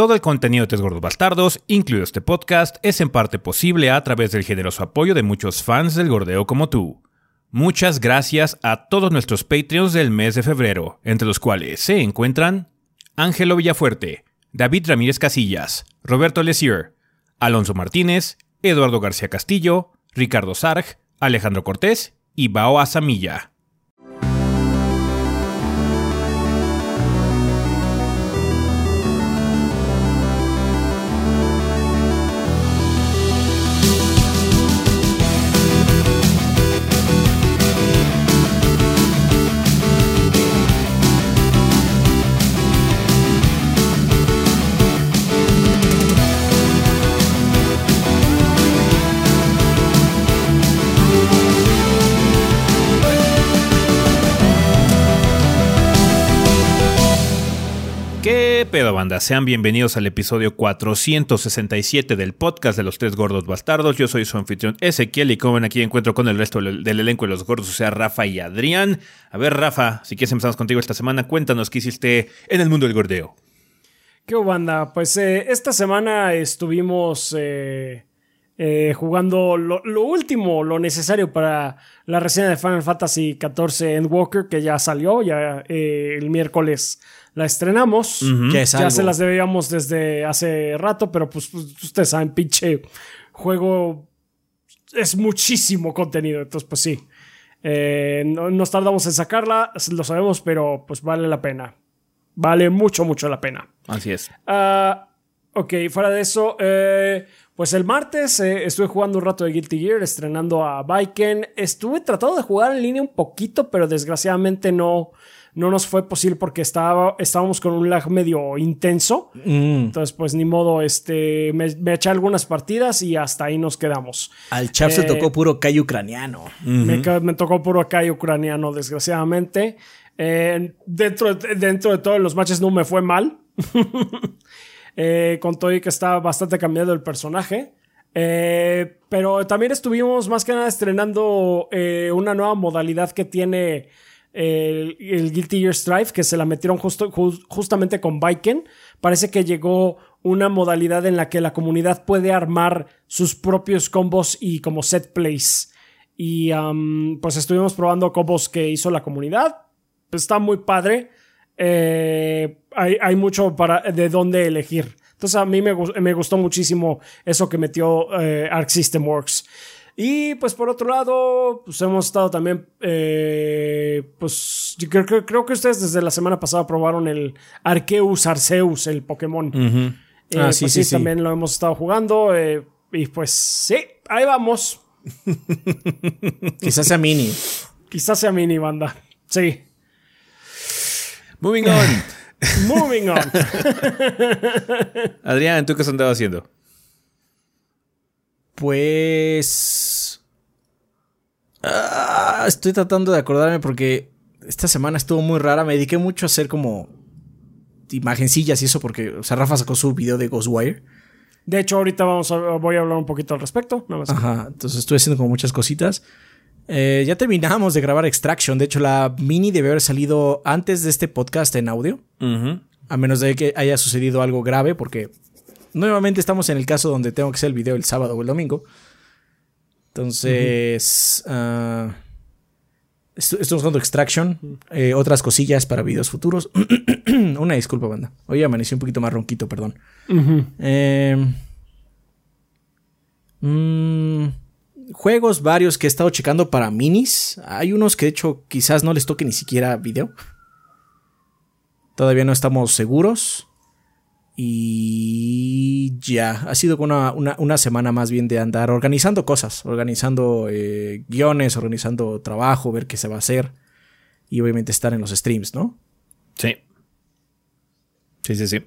Todo el contenido de Tres Gordos Bastardos, incluido este podcast, es en parte posible a través del generoso apoyo de muchos fans del gordeo como tú. Muchas gracias a todos nuestros Patreons del mes de febrero, entre los cuales se encuentran Ángelo Villafuerte, David Ramírez Casillas, Roberto Lesier, Alonso Martínez, Eduardo García Castillo, Ricardo Sarg, Alejandro Cortés y Bao Azamilla. Pedo, banda? Sean bienvenidos al episodio 467 del podcast de los tres gordos bastardos. Yo soy su anfitrión Ezequiel y como ven aquí encuentro con el resto del elenco de los gordos, o sea, Rafa y Adrián. A ver, Rafa, si quieres empezamos contigo esta semana, cuéntanos qué hiciste en el mundo del gordeo. ¿Qué banda? Pues eh, esta semana estuvimos eh, eh, jugando lo, último, lo necesario para la reseña de Final Fantasy XIV Endwalker, que ya salió, ya el miércoles la estrenamos. Ya es Ya algo. se las debíamos desde hace rato, pero pues, pues, ustedes saben, pinche juego es muchísimo contenido, entonces pues sí. Eh, no, nos tardamos en sacarla, lo sabemos, pero pues vale la pena. Vale mucho, mucho la pena. Así es. Ah, ok, fuera de eso, eh, pues el martes eh, estuve jugando un rato de Guilty Gear, estrenando a Viken. Estuve tratando de jugar en línea un poquito, pero desgraciadamente no, no nos fue posible porque estaba, estábamos con un lag medio intenso. Mm. Entonces, pues ni modo, este, me, me eché algunas partidas y hasta ahí nos quedamos. Al chap se Eh, tocó puro Kai ucraniano. Me, tocó puro acá ucraniano, desgraciadamente. Eh, dentro, de, dentro de todos los matches no me fue mal. Eh, con todo y que está bastante cambiado el personaje. Eh, pero también estuvimos más que nada estrenando eh, una nueva modalidad que tiene el, Guilty Gear Strive, que se la metieron justo, ju- justamente con Viken. Parece que llegó una modalidad en la que la comunidad puede armar sus propios combos y como set plays. Y am, pues estuvimos probando combos que hizo la comunidad. Pues está muy padre. Eh, hay, hay mucho para, de dónde elegir. Entonces a mí me gustó muchísimo eso que metió eh, Arc System Works. Y pues por otro lado, pues hemos estado también, eh, pues creo, creo- creo que ustedes desde la semana pasada probaron el Arceus Arceus, el Pokémon. Eh, Ah, sí, pues sí, sí. también lo hemos estado jugando. eh, y pues sí, ahí vamos. Quizás sea mini. Quizás sea mini banda. Sí. Moving on. Moving on. Adrián, ¿tú qué has andado haciendo? Pues. Ah, estoy tratando de acordarme porque esta semana estuvo muy rara. Me dediqué mucho a hacer como imagencillas y eso porque, o sea, Rafa sacó su video de Ghostwire. De hecho, ahorita vamos a, voy a hablar un poquito al respecto. Nada más. Ajá, entonces estuve haciendo como muchas cositas. Eh, ya terminamos de grabar Extraction. De hecho, la mini debe haber salido antes de este podcast en audio. A menos de que haya sucedido algo grave, porque nuevamente estamos en el caso donde tengo que hacer el video el sábado o el domingo. Entonces, ah, estamos jugando Extraction, eh, otras cosillas para videos futuros. Una disculpa, banda. Hoy amanecí un poquito más ronquito, perdón. Eh, mm, juegos varios que he estado checando para minis. Hay unos que de hecho quizás no les toque ni siquiera video. Todavía no estamos seguros. Y ya, ha sido una, una- una semana más bien de andar organizando cosas, organizando eh, guiones, organizando trabajo, ver qué se va a hacer. Y obviamente estar en los streams, ¿no? Sí. Sí, sí, sí.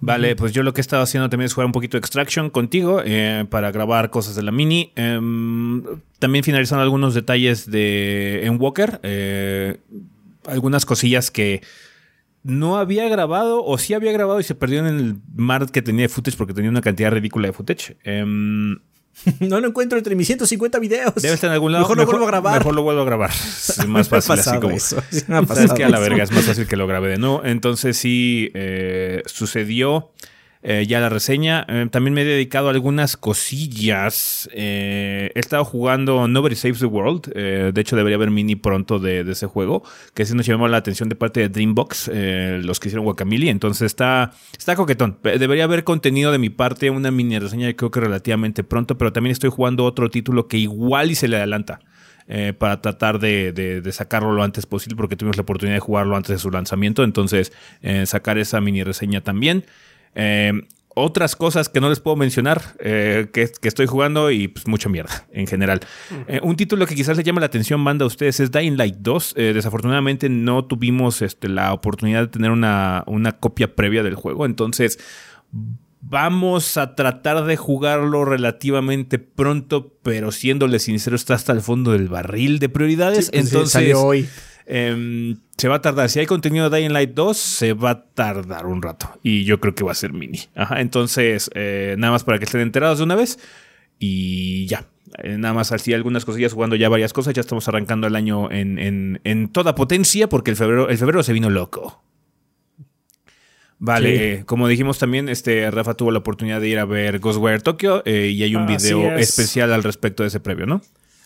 Vale, pues yo lo que he estado haciendo también es jugar un poquito de Extraction contigo eh, para grabar cosas de la mini. Em, también finalizando algunos detalles de Endwalker. Eh, algunas cosillas que no había grabado o sí había grabado y se perdió en el mar que tenía de footage porque tenía una cantidad ridícula de footage. Em, no lo encuentro entre mis 150 videos. Debe estar en algún lado. Mejor, lo vuelvo a grabar. Mejor lo vuelvo a grabar. Es más fácil así como. Eso. Sabes que a la verga es más fácil que lo grabe de nuevo. Entonces sí eh, sucedió. Eh, ya la reseña. Eh, también me he dedicado a algunas cosillas. Eh, he estado jugando Nobody Saves the World. Eh, de hecho, debería haber mini pronto de, ese juego. Que sí nos llamó la atención de parte de Dreambox, los que hicieron Guacamole. Entonces está, está coquetón. Debería haber contenido de mi parte, una mini reseña, creo que relativamente pronto. Pero también estoy jugando otro título que igual y se le adelanta. Para tratar de, sacarlo lo antes posible porque tuvimos la oportunidad de jugarlo antes de su lanzamiento. Entonces, sacar esa mini reseña también. Eh, otras cosas que no les puedo mencionar eh, que, que, estoy jugando y pues mucha mierda en general. -huh. eh, un título que quizás le llama la atención, banda, a ustedes es Dying Light 2. Eh, desafortunadamente no tuvimos este, la oportunidad de tener una, una copia previa del juego, entonces vamos a tratar de jugarlo relativamente pronto, pero siéndole sincero, está hasta el fondo del barril de prioridades. Sí, pues entonces, sí, salió hoy. Eh, se va a tardar. Si hay contenido de Dying Light 2, se va a tardar un rato. Y yo creo que va a ser mini. Ajá, entonces, eh, nada más para que estén enterados de una vez. Y ya. Eh, nada más así algunas cosillas jugando ya varias cosas. Ya estamos arrancando el año en, en, en toda potencia porque el febrero, el febrero se vino loco. Vale, sí. eh, como dijimos también, este Rafa tuvo la oportunidad de ir a ver Ghostwire Tokyo y hay un ah, video especial al respecto de ese previo, ¿no?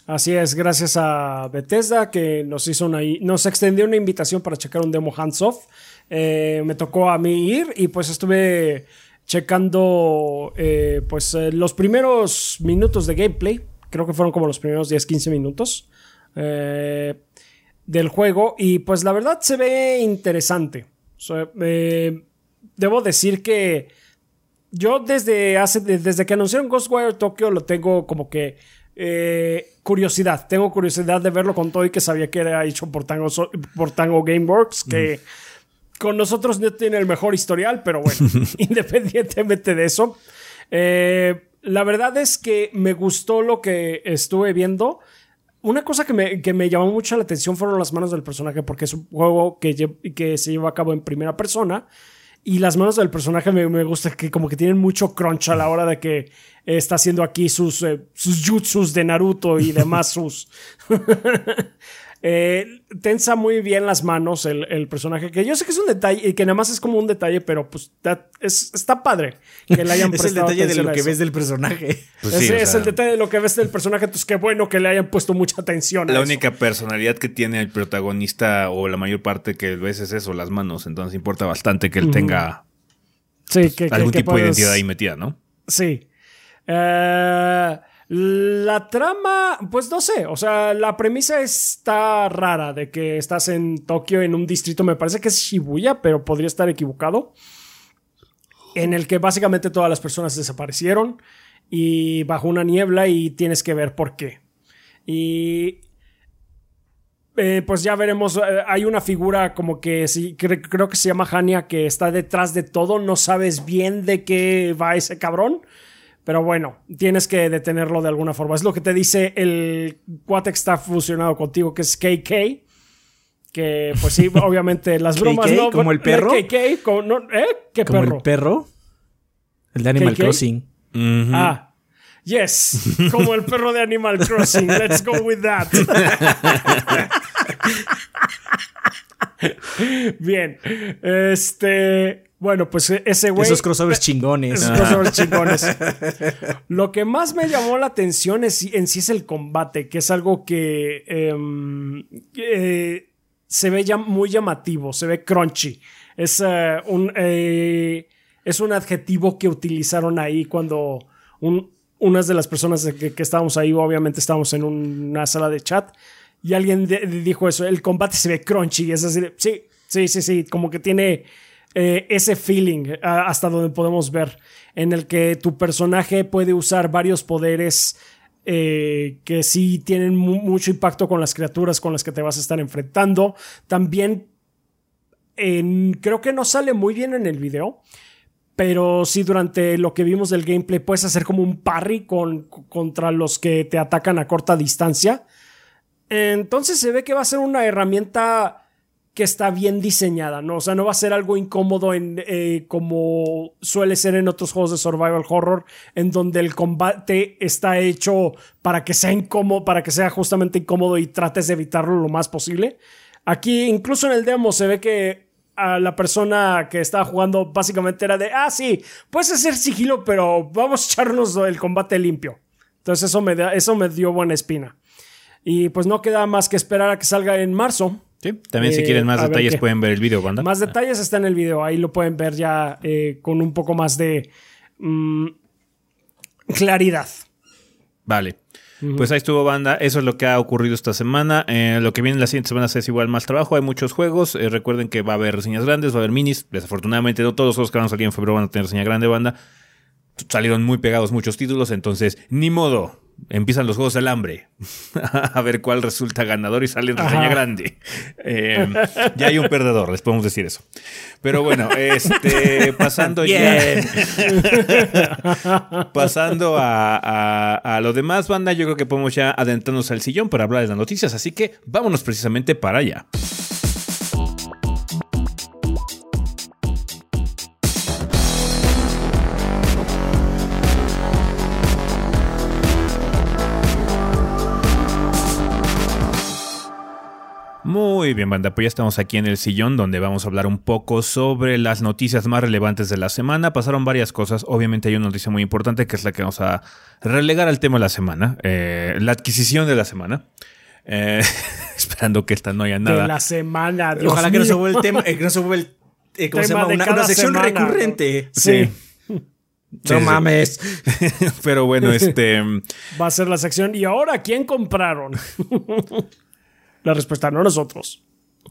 Así es, gracias a Bethesda que nos hizo una, nos extendió una invitación para checar un demo hands off. Eh, me tocó a mí ir y pues estuve checando eh, pues eh, los primeros minutos de gameplay. Creo que fueron como los primeros 10-15 minutos eh, del juego y pues la verdad se ve interesante. Debo decir que yo desde hace desde que anunciaron Ghostwire Tokyo lo tengo como que curiosidad. Tengo curiosidad de verlo con todo y que sabía que era hecho por Tango, por Tango Gameworks, que mm. con nosotros no tiene el mejor historial, pero bueno, independientemente de eso. Eh, la verdad es que me gustó lo que estuve viendo. Una cosa que me, que me, llamó mucho la atención fueron las manos del personaje, porque es un juego que, que se lleva a cabo en primera persona. Y las manos del personaje me, me, gusta que como que tienen mucho crunch a la hora de que está haciendo aquí sus, eh, sus jutsus de Naruto y demás sus... eh, tensa muy bien las manos el, el, personaje, que yo sé que es un detalle, y que nada más es como un detalle, pero pues that, es, está padre que le hayan Es el detalle de lo que ves del personaje. Pues sí, es sea, el detalle de lo que ves del personaje, pues qué bueno que le hayan puesto mucha atención. La única personalidad que tiene el protagonista, o la mayor parte que ves es eso, las manos, entonces importa bastante que él uh -huh. tenga sí, pues, que, algún que, tipo puedes... de identidad ahí metida, ¿no? Sí. Uh, la trama, pues no sé, o sea, la premisa está rara de que estás en Tokio en un distrito, me parece que es Shibuya, pero podría estar equivocado, en el que básicamente todas las personas desaparecieron y bajo una niebla y tienes que ver por qué. Y eh, pues ya veremos, eh, hay una figura como que sí, cre creo que se llama Hania que está detrás de todo, no sabes bien de qué va ese cabrón. Pero bueno, tienes que detenerlo de alguna forma. Es lo que te dice el cuate que está fusionado contigo, que es KK. Que, pues sí, obviamente las bromas, ¿KK? ¿no? ¿Como el perro? KK, como, no, ¿eh? ¿Qué ¿Como perro? el perro? El de Animal KK? Crossing. Uh -huh. Ah, yes, como el perro de Animal Crossing. Let's go with that. Bien, este. Bueno, pues ese güey. Esos crossovers chingones. Esos crossovers chingones. Lo que más me llamó la atención es, en sí es el combate, que es algo que eh, eh, se ve ya muy llamativo, se ve crunchy. Es uh, un. Eh, es un adjetivo que utilizaron ahí cuando un, unas de las personas que, que estábamos ahí, obviamente estábamos en una sala de chat, y alguien de, de dijo eso, el combate se ve crunchy, es así, sí, sí, sí, sí, como que tiene eh, ese feeling hasta donde podemos ver, en el que tu personaje puede usar varios poderes eh, que sí tienen mu mucho impacto con las criaturas con las que te vas a estar enfrentando. También en, creo que no sale muy bien en el video, pero sí durante lo que vimos del gameplay puedes hacer como un parry con, contra los que te atacan a corta distancia. Entonces se ve que va a ser una herramienta que está bien diseñada, ¿no? O sea, no va a ser algo incómodo en, eh, como suele ser en otros juegos de survival horror, en donde el combate está hecho para que sea incómodo, para que sea justamente incómodo y trates de evitarlo lo más posible. Aquí, incluso en el demo, se ve que a la persona que estaba jugando básicamente era de, ah, sí, puedes hacer sigilo, pero vamos a echarnos el combate limpio. Entonces eso me, eso me dio buena espina. Y pues no queda más que esperar a que salga en marzo. Sí, también si quieren más Eh, ver detalles pueden ver el video, banda. Más detalles está en el video, ahí lo pueden ver ya eh, con un poco más de mm, claridad. Vale. Pues ahí estuvo banda, eso es lo que ha ocurrido esta semana. Eh, lo que viene la siguiente semana es igual más trabajo, hay muchos juegos. Eh, recuerden que va a haber reseñas grandes, va a haber minis. Desafortunadamente no todos los que van a salir en febrero van a tener reseña grande banda. Salieron muy pegados muchos títulos, entonces ni modo. Empiezan los juegos del hambre. a ver cuál resulta ganador y sale en reseña grande. Eh, ya hay un perdedor, les podemos decir eso. Pero bueno, este pasando ya. Pasando a, a- a lo demás, banda, yo creo que podemos ya adentrarnos al sillón para hablar de las noticias, así que vámonos precisamente para allá. Muy bien, banda, pues ya estamos aquí en el sillón donde vamos a hablar un poco sobre las noticias más relevantes de la semana. Pasaron varias cosas, obviamente hay una noticia muy importante que es la que vamos a relegar al tema de la semana, eh, la adquisición de la semana. Eh, esperando que esta no haya nada. De la semana. Dios Ojalá que no se vuelva el tema, eh, que no se vuelva el, eh, ¿cómo se llama? Una, sección semana, recurrente. Sí. No Sí, sí. mames. Pero bueno, este... Va a ser la sección. ¿Y ahora quién compraron? la respuesta, no nosotros.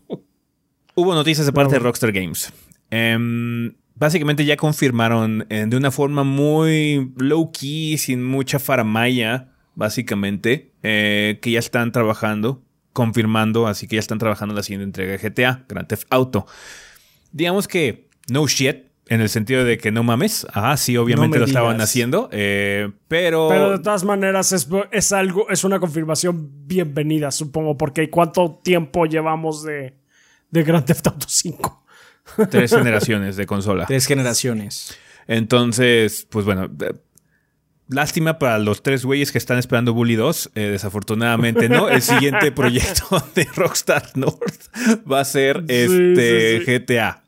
Hubo noticias de parte de Rockstar Games. Em, básicamente ya confirmaron eh, de una forma muy low key, sin mucha faramaya, básicamente, eh, que ya están trabajando, confirmando, así que ya están trabajando en la siguiente entrega de GTA, Grand Theft Auto. Digamos que no shit. En el sentido de que no mames. Ah, sí, obviamente me lo estaban haciendo. eh, pero. Pero de todas maneras es, es algo, es una confirmación bienvenida, supongo, porque ¿cuánto tiempo llevamos de, de Grand Theft Auto 5? Tres generaciones de consola. Tres generaciones. Entonces, pues bueno, eh, lástima para los tres güeyes que están esperando Bully 2. eh, desafortunadamente no. El siguiente proyecto de Rockstar North va a ser Sí, este sí, sí. GTA.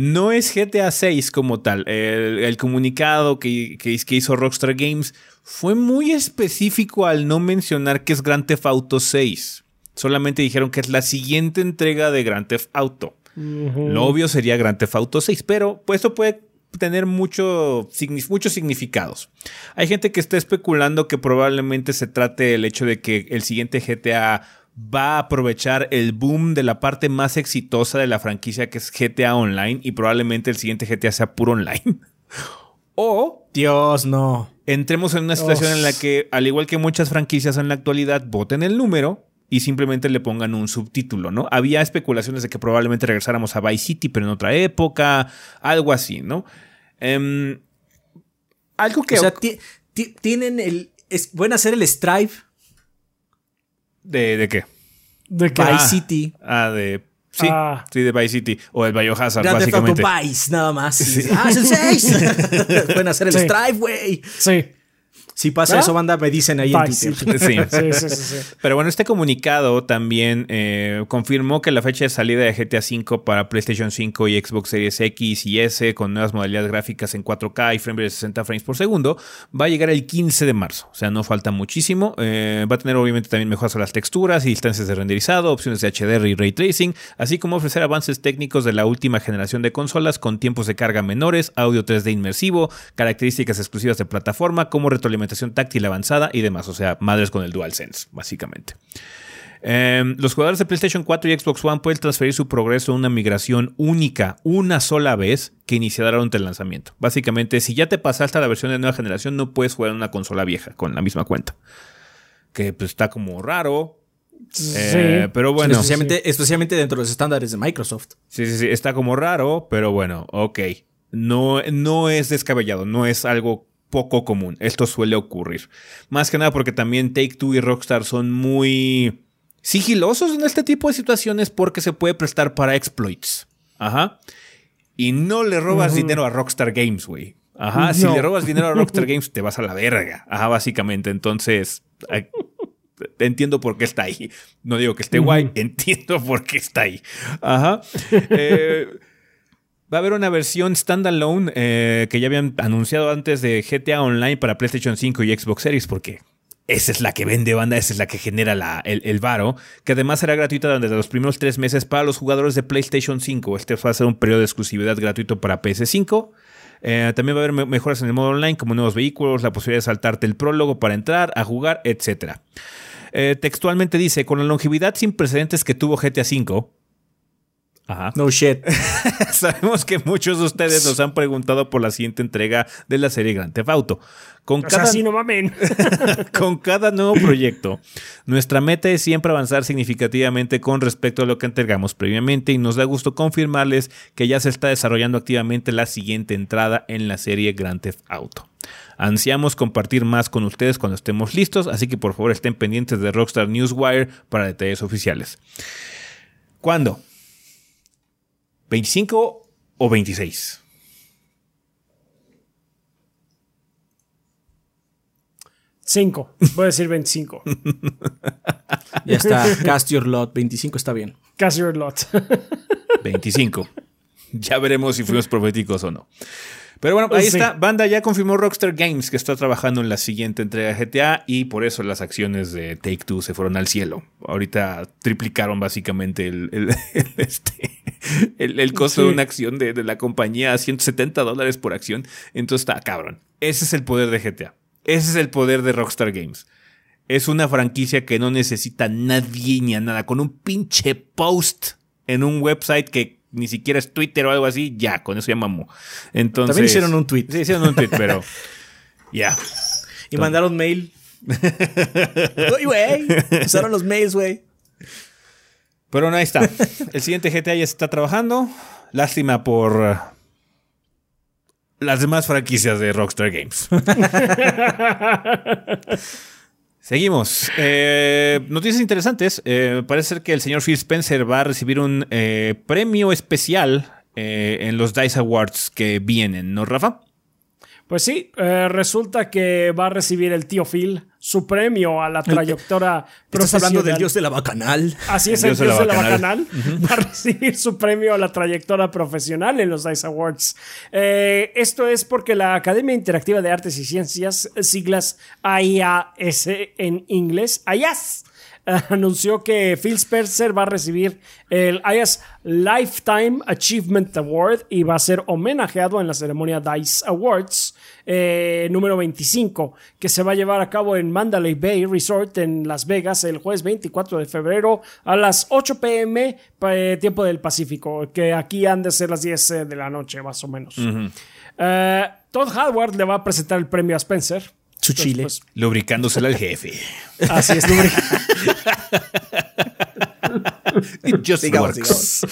No es GTA 6 como tal. El, el comunicado que, que- que hizo Rockstar Games fue muy específico al no mencionar que es Grand Theft Auto 6. Solamente dijeron que es la siguiente entrega de Grand Theft Auto. Lo obvio sería Grand Theft Auto 6, pero pues esto puede tener mucho, muchos significados. Hay gente que está especulando que probablemente se trate del hecho de que el siguiente GTA va a aprovechar el boom de la parte más exitosa de la franquicia que es GTA Online y probablemente el siguiente GTA sea puro online. o Dios, no. entremos en una situación en la que, al igual que muchas franquicias en la actualidad, voten el número y simplemente le pongan un subtítulo, ¿no? Había especulaciones de que probablemente regresáramos a Vice City, pero en otra época, algo así, ¿no? Em, algo que... O sea, ti- ti- tienen el. Es, pueden hacer el Strive ¿De, de qué? ¿De qué? Vice Ah. City. Ah, de... Sí, Ah. sí, de Vice City. O el Biohazard, Grand Theft Auto básicamente. Vice, nada más. Ah, es el 6. pueden hacer el Sí. Strive, güey. Sí. Si pasa ¿Ah? eso, banda, me dicen ahí en Twitter. Sí. Sí, sí, sí, sí. Pero bueno, este comunicado también eh, confirmó que la fecha de salida de GTA V para PlayStation 5 y Xbox Series X y S con nuevas modalidades gráficas en 4K y frame rate de 60 frames por segundo va a llegar el 15 de marzo. O sea, no falta muchísimo. Eh, va a tener obviamente también mejoras a las texturas y distancias de renderizado, opciones de HDR y ray tracing, así como ofrecer avances técnicos de la última generación de consolas con tiempos de carga menores, audio 3D inmersivo, características exclusivas de plataforma como retroalimentación táctil avanzada y demás. O sea, madres con el DualSense, básicamente. Eh, los jugadores de PlayStation 4 y Xbox One pueden transferir su progreso a una migración única, una sola vez, que iniciará durante el lanzamiento. Básicamente, si ya te pasaste a la versión de nueva generación, no puedes jugar en una consola vieja con la misma cuenta. Que pues está como raro. Eh, Sí. pero bueno, especialmente, especialmente dentro de los estándares de Microsoft. Sí, sí, sí, está como raro, pero bueno, ok. No, no es descabellado, no es algo poco común. Esto suele ocurrir. Más que nada porque también Take Two y Rockstar son muy sigilosos en este tipo de situaciones porque se puede prestar para exploits. Ajá. Y no le robas dinero a Rockstar Games, güey. Ajá. Si le robas dinero a Rockstar Games, te vas a la verga. Ajá, básicamente. Entonces, entiendo por qué está ahí. No digo que esté guay, entiendo por qué está ahí. Ajá. Eh, va a haber una versión standalone eh, que ya habían anunciado antes de GTA Online para PlayStation 5 y Xbox Series, porque esa es la que vende banda, esa es la que genera el, el, varo, que además será gratuita durante los primeros tres meses para los jugadores de PlayStation 5. Este va a ser un periodo de exclusividad gratuito para PS5. Eh, también va a haber mejoras en el modo online, como nuevos vehículos, la posibilidad de saltarte el prólogo para entrar, a jugar, etc. Eh, textualmente dice, con la longevidad sin precedentes que tuvo GTA V, Ajá. No shit. Sabemos que muchos de ustedes nos han preguntado por la siguiente entrega de la serie Grand Theft Auto. Con cada, no con cada nuevo proyecto, nuestra meta es siempre avanzar significativamente con respecto a lo que entregamos previamente y nos da gusto confirmarles que ya se está desarrollando activamente la siguiente entrada en la serie Grand Theft Auto. Ansiamos compartir más con ustedes cuando estemos listos, así que por favor estén pendientes de Rockstar Newswire para detalles oficiales. ¿Cuándo? ¿25 o 26? Cinco. Voy a decir 25. ya está. Cast your lot. 25 está bien. Cast your lot. 25. Ya veremos si fuimos proféticos o no. Pero bueno, ahí está. Banda ya confirmó Rockstar Games que está trabajando en la siguiente entrega de GTA y por eso las acciones de Take Two se fueron al cielo. Ahorita triplicaron básicamente el, el, este, el, costo de una acción de, de, la compañía a 170 dólares por acción. Entonces está cabrón. Ese es el poder de GTA. Ese es el poder de Rockstar Games. Es una franquicia que no necesita nadie ni a nada. Con un pinche post en un website que ni siquiera es Twitter o algo así, ya, con eso ya mamó. Entonces, También hicieron un tweet. Sí, hicieron un tweet, pero ya. Y mandaron mail. Uy, güey. Usaron los mails, güey. Pero no, ahí está. El siguiente GTA ya se está trabajando. Lástima por uh, las demás franquicias de Rockstar Games. Seguimos. Eh, noticias interesantes. Eh, parece ser que el señor Phil Spencer va a recibir un eh, premio especial en los DICE Awards que vienen, ¿no, Rafa? Pues sí, eh, resulta que va a recibir el tío Phil su premio a la trayectoria Estás hablando del dios de la bacanal. Así es, el, dios, de la bacanal, va a recibir su premio a la trayectoria profesional en los DICE Awards. Eh, esto es porque la Academia Interactiva de Artes y Ciencias, siglas AIAS en inglés, AIAS, anunció que Phil Spencer va a recibir el IAS Lifetime Achievement Award y va a ser homenajeado en la ceremonia DICE Awards eh, número 25, que se va a llevar a cabo en Mandalay Bay Resort en Las Vegas el jueves 24 de febrero a las 8 pm eh, tiempo del Pacífico, que aquí han de ser las 10 eh, de la noche más o menos. Todd Howard le va a presentar el premio a Spencer. Su chile. Pues, Lubricándosela al jefe. Así es, It just sigamos, works.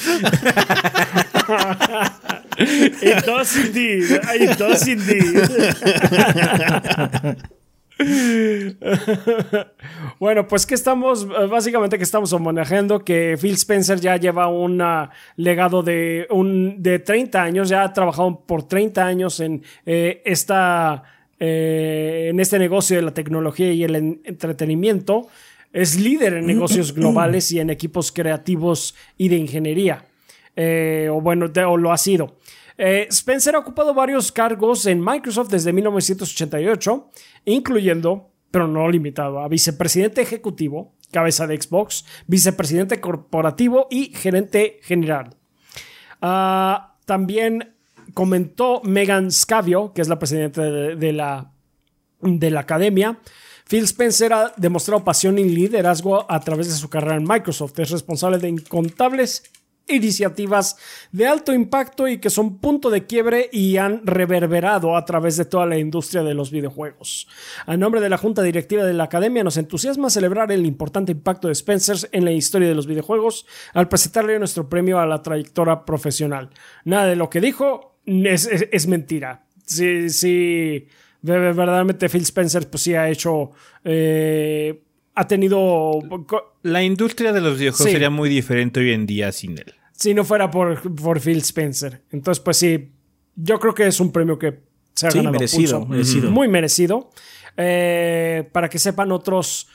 It does indeed. It does indeed. bueno, pues que estamos, básicamente que estamos homenajeando que Phil Spencer ya lleva un legado de, un, de 30 años, ya ha trabajado por 30 años en eh, esta eh, en este negocio de la tecnología y el entretenimiento. Es líder en negocios globales y en equipos creativos y de ingeniería. Eh, o bueno, o lo ha sido. Eh, Spencer ha ocupado varios cargos en Microsoft desde 1988, incluyendo, pero no limitado, a vicepresidente ejecutivo, cabeza de Xbox, vicepresidente corporativo y gerente general. Ah, también comentó Megan Scavio, que es la presidenta de, la, de la academia, Phil Spencer ha demostrado pasión y liderazgo a través de su carrera en Microsoft. Es responsable de incontables iniciativas de alto impacto y que son punto de quiebre y han reverberado a través de toda la industria de los videojuegos. A nombre de la Junta Directiva de la Academia nos entusiasma celebrar el importante impacto de Spencer en la historia de los videojuegos al presentarle nuestro premio a la trayectoria profesional. Nada de lo que dijo es, mentira. Sí, sí, verdaderamente Phil Spencer pues sí ha hecho... Eh, ha tenido... La industria de los videojuegos sería muy diferente hoy en día sin él. Si no fuera por, por Phil Spencer. Entonces, pues sí, yo creo que es un premio que se ha sí, ganado. merecido, pulso. merecido. Muy merecido. Eh, para que sepan otros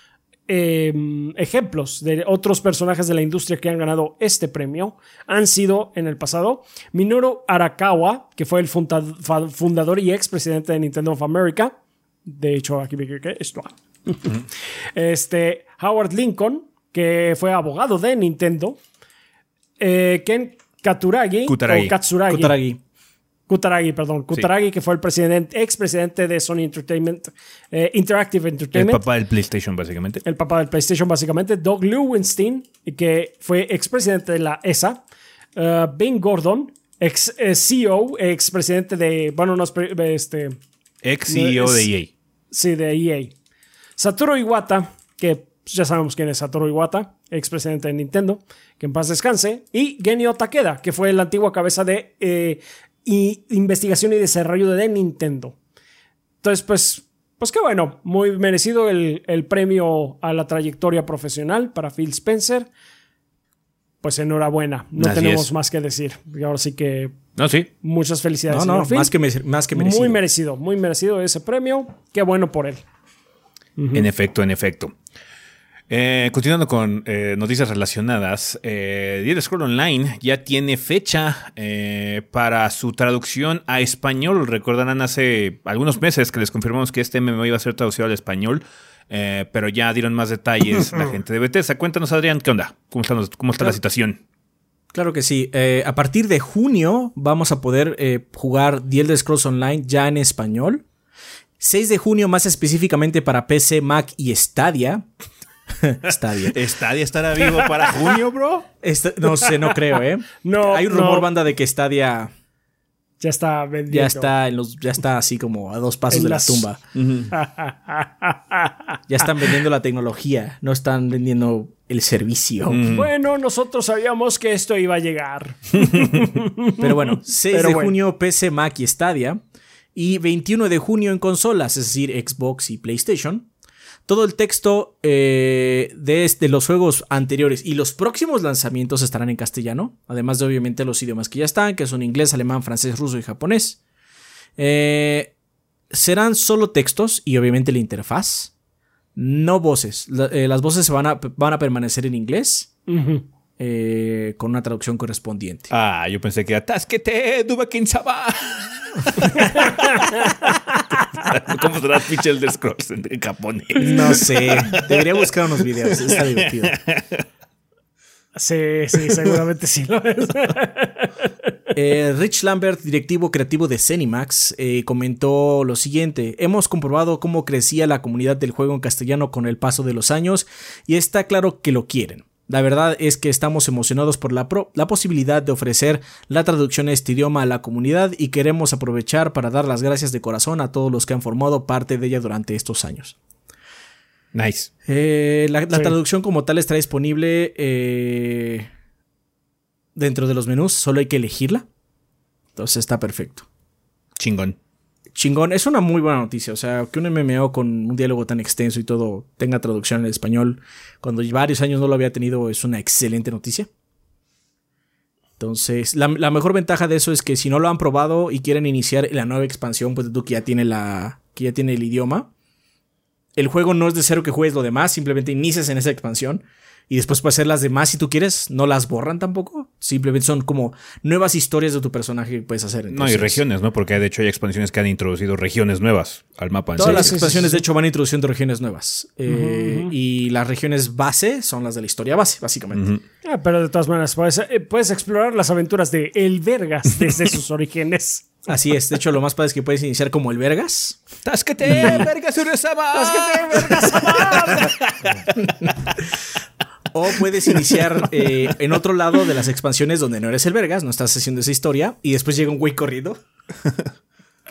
eh, ejemplos de otros personajes de la industria que han ganado este premio, han sido en el pasado Minoru Arakawa, que fue el funda fundador y expresidente de Nintendo of America. De hecho, aquí me que esto. Este, Howard Lincoln, que fue abogado de Nintendo. Eh, Ken Katuragi, Kutaragi. o Katsuragi. Kutaragi. Kutaragi, perdón. Kutaragi, que fue el presidente, expresidente de Sony Entertainment, eh, Interactive El Entertainment. papá del PlayStation, básicamente. El papá del PlayStation, básicamente. Doug Lewenstein, que fue expresidente de la ESA. Uh, ben Gordon, ex eh, CEO, expresidente de. Bueno, no, este. Ex CEO es- de E EA. Sí, de EA. Satoru Iwata, que ya sabemos quién es Satoru Iwata, expresidente de Nintendo, que en paz descanse. Y Genio Takeda, que fue la antigua cabeza de eh, y investigación y desarrollo de Nintendo. Entonces, pues, pues qué bueno, muy merecido el, el premio a la trayectoria profesional para Phil Spencer. Pues enhorabuena, no Así tenemos es. más que decir. Y ahora sí que No, sí. muchas felicidades. No, no, Phil. más que, más que merecido. Muy merecido, muy merecido ese premio. Qué bueno por él. En efecto, en efecto. Eh, continuando con eh, noticias relacionadas, eh, Elder Scroll Online ya tiene fecha eh, para su traducción a español. Recordarán hace algunos meses que les confirmamos que este MMO iba a ser traducido al español, pero ya dieron más detalles la gente de Bethesda. Cuéntanos, Adrián, ¿qué onda? ¿Cómo está, cómo está la situación? Claro que sí. Eh, a partir de junio vamos a poder eh, jugar The Elder Scrolls Online ya en español. 6 de junio más específicamente para PC, Mac y Stadia. Stadia. ¿Stadia estará vivo para junio, bro? Esta- no sé, no creo, ¿eh? No, Hay un rumor, no. banda, de que Stadia Ya está vendiendo. ya está, en los, ya está así como a dos pasos En de las- la tumba. Ya están vendiendo la tecnología, no están vendiendo el servicio. Bueno, nosotros sabíamos que esto iba a llegar. Pero bueno, 6 Pero de bueno. junio PC, Mac y Stadia. Y 21 de junio en consolas, es decir, Xbox y PlayStation. Todo el texto eh, de, los juegos anteriores y los próximos lanzamientos estarán en castellano, además de obviamente los idiomas que ya están, que son inglés, alemán, francés, ruso y japonés. Eh, serán solo textos y obviamente la interfaz, no voces. La- eh, las voces se van a, van a permanecer en inglés eh, con una traducción correspondiente. Ah, yo pensé que atasquete, Dubakin Saba. ¿Cómo será pinche Elder Scrolls en en japonés? No sé, debería buscar unos videos, está divertido. Sí, sí, seguramente sí lo es. Eh, Rich Lambert, directivo creativo de Cenimax, eh, comentó lo siguiente: Hemos comprobado cómo crecía la comunidad del juego en castellano con el paso de los años y está claro que lo quieren. La verdad es que estamos emocionados por la, pro- la posibilidad de ofrecer la traducción a este idioma a la comunidad y queremos aprovechar para dar las gracias de corazón a todos los que han formado parte de ella durante estos años. Nice. Eh, la, la Sí. traducción como tal está disponible eh, dentro de los menús, solo hay que elegirla. Entonces está perfecto. Chingón. Chingón, es una muy buena noticia. O sea, que un MMO con un diálogo tan extenso y todo tenga traducción en español cuando varios años no lo había tenido es una excelente noticia. Entonces, la, la mejor ventaja de eso es que si no lo han probado y quieren iniciar la nueva expansión, pues tú que ya tiene la. que ya tiene el idioma. El juego no es de cero que juegues lo demás, simplemente inicias en esa expansión. Y después puedes hacer las demás si tú quieres, no las borran tampoco. Simplemente son como nuevas historias de tu personaje que puedes hacer. No, y regiones, ¿no? Porque de hecho hay expansiones que han introducido regiones nuevas al mapa. en Todas sí. las sí, expansiones, sí. de hecho, van introduciendo regiones nuevas. Eh, Y las regiones base son las de la historia base, básicamente. Ah, pero de todas maneras, puedes, eh, puedes explorar las aventuras de El Vergas desde sus orígenes. Así es. De hecho, lo más padre es que puedes iniciar como el Vergas. ¡Tasquete, verga, Suresama! O puedes iniciar eh, en otro lado de las expansiones donde no eres el Vergas, no estás haciendo esa historia. Y después llega un güey corriendo.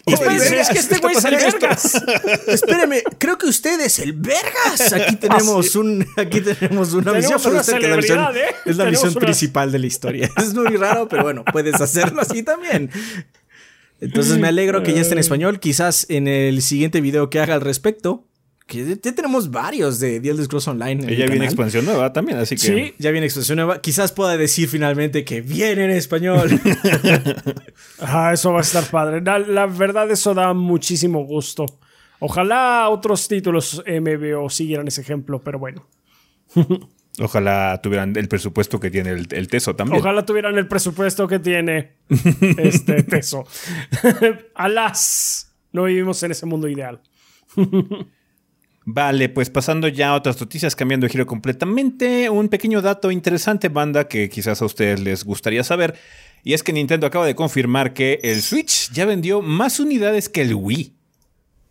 Y Espérense, es que este güey es el Vergas. Espéreme, creo que usted es el Vergas. Aquí tenemos un, aquí tenemos una Tenemos misión para una usted, que la misión- celebridad, ¿eh? Es la Tenemos misión una- principal de la historia. Es muy raro, pero bueno, puedes hacerlo así también. Entonces me alegro que ya esté en español. Quizás en el siguiente video que haga al respecto, Que ya tenemos varios de The Elder Scrolls Online. Y ya viene expansión nueva también, así que. Sí, ya viene expansión nueva. Quizás pueda decir finalmente que viene en español. ah, eso va a estar padre. La, la, verdad, eso da muchísimo gusto. Ojalá otros títulos MBO siguieran ese ejemplo, pero bueno. Ojalá tuvieran el presupuesto que tiene el, el, Teso también. Ojalá tuvieran el presupuesto que tiene este Teso. Alas, no vivimos en ese mundo ideal. Vale, pues pasando ya a otras noticias, cambiando de giro completamente, un pequeño dato interesante, banda, que quizás a ustedes les gustaría saber, y es que Nintendo acaba de confirmar que el Switch ya vendió más unidades que el Wii.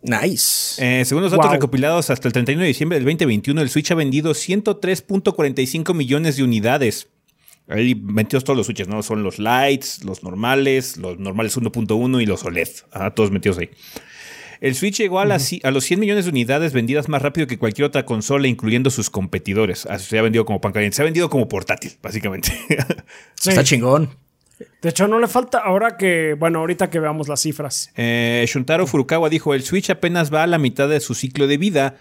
Nice. Eh, según los datos wow. recopilados hasta el 31 de diciembre del 2021, el Switch ha vendido 103.45 millones de unidades. Ahí metidos todos los Switches, ¿no? Son los Lights, los normales, los normales 1.1 y los OLED. Ah, todos metidos ahí. El Switch llegó a, las, a, los 100 millones de unidades vendidas más rápido que cualquier otra consola, incluyendo sus competidores. Así se ha vendido como pan caliente. Se ha vendido como portátil, básicamente. Sí. Está chingón. De hecho, no le falta ahora que, bueno, ahorita que veamos las cifras. Eh, Shuntaro Furukawa dijo, el Switch apenas va a la mitad de su ciclo de vida.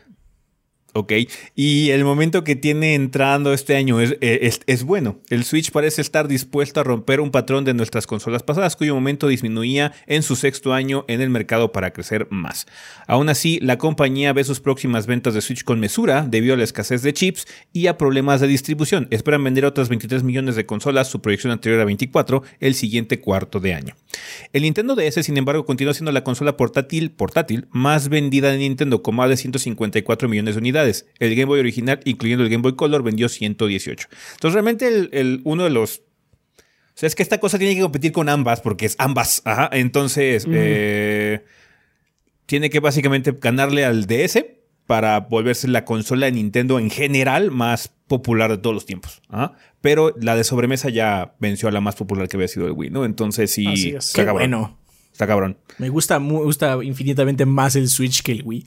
Ok, y el momento que tiene entrando este año es, es, es, bueno. El Switch parece estar dispuesto a romper un patrón de nuestras consolas pasadas, cuyo momento disminuía en su sexto año en el mercado para crecer más. Aún así, la compañía ve sus próximas ventas de Switch con mesura debido a la escasez de chips y a problemas de distribución. Esperan vender otras 23 millones de consolas, su proyección anterior a 24, el siguiente cuarto de año. El Nintendo DS, sin embargo, continúa siendo la consola portátil, portátil más vendida de Nintendo, con más de 154 millones de unidades. El Game Boy original, incluyendo el Game Boy Color, vendió 118. Entonces, realmente, el, el, uno de los. O sea, es que esta cosa tiene que competir con ambas, porque es ambas. Ajá. Entonces, eh, tiene que básicamente ganarle al DS para volverse la consola de Nintendo en general más popular de todos los tiempos. ¿ah? Pero la de sobremesa ya venció a la más popular que había sido el Wii, ¿no? Entonces sí. Así es. Está Qué cabrón. bueno. Está cabrón. Me gusta, me gusta infinitamente más el Switch que el Wii.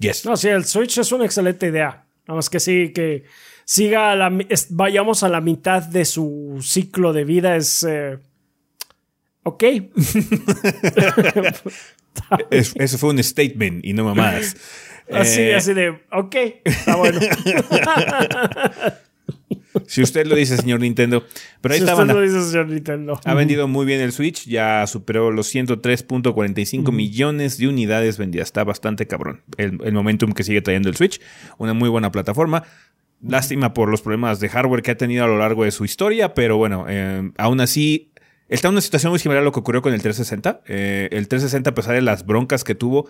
Yes. No, sí, el Switch es una excelente idea. Nada más que sí, que siga a la, es, vayamos a la mitad de su ciclo de vida es... Eh, ok. es, eso fue un statement y no mamadas. Así, eh, así de, ok, está bueno. Si usted lo dice, señor Nintendo. Pero ahí si está, usted lo dice, señor Nintendo. Ha vendido muy bien el Switch. Ya superó los 103.45 uh -huh. millones de unidades vendidas. Está bastante cabrón. El, el, momentum que sigue trayendo el Switch. Una muy buena plataforma. Lástima por los problemas de hardware que ha tenido a lo largo de su historia. Pero bueno, eh, aún así. Está en una situación muy similar a lo que ocurrió con el 360. Eh, el 360, a pesar de las broncas que tuvo,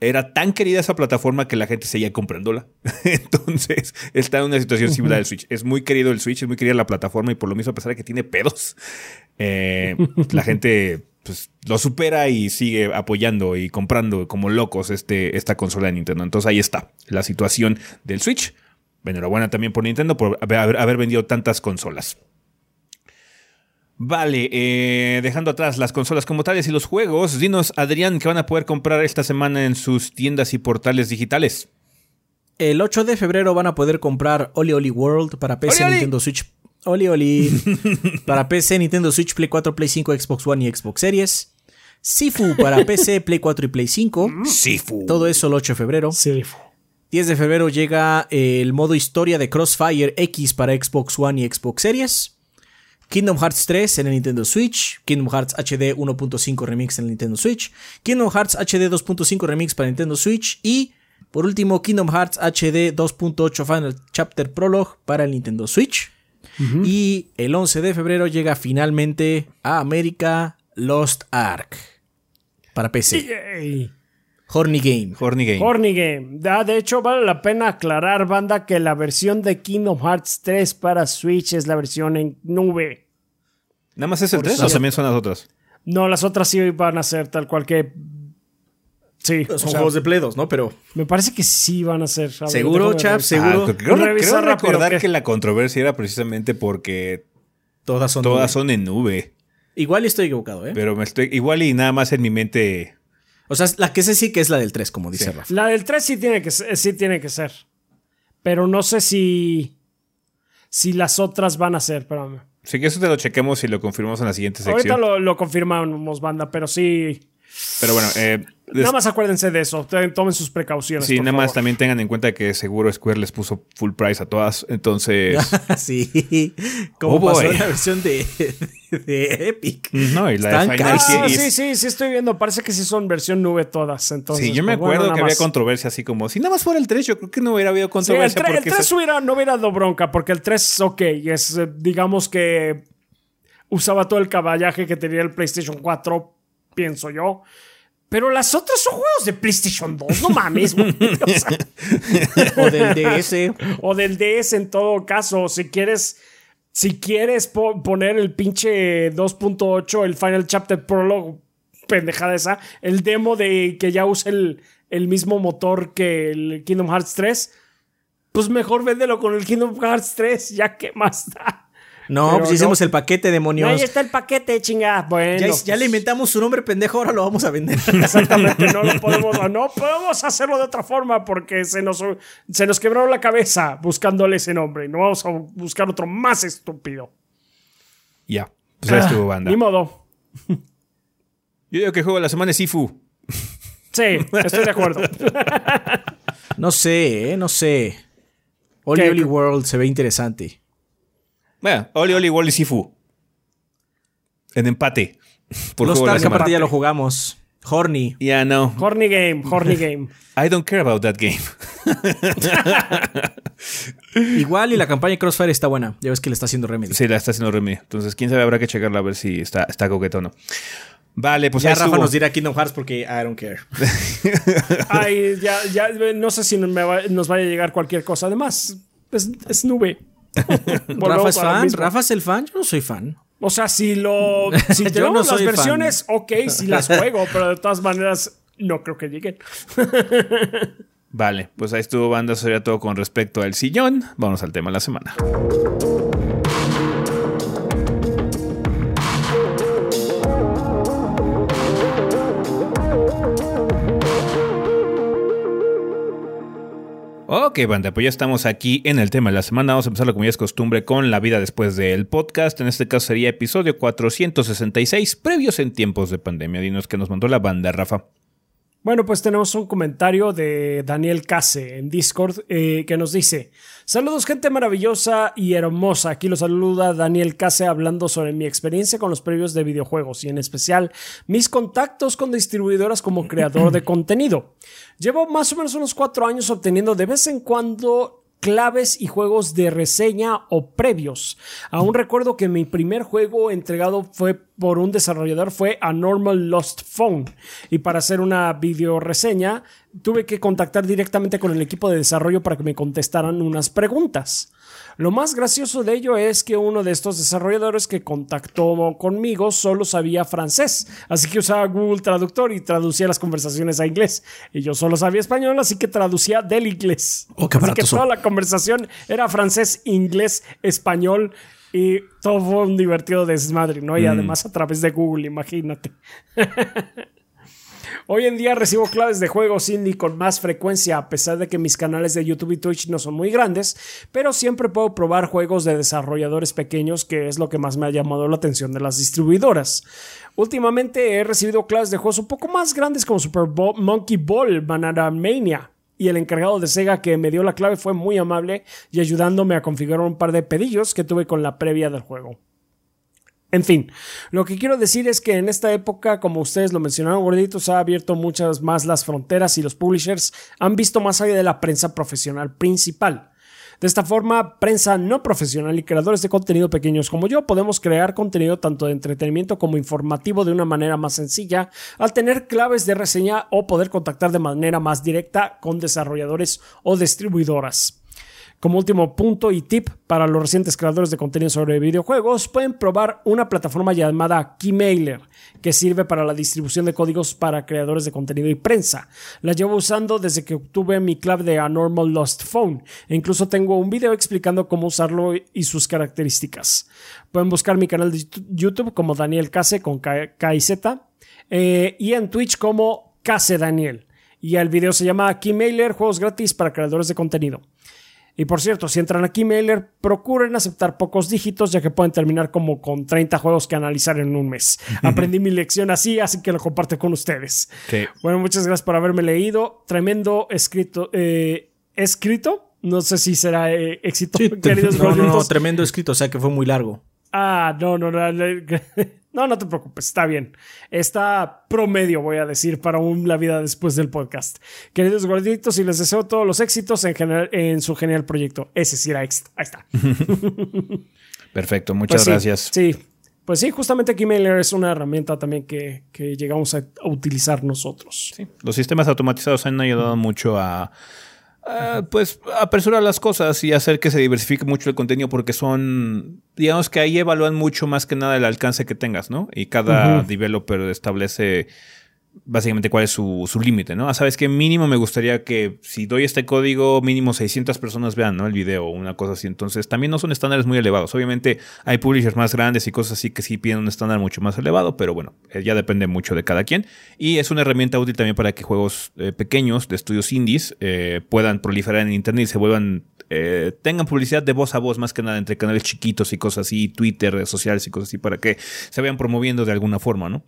era tan querida esa plataforma que la gente seguía comprándola. Entonces está en una situación similar al Switch. Es muy querido el Switch, es muy querida la plataforma y por lo mismo, a pesar de que tiene pedos, eh, la gente pues, lo supera y sigue apoyando y comprando como locos este, esta consola de Nintendo. Entonces ahí está la situación del Switch. Enhorabuena también por Nintendo por haber, haber vendido tantas consolas. Vale, eh, dejando atrás las consolas como tales y los juegos, dinos, Adrián, que van a poder comprar esta semana en sus tiendas y portales digitales. El 8 de febrero van a poder comprar Oli Oli World para PC, Oli, Nintendo Switch. Oli Oli. para PC, Nintendo Switch, Play 4, Play 5, Xbox One y Xbox Series. Sifu para PC, Play 4 y Play 5. Sifu. Todo eso el 8 de febrero. Sifu. 10 de febrero llega el modo historia de Crossfire X para Xbox One y Xbox Series. Kingdom Hearts 3 en el Nintendo Switch, Kingdom Hearts HD 1.5 Remix en el Nintendo Switch, Kingdom Hearts HD 2.5 Remix para Nintendo Switch y, por último, Kingdom Hearts HD 2.8 Final Chapter Prologue para el Nintendo Switch. Uh -huh. Y el 11 de febrero llega finalmente a América Lost Ark para PC. Yay. Horny Game. Horny Game. Horny Game. Ah, de hecho, vale la pena aclarar, banda, que la versión de Kingdom Hearts 3 para Switch es la versión en nube. ¿Nada más es el 3 o también son las otras? No, las otras sí van a ser tal cual que. Sí. Son o sea, juegos de Play 2, ¿no? Pero. Me parece que sí van a ser. A ¿Seguro, Chap? ¿Seguro? Ah, creo, creo recordar que... que... la controversia era precisamente porque. Todas son, todas son en nube. Igual estoy equivocado, ¿eh? Pero me estoy. Igual y nada más en mi mente. O sea, la que sé sí que es la del 3, como dice sí. Rafa. La del 3 sí tiene que ser, sí tiene que ser. Pero no sé si. Si las otras van a ser, espérame. Sí, que eso te lo chequemos y lo confirmamos en la siguiente sección. Ahorita lo, lo confirmamos, banda, pero sí. Pero bueno, eh, Nada más acuérdense de eso. Tomen sus precauciones. sí, por nada más también tengan en cuenta que seguro Square les puso full price a todas. Entonces, sí. Como Oh, pasó boy. la versión de, de Epic. no, y la de Final Ah, sí, sí, sí, estoy viendo. Parece que sí son versión nube todas. Entonces, Sí, yo me pues, bueno, acuerdo que había controversia así como, si nada más fuera el 3, yo creo que no hubiera habido Sí, el, controversia tre- el porque 3 se- hubiera, no hubiera dado bronca, porque el 3, ok, es, eh, digamos que usaba todo el caballaje que tenía el PlayStation 4, pienso yo. Pero las otras son juegos de PlayStation 2, no mames, güey. O sea, O del DS. o del DS en todo caso. Si quieres, si quieres po- poner el pinche 2.8, el Final Chapter Prologue, pendejada esa, el demo de que ya use el, el mismo motor que el Kingdom Hearts 3, pues mejor véndelo con el Kingdom Hearts 3, ya que más da. No, Pero pues no. hicimos el paquete, demonios. Ahí está el paquete, chinga. Bueno, Ya, pues, ya le inventamos su nombre pendejo, ahora lo vamos a vender. Exactamente, no lo podemos, no podemos hacerlo de otra forma porque se nos, se nos quebró la cabeza buscándole ese nombre. No vamos a buscar otro más estúpido. Ya, pues ahí estuvo banda. Ni modo. Yo digo que juego de la semana es Sifu. Sí, estoy de acuerdo. No sé, eh, no sé. Oli World se ve interesante. Bueno, Oli Oli Wally Sifu. En empate. Por Los Stars aparte ya lo jugamos. Horny. Ya no. Horny game, horny game. I don't care about that game. Igual y la campaña de Crossfire está buena. Ya ves que le está haciendo Remedy. Sí, la está haciendo Remy. Entonces, quién sabe, habrá que checarla a ver si está, está coqueto o no. Vale, pues ya ahí Rafa estuvo. nos dirá Kingdom Hearts porque I don't care. Ay, ya, ya, no sé si me va- nos vaya a llegar cualquier cosa. Además, es, es nube. Rafa es fan. Rafa es el fan. Yo no soy fan. O sea, si lo. Si tenemos no las soy fan. versiones, ok, si las juego, pero de todas maneras, no creo que lleguen. Vale, pues ahí estuvo banda. Sería todo con respecto al sillón. Vamos al tema de la semana. Ok, banda, pues ya estamos aquí en el tema de la semana. Vamos a empezarlo como ya es costumbre con la vida después del podcast. En este caso sería episodio 466, previos en tiempos de pandemia. Dinos que nos mandó la banda, Rafa. Bueno, pues tenemos un comentario de Daniel Case en Discord eh, que nos dice: Saludos, gente maravillosa y hermosa. Aquí los saluda Daniel Case hablando sobre mi experiencia con los previos de videojuegos y en especial mis contactos con distribuidoras como creador de contenido. Llevo más o menos unos cuatro años obteniendo de vez en cuando claves y juegos de reseña o previos. Aún recuerdo que mi primer juego entregado fue por un desarrollador fue A Normal Lost Phone y para hacer una video reseña tuve que contactar directamente con el equipo de desarrollo para que me contestaran unas preguntas. Lo más gracioso de ello es que uno de estos desarrolladores que contactó conmigo solo sabía francés, así que usaba Google Traductor y traducía las conversaciones a inglés. Y yo solo sabía español, así que traducía del inglés. Oh, así que toda la conversación era francés, inglés, español y todo fue un divertido desmadre, ¿no? Y además a través de Google, imagínate. Hoy en día recibo claves de juegos indie con más frecuencia, a pesar de que mis canales de YouTube y Twitch no son muy grandes, pero siempre puedo probar juegos de desarrolladores pequeños, que es lo que más me ha llamado la atención de las distribuidoras. Últimamente he recibido claves de juegos un poco más grandes como Super Monkey Ball, Banana Mania. Y el encargado de Sega que me dio la clave fue muy amable y ayudándome a configurar un par de pedillos que tuve con la previa del juego. En fin, lo que quiero decir es que en esta época, como ustedes lo mencionaron, gorditos, ha abierto muchas más las fronteras y los publishers han visto más allá de la prensa profesional principal. De esta forma, prensa no profesional y creadores de contenido pequeños como yo podemos crear contenido tanto de entretenimiento como informativo de una manera más sencilla al tener claves de reseña o poder contactar de manera más directa con desarrolladores o distribuidoras. Como último punto y tip para los recientes creadores de contenido sobre videojuegos, pueden probar una plataforma llamada Keymailer, que sirve para la distribución de códigos para creadores de contenido y prensa. La llevo usando desde que obtuve mi clave de A Normal Lost Phone, e incluso tengo un video explicando cómo usarlo y sus características. Pueden buscar mi canal de YouTube como Daniel Case con K- KZ eh, y en Twitch como Case Daniel. Y el video se llama Keymailer, juegos gratis para creadores de contenido. Y por cierto, si entran aquí Mailer, procuren aceptar pocos dígitos, ya que pueden terminar como con 30 juegos que analizar en un mes. Aprendí mi lección así, así que lo comparto con ustedes. Bueno, muchas gracias por haberme leído. Tremendo escrito. Eh, escrito. No sé si será eh, éxito, queridos no, no, no, tremendo escrito, o sea que fue muy largo. Ah, no, no, no. No, no te preocupes, está bien. Está promedio, voy a decir, para un La Vida después del podcast. Queridos gorditos, y les deseo todos los éxitos en, general, en su genial proyecto. Ese sí era. Ahí está. Perfecto, muchas pues gracias. Sí, pues sí, justamente Keymailer es una herramienta también que, llegamos a, a, utilizar nosotros. Sí. Los sistemas automatizados han ayudado mucho a Ah, pues apresurar las cosas y hacer que se diversifique mucho el contenido porque son, digamos que ahí evalúan mucho más que nada el alcance que tengas, ¿no? Y cada developer establece básicamente cuál es su, su límite, ¿no? Ah, sabes que mínimo me gustaría que si doy este código, mínimo 600 personas vean, ¿no? El video o una cosa así. Entonces, también no son estándares muy elevados. Obviamente, hay publishers más grandes y cosas así que sí piden un estándar mucho más elevado, pero bueno, eh, ya depende mucho de cada quien. Y es una herramienta útil también para que juegos eh, pequeños de estudios indies eh, puedan proliferar en internet y se vuelvan, tengan publicidad de voz a voz más que nada entre canales chiquitos y cosas así, Twitter, redes sociales y cosas así para que se vayan promoviendo de alguna forma, ¿no?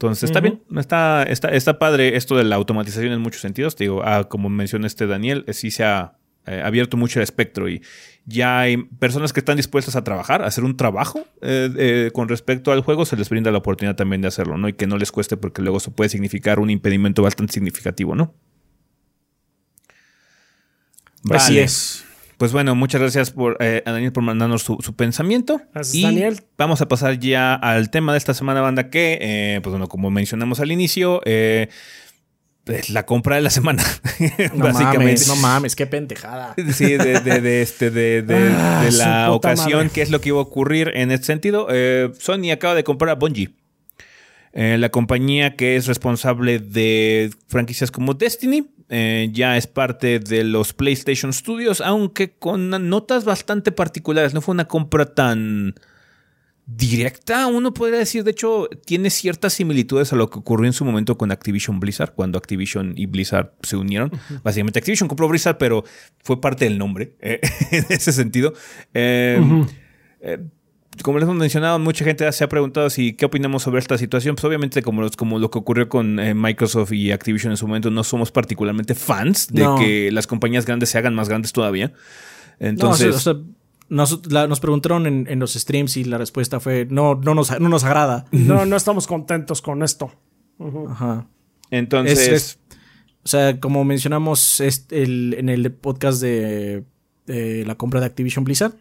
Entonces, está bien, está, está, está padre esto de la automatización en muchos sentidos. Te digo, ah, como mencionó este Daniel, eh, sí se ha eh, abierto mucho el espectro y ya hay personas que están dispuestas a trabajar, a hacer un trabajo eh, con respecto al juego, se les brinda la oportunidad también de hacerlo, ¿no? Y que no les cueste porque luego eso puede significar un impedimento bastante significativo, ¿no? Así es. Pues bueno, muchas gracias por, eh, a Daniel por mandarnos su, pensamiento. Gracias, y Daniel. Vamos a pasar ya al tema de esta semana, banda, que, eh, pues bueno, como mencionamos al inicio, eh, es la compra de la semana. No básicamente. Mames, no mames, qué pentejada. Sí, de, este, de, ah, la ocasión, qué es lo que iba a ocurrir en este sentido. Sony acaba de comprar a Bungie. la compañía que es responsable de franquicias como Destiny, eh, ya es parte de los PlayStation Studios, aunque con notas bastante particulares. No fue una compra tan directa, uno podría decir. De hecho, tiene ciertas similitudes a lo que ocurrió en su momento con Activision Blizzard, cuando Activision y Blizzard se unieron. Básicamente, Activision compró Blizzard, pero fue parte del nombre eh, en ese sentido. Eh, como les hemos mencionado, mucha gente se ha preguntado si qué opinamos sobre esta situación. Pues obviamente, como, como lo que ocurrió con eh, Microsoft y Activision en su momento, no somos particularmente fans de que las compañías grandes se hagan más grandes todavía. Entonces. nos, preguntaron en, los streams y la respuesta fue: no, no, nos, no nos agrada. No, no estamos contentos con esto. Ajá. Entonces. o sea, como mencionamos en el podcast de la compra de Activision Blizzard,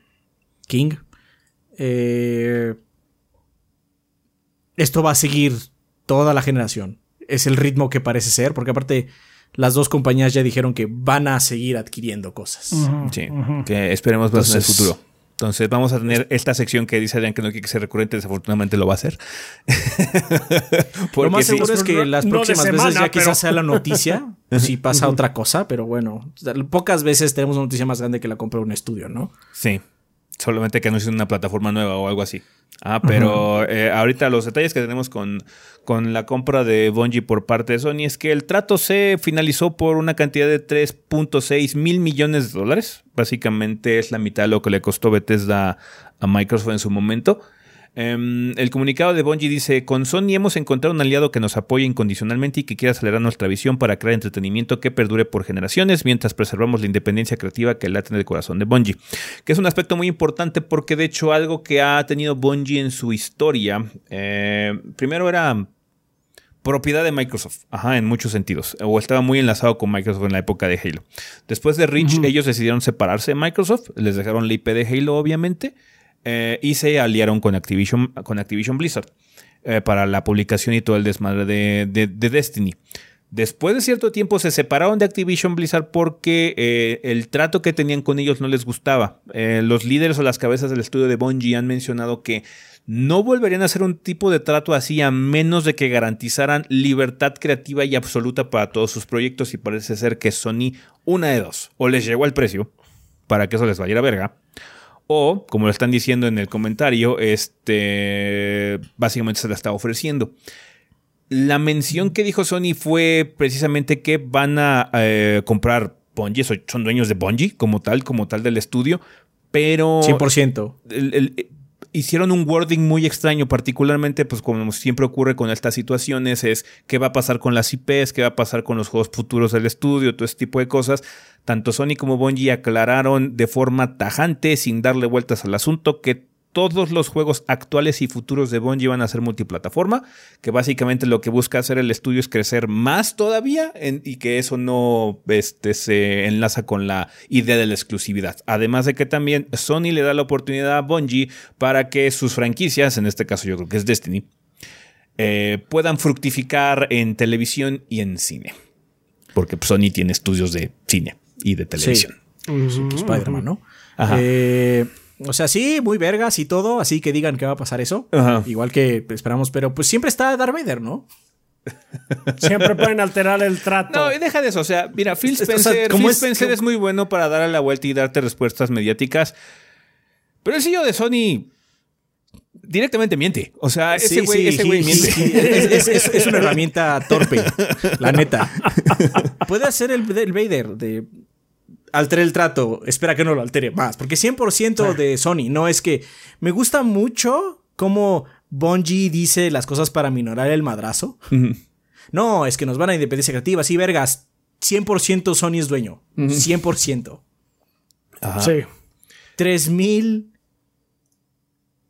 King eh, esto va a seguir toda la generación. Es el ritmo que parece ser, porque aparte las dos compañías ya dijeron que van a seguir adquiriendo cosas. sí, que esperemos más en el futuro. Entonces vamos a tener esta sección que dice Adrián que no quiere que sea recurrente, desafortunadamente lo va a hacer. lo más seguro es que las próximas veces ya quizás sea la noticia, si pasa otra cosa, pero bueno, pocas veces tenemos una noticia más grande que la compra de un estudio, ¿no? Sí solamente que anuncien una plataforma nueva o algo así. Ah, pero eh, ahorita los detalles que tenemos con, con la compra de Bungie por parte de Sony es que el trato se finalizó por una cantidad de 3.6 mil millones de dólares. Básicamente es la mitad de lo que le costó Bethesda a Microsoft en su momento. Em, el comunicado de Bungie dice, con Sony hemos encontrado un aliado que nos apoya incondicionalmente y que quiere acelerar nuestra visión para crear entretenimiento que perdure por generaciones mientras preservamos la independencia creativa que late en el corazón de Bungie. Que es un aspecto muy importante porque de hecho algo que ha tenido Bungie en su historia, eh, primero era propiedad de Microsoft, ajá, en muchos sentidos, o estaba muy enlazado con Microsoft en la época de Halo. Después de Reach, ellos decidieron separarse de Microsoft, les dejaron la IP de Halo, obviamente, eh, y se aliaron con Activision, con Activision Blizzard eh, para la publicación y todo el desmadre de, Destiny. Después de cierto tiempo se separaron de Activision Blizzard porque eh, el trato que tenían con ellos no les gustaba. los líderes o las cabezas del estudio de Bungie han mencionado que no volverían a hacer un tipo de trato así a menos de que garantizaran libertad creativa y absoluta para todos sus proyectos y parece ser que Sony una de dos o les llegó al precio para que eso les vaya a verga o, como lo están diciendo en el comentario, este básicamente se la está ofreciendo. La mención que dijo Sony fue precisamente que van a eh, comprar Bungie, son dueños de Bungie como tal, como tal del estudio, pero... 100%. el- hicieron un wording muy extraño, particularmente, pues como siempre ocurre con estas situaciones, es qué va a pasar con las IPs, qué va a pasar con los juegos futuros del estudio, todo ese tipo de cosas. Tanto Sony como Bungie aclararon de forma tajante, sin darle vueltas al asunto, que todos los juegos actuales y futuros de Bungie van a ser multiplataforma, que básicamente lo que busca hacer el estudio es crecer más todavía en- y que eso no este, se enlaza con la idea de la exclusividad. Además de que también Sony le da la oportunidad a Bungie para que sus franquicias, en este caso yo creo que es Destiny, eh, puedan fructificar en televisión y en cine. Porque pues, Sony tiene estudios de cine y de televisión. Sí, pues, Spider-Man, ¿no? Ajá. Eh, o sea, sí, muy vergas y todo, así que digan que va a pasar eso. Ajá. Igual que esperamos, pero pues siempre está Darth Vader, ¿no? Siempre pueden alterar el trato. No, y deja de eso. O sea, mira, Phil O sea, Spencer, ¿cómo Phil es Spencer que- es muy bueno para darle la vuelta y darte respuestas mediáticas. Pero el CEO de Sony directamente miente. O sea, ese güey sí, ese güey sí, miente. sí, es, es- es- es una herramienta torpe, la neta. Puede hacer el, el Vader de altere el trato, espera que no lo altere más, porque 100% de Sony, no es que me gusta mucho cómo Bungie dice las cosas para minorar el madrazo. No, es que nos van a independencia creativa, sí, vergas. 100% Sony es dueño. 100%. Ajá. Sí. 3 mil.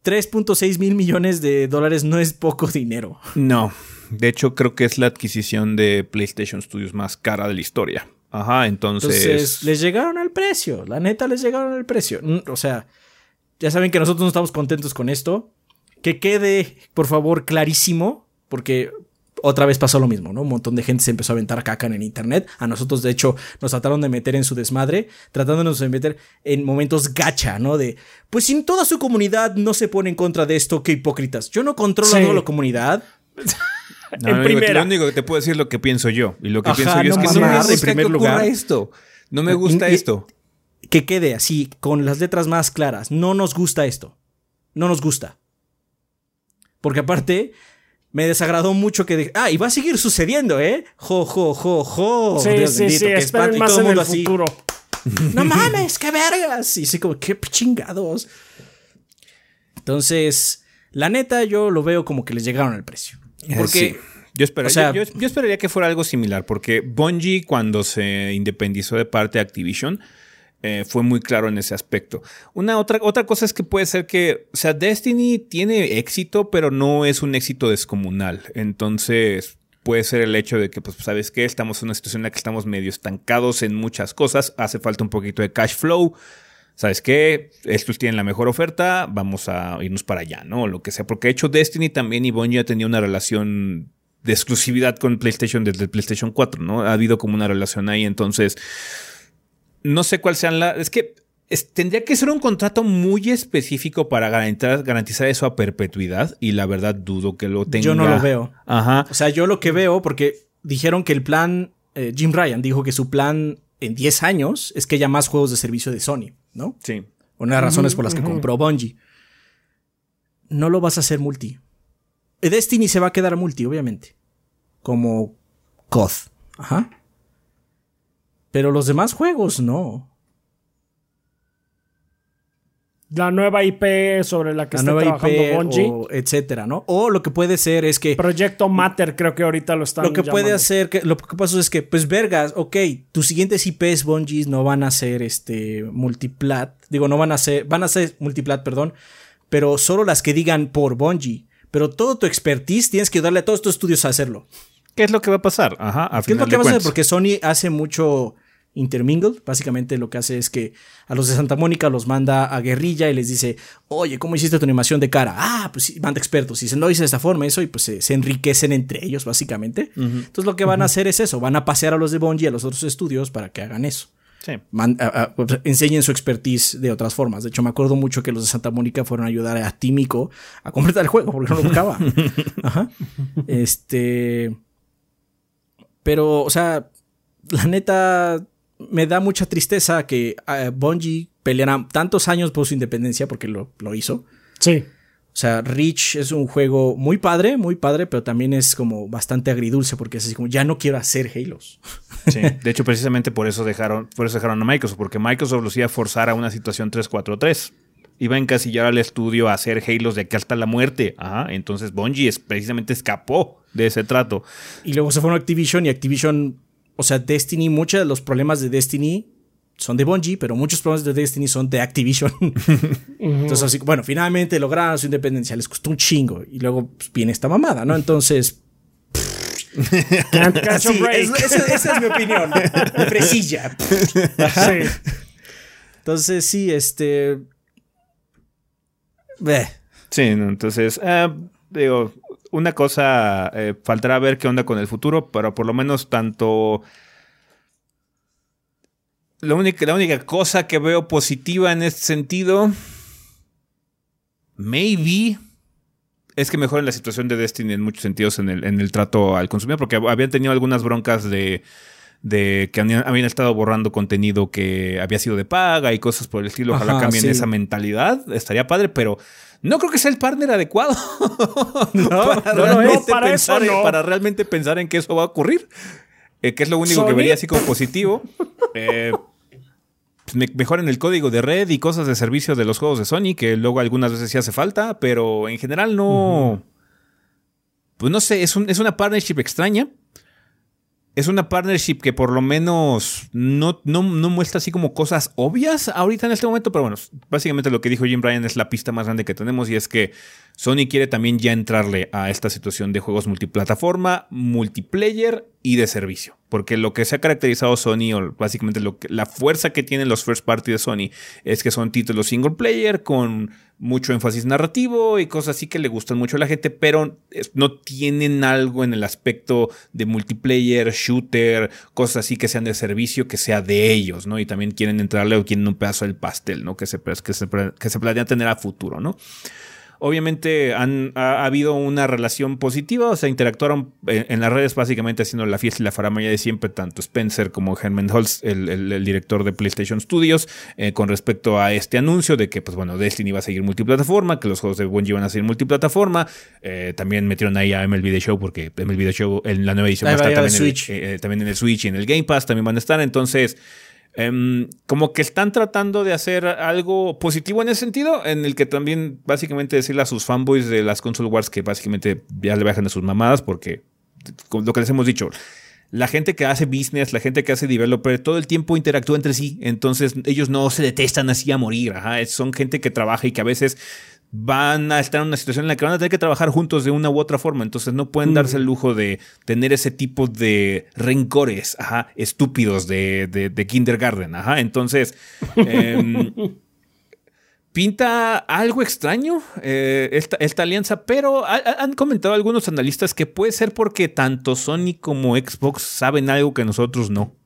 3.6 mil millones de dólares no es poco dinero. No. De hecho, creo que es la adquisición de PlayStation Studios más cara de la historia. Ajá, entonces. Entonces, les llegaron al precio. La neta, les llegaron al precio. Mm, O sea, ya saben que nosotros no estamos contentos con esto. Que quede, por favor, clarísimo, porque otra vez pasó lo mismo, ¿no? Un montón de gente se empezó a aventar caca en internet. A nosotros, de hecho, nos trataron de meter en su desmadre, tratándonos de meter en momentos gacha, ¿no? De, pues si toda su comunidad no se pone en contra de esto, qué hipócritas. Yo no controlo a toda la comunidad. No, en lo único- primera. Lo único que te puedo decir es lo que pienso yo. Y lo que Ajá, pienso yo no es que no me gusta en primer que ocurra lugar. esto. No me gusta Y- esto. que quede así, con las letras más claras. No nos gusta esto. No nos gusta. Porque aparte, me desagradó mucho que... de- ah, y va a seguir sucediendo, ¿eh? Jo, jo, jo, jo. sí, Dios sí, bendito, sí. qué Esperen espanto. Y más todo en el mundo así, futuro. No mames, qué vergas. Y así como, qué chingados. Entonces, la neta, yo lo veo como que les llegaron al precio. Porque... Eh, Sí. Yo, espero- o sea- yo, yo- yo esperaría que fuera algo similar, porque Bungie, cuando se independizó de parte de Activision, eh, fue muy claro en ese aspecto. Una otra, otra cosa es que puede ser que, o sea, Destiny tiene éxito, pero no es un éxito descomunal. Entonces, puede ser el hecho de que, pues, ¿sabes qué? Estamos en una situación en la que estamos medio estancados en muchas cosas, hace falta un poquito de cash flow. ¿Sabes qué? Estos tienen la mejor oferta, vamos a irnos para allá, ¿no? Lo que sea. Porque de hecho Destiny también y Bungie ha tenido una relación de exclusividad con PlayStation desde el PlayStation 4, ¿no? Ha habido como una relación ahí, entonces no sé cuál sean la... Es que es- tendría que ser un contrato muy específico para garantizar, garantizar eso a perpetuidad y la verdad dudo que lo tenga. Yo no lo veo. Ajá. O sea, yo lo que veo, porque dijeron que el plan, eh, Jim Ryan dijo que su plan en 10 años es que haya más juegos de servicio de Sony, ¿no? Sí. Una de las razones por las que compró Bungie. No lo vas a hacer multi. Eh, Destiny se va a quedar multi, obviamente. Como COD. Ajá. Pero los demás juegos no. La nueva IP sobre la que La está nueva trabajando IP Bungie. o etcétera, ¿no? O lo que puede ser es que Proyecto Matter, creo que ahorita lo están lo que puede hacer, que, lo que pasa es que, pues, vergas, ok, tus siguientes IPs Bungie no van a ser este multiplat, digo, no van a ser, van a ser multiplat, perdón, pero solo las que digan por Bungie. Pero todo tu expertise tienes que darle a todos tus estudios a hacerlo. ¿Qué es lo que va a pasar? Ajá. A ¿Qué es lo que va a hacer? cuentas. Porque Sony hace mucho intermingle. Básicamente lo que hace es que a los de Santa Mónica los manda a guerrilla y les dice, oye, ¿cómo hiciste tu animación de cara? Ah, pues sí, manda expertos. Y dicen, lo hice de esta forma, eso, y pues se, se enriquecen entre ellos, básicamente. Entonces lo que van a hacer es eso, van a pasear a los de Bungie a los otros estudios para que hagan eso. Sí. Man- a- a- pues, enseñen su expertise de otras formas. De hecho, me acuerdo mucho que los de Santa Mónica fueron a ayudar a Tímico a completar el juego porque no lo buscaba. Ajá. Este. Pero, o sea, la neta me da mucha tristeza que eh, Bungie peleara tantos años por su independencia porque lo, lo hizo. Sí. O sea, Reach es un juego muy padre, muy padre, pero también es como bastante agridulce porque es así como ya no quiero hacer Halos. Sí, de hecho precisamente por eso dejaron, por eso dejaron a Microsoft, porque Microsoft los iba a forzar a una situación 343. Iba a encasillar al estudio a hacer Halos de aquí hasta la muerte. Ajá, entonces Bungie es, precisamente escapó de ese trato. Y luego se fueron a Activision y Activision, o sea, Destiny, muchos de los problemas de Destiny son de Bungie, pero muchos problemas de Destiny son de Activision. Entonces, así, bueno, finalmente lograron su independencia, les costó un chingo. Y luego pues, viene esta mamada, ¿no? Entonces. Así, es, esa, esa, es mi opinión. Presilla. Sí. Entonces, sí, este. Sí, entonces. Eh, digo, una cosa. Eh, faltará ver qué onda con el futuro, pero por lo menos tanto la única, la única cosa que veo positiva en este sentido, maybe, es que mejoren la situación de Destiny en muchos sentidos en el, en el trato al consumidor, porque habían tenido algunas broncas de, de que habían, estado borrando contenido que había sido de paga y cosas por el estilo. Ojalá cambien esa mentalidad, estaría padre, pero no creo que sea el partner adecuado no, para, realmente pensar, para realmente pensar en que eso va a ocurrir. Eh, que es lo único que vería así como positivo. Eh, pues, mejoren el código de red y cosas de servicio de los juegos de Sony, que luego algunas veces sí hace falta, pero en general no. Pues no sé, es, un, es una partnership extraña es una partnership que por lo menos no, no, muestra así como cosas obvias ahorita en este momento, pero bueno, básicamente lo que dijo Jim Ryan es la pista más grande que tenemos y es que Sony quiere también ya entrarle a esta situación de juegos multiplataforma, multiplayer y de servicio. Porque lo que se ha caracterizado Sony, o básicamente lo que, la fuerza que tienen los first party de Sony, es que son títulos single player con mucho énfasis narrativo y cosas así que le gustan mucho a la gente, pero no tienen algo en el aspecto de multiplayer, shooter, cosas así que sean de servicio, que sea de ellos, ¿no? Y también quieren entrarle o quieren un pedazo del pastel, ¿no? Que se, que se, que se planea tener a futuro, ¿no? Obviamente han, ha, habido una relación positiva, o sea, interactuaron en, las redes básicamente haciendo la fiesta y la faramaya de siempre, tanto Spencer como Herman Holtz, el, director de PlayStation Studios, eh, con respecto a este anuncio de que, pues bueno, Destiny va a seguir multiplataforma, que los juegos de Bungie van a seguir multiplataforma. Eh, también metieron ahí a MLB The Show, porque MLB The Show en la nueva edición va a estar también, eh, también en el Switch y en el Game Pass también van a estar. Entonces, Em, como que están tratando de hacer algo positivo en ese sentido, en el que también básicamente decirle a sus fanboys de las console wars que básicamente ya le bajan a sus mamadas porque lo que les hemos dicho, la gente que hace business, la gente que hace developer, todo el tiempo interactúa entre sí, entonces ellos no se detestan así a morir, son gente que trabaja y que a veces van a estar en una situación en la que van a tener que trabajar juntos de una u otra forma. Entonces no pueden darse el lujo de tener ese tipo de rencores, ajá, estúpidos de, de, kindergarten, ajá. Entonces, em, pinta algo extraño eh, esta, esta, alianza, pero han comentado algunos analistas que puede ser porque tanto Sony como Xbox saben algo que nosotros no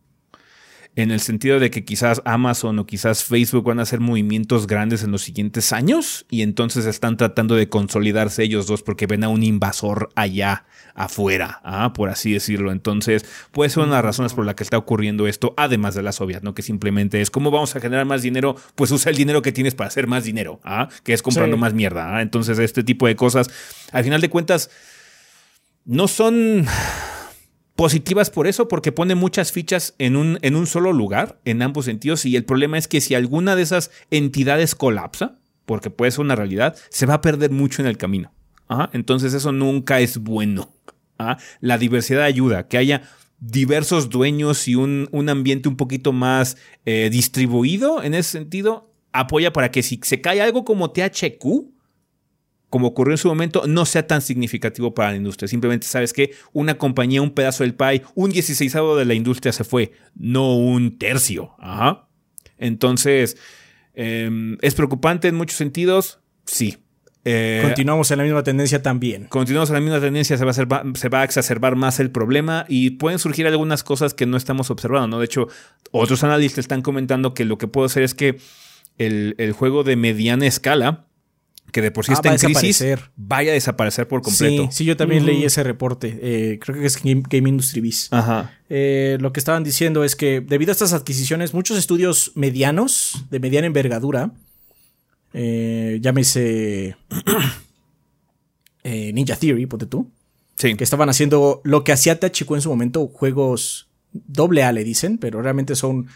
en el sentido de que quizás Amazon o quizás Facebook van a hacer movimientos grandes en los siguientes años y entonces están tratando de consolidarse ellos dos porque ven a un invasor allá afuera, ¿ah? por así decirlo. Entonces, puede ser una de las razones por la que está ocurriendo esto, además de las obvias, ¿no? Que simplemente es cómo vamos a generar más dinero, pues usa el dinero que tienes para hacer más dinero, ¿ah? Que es comprando más mierda. ¿ah? Entonces, este tipo de cosas, al final de cuentas, no son positivas por eso, porque pone muchas fichas en un, en un solo lugar, en ambos sentidos, y el problema es que si alguna de esas entidades colapsa, porque puede ser una realidad, se va a perder mucho en el camino. Entonces eso nunca es bueno. La diversidad ayuda, que haya diversos dueños y un, un ambiente un poquito más eh, distribuido en ese sentido, apoya para que si se cae algo como THQ, como ocurrió en su momento, no sea tan significativo para la industria. Simplemente sabes que una compañía, un pedazo del pie, un 16 de la industria se fue, no un tercio. Ajá. Entonces, em, ¿es preocupante en muchos sentidos? Sí. Eh, continuamos en la misma tendencia también. Continuamos en la misma tendencia, se va, a se va a exacerbar más el problema y pueden surgir algunas cosas que no estamos observando, ¿no? De hecho, otros analistas están comentando que lo que puede ser es que el, el juego de mediana escala, que de por sí ah, está en crisis, vaya a desaparecer por completo. Sí, sí yo también leí ese reporte. Eh, creo que es Game, Industry Biz. Ajá. Eh, lo que estaban diciendo es que debido a estas adquisiciones, muchos estudios medianos, de mediana envergadura, eh, llámese eh, Ninja Theory, ponte tú. Sí. Que estaban haciendo lo que hacía THQ en su momento, juegos doble A le dicen, pero realmente son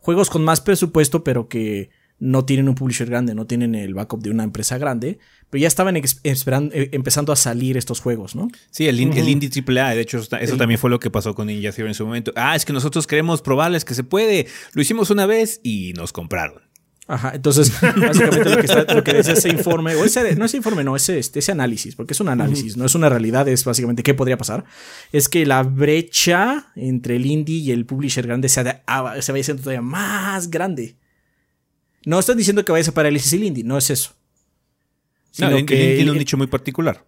juegos con más presupuesto, pero que no tienen un publisher grande, no tienen el backup de una empresa grande, pero ya estaban esperando- eh, empezando a salir estos juegos, ¿no? Sí, el, in- el Indie AAA, de hecho, eso también fue lo que pasó con Ninja Theory en su momento. Ah, es que nosotros queremos probarles que se puede. Lo hicimos una vez y nos compraron. Ajá, entonces, básicamente lo que, está, lo que dice ese informe, o ese, no ese informe, no, ese, este, ese análisis, porque es un análisis, no es una realidad, es básicamente qué podría pasar, es que la brecha entre el indie y el publisher grande se, ha- se vaya haciendo todavía más grande. No estoy diciendo que vaya a separar el el indie, no es eso. No, Sino el, el que Indie tiene un el- nicho muy particular.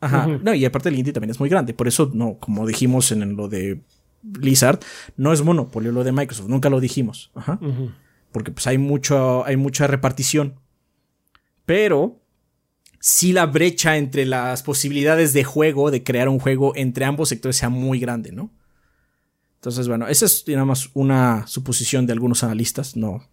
Ajá. No, y aparte el indie también es muy grande. Por eso, no, como dijimos en lo de Blizzard, no es monopolio lo de Microsoft. Nunca lo dijimos. Ajá. Porque pues hay mucho, hay mucha repartición. Pero sí la brecha entre las posibilidades de juego, de crear un juego entre ambos sectores sea muy grande, ¿no? Entonces, bueno, esa es nada más una suposición de algunos analistas. No,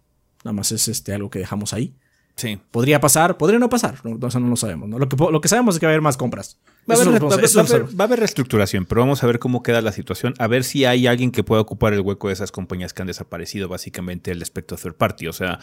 nada más es este algo que dejamos ahí. Sí. Podría pasar, podría no pasar, no, no, no lo sabemos. ¿no? Lo, que, lo que sabemos es que va a haber más compras. Va a, haber, lo va a podemos- haber- eso va a lo haber- sabemos. va a haber reestructuración, pero vamos a ver cómo queda la situación, a ver si hay alguien que pueda ocupar el hueco de esas compañías que han desaparecido, básicamente el aspecto third party, o sea,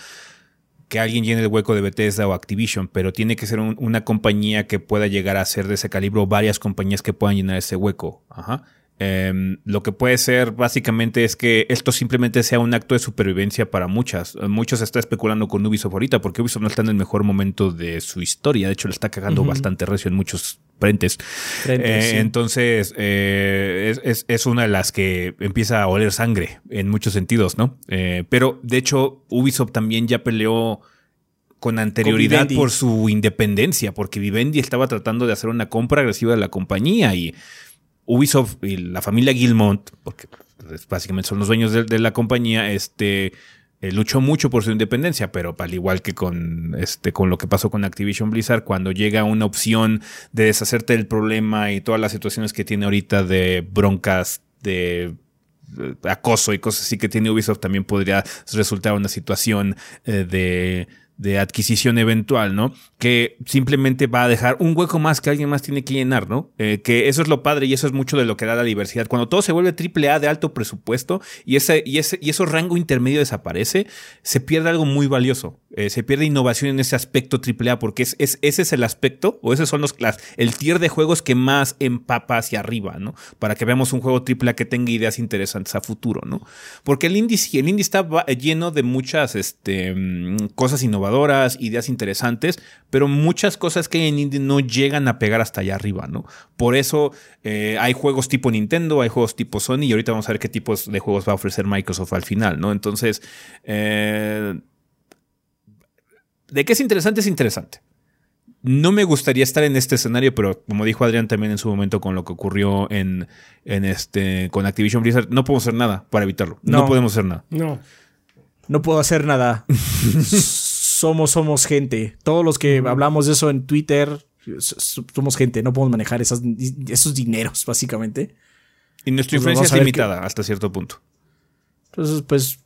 que alguien llene el hueco de Bethesda o Activision, pero tiene que ser un- una compañía que pueda llegar a ser de ese calibre o varias compañías que puedan llenar ese hueco. Ajá. Em, lo que puede ser básicamente es que esto simplemente sea un acto de supervivencia para muchas. Eh, Muchos se está especulando con Ubisoft ahorita porque Ubisoft no está en el mejor momento de su historia. De hecho, le está cagando bastante recio en muchos frentes. Frentes, Eh, sí. Entonces, eh, es, es- es una de las que empieza a oler sangre en muchos sentidos, ¿no? Pero, de hecho, Ubisoft también ya peleó con anterioridad por su independencia, porque Vivendi estaba tratando de hacer una compra agresiva de la compañía y Ubisoft y la familia Gilmont, porque pues, básicamente son los dueños de, de la compañía, este eh, luchó mucho por su independencia, pero al igual que con este con lo que pasó con Activision Blizzard, cuando llega una opción de deshacerte del problema y todas las situaciones que tiene ahorita de broncas de eh, acoso y cosas así que tiene Ubisoft también podría resultar una situación eh, de, de adquisición eventual, ¿no? Que simplemente va a dejar un hueco más que alguien más tiene que llenar, ¿no? Eh, que eso es lo padre y eso es mucho de lo que da la diversidad. Cuando todo se vuelve triple A de alto presupuesto y ese, y ese, y rango intermedio desaparece, se pierde algo muy valioso. Eh, se pierde innovación en ese aspecto triple A porque es, es- ese es el aspecto o esos son los el tier de juegos que más empapa hacia arriba, ¿no? Para que veamos un juego triple A que tenga ideas interesantes a futuro, ¿no? Porque el indie el indie está lleno de muchas este, mm, cosas innovadoras, ideas interesantes, pero muchas cosas que hay en indie no llegan a pegar hasta allá arriba, ¿no? Por eso eh, hay juegos tipo Nintendo, hay juegos tipo Sony y ahorita vamos a ver qué tipos de juegos va a ofrecer Microsoft al final, ¿no? Entonces, eh, de qué es interesante, es interesante. No me gustaría estar en este escenario, pero como dijo Adrián también en su momento con lo que ocurrió en, en este con Activision Blizzard, no podemos hacer nada para evitarlo. No, No. podemos hacer nada. No. No puedo hacer nada. somos, somos gente. Todos los que hablamos de eso en Twitter, somos gente. No podemos manejar esas, esos dineros, básicamente. Y nuestra Pues influencia es limitada hasta cierto punto. Entonces, pues,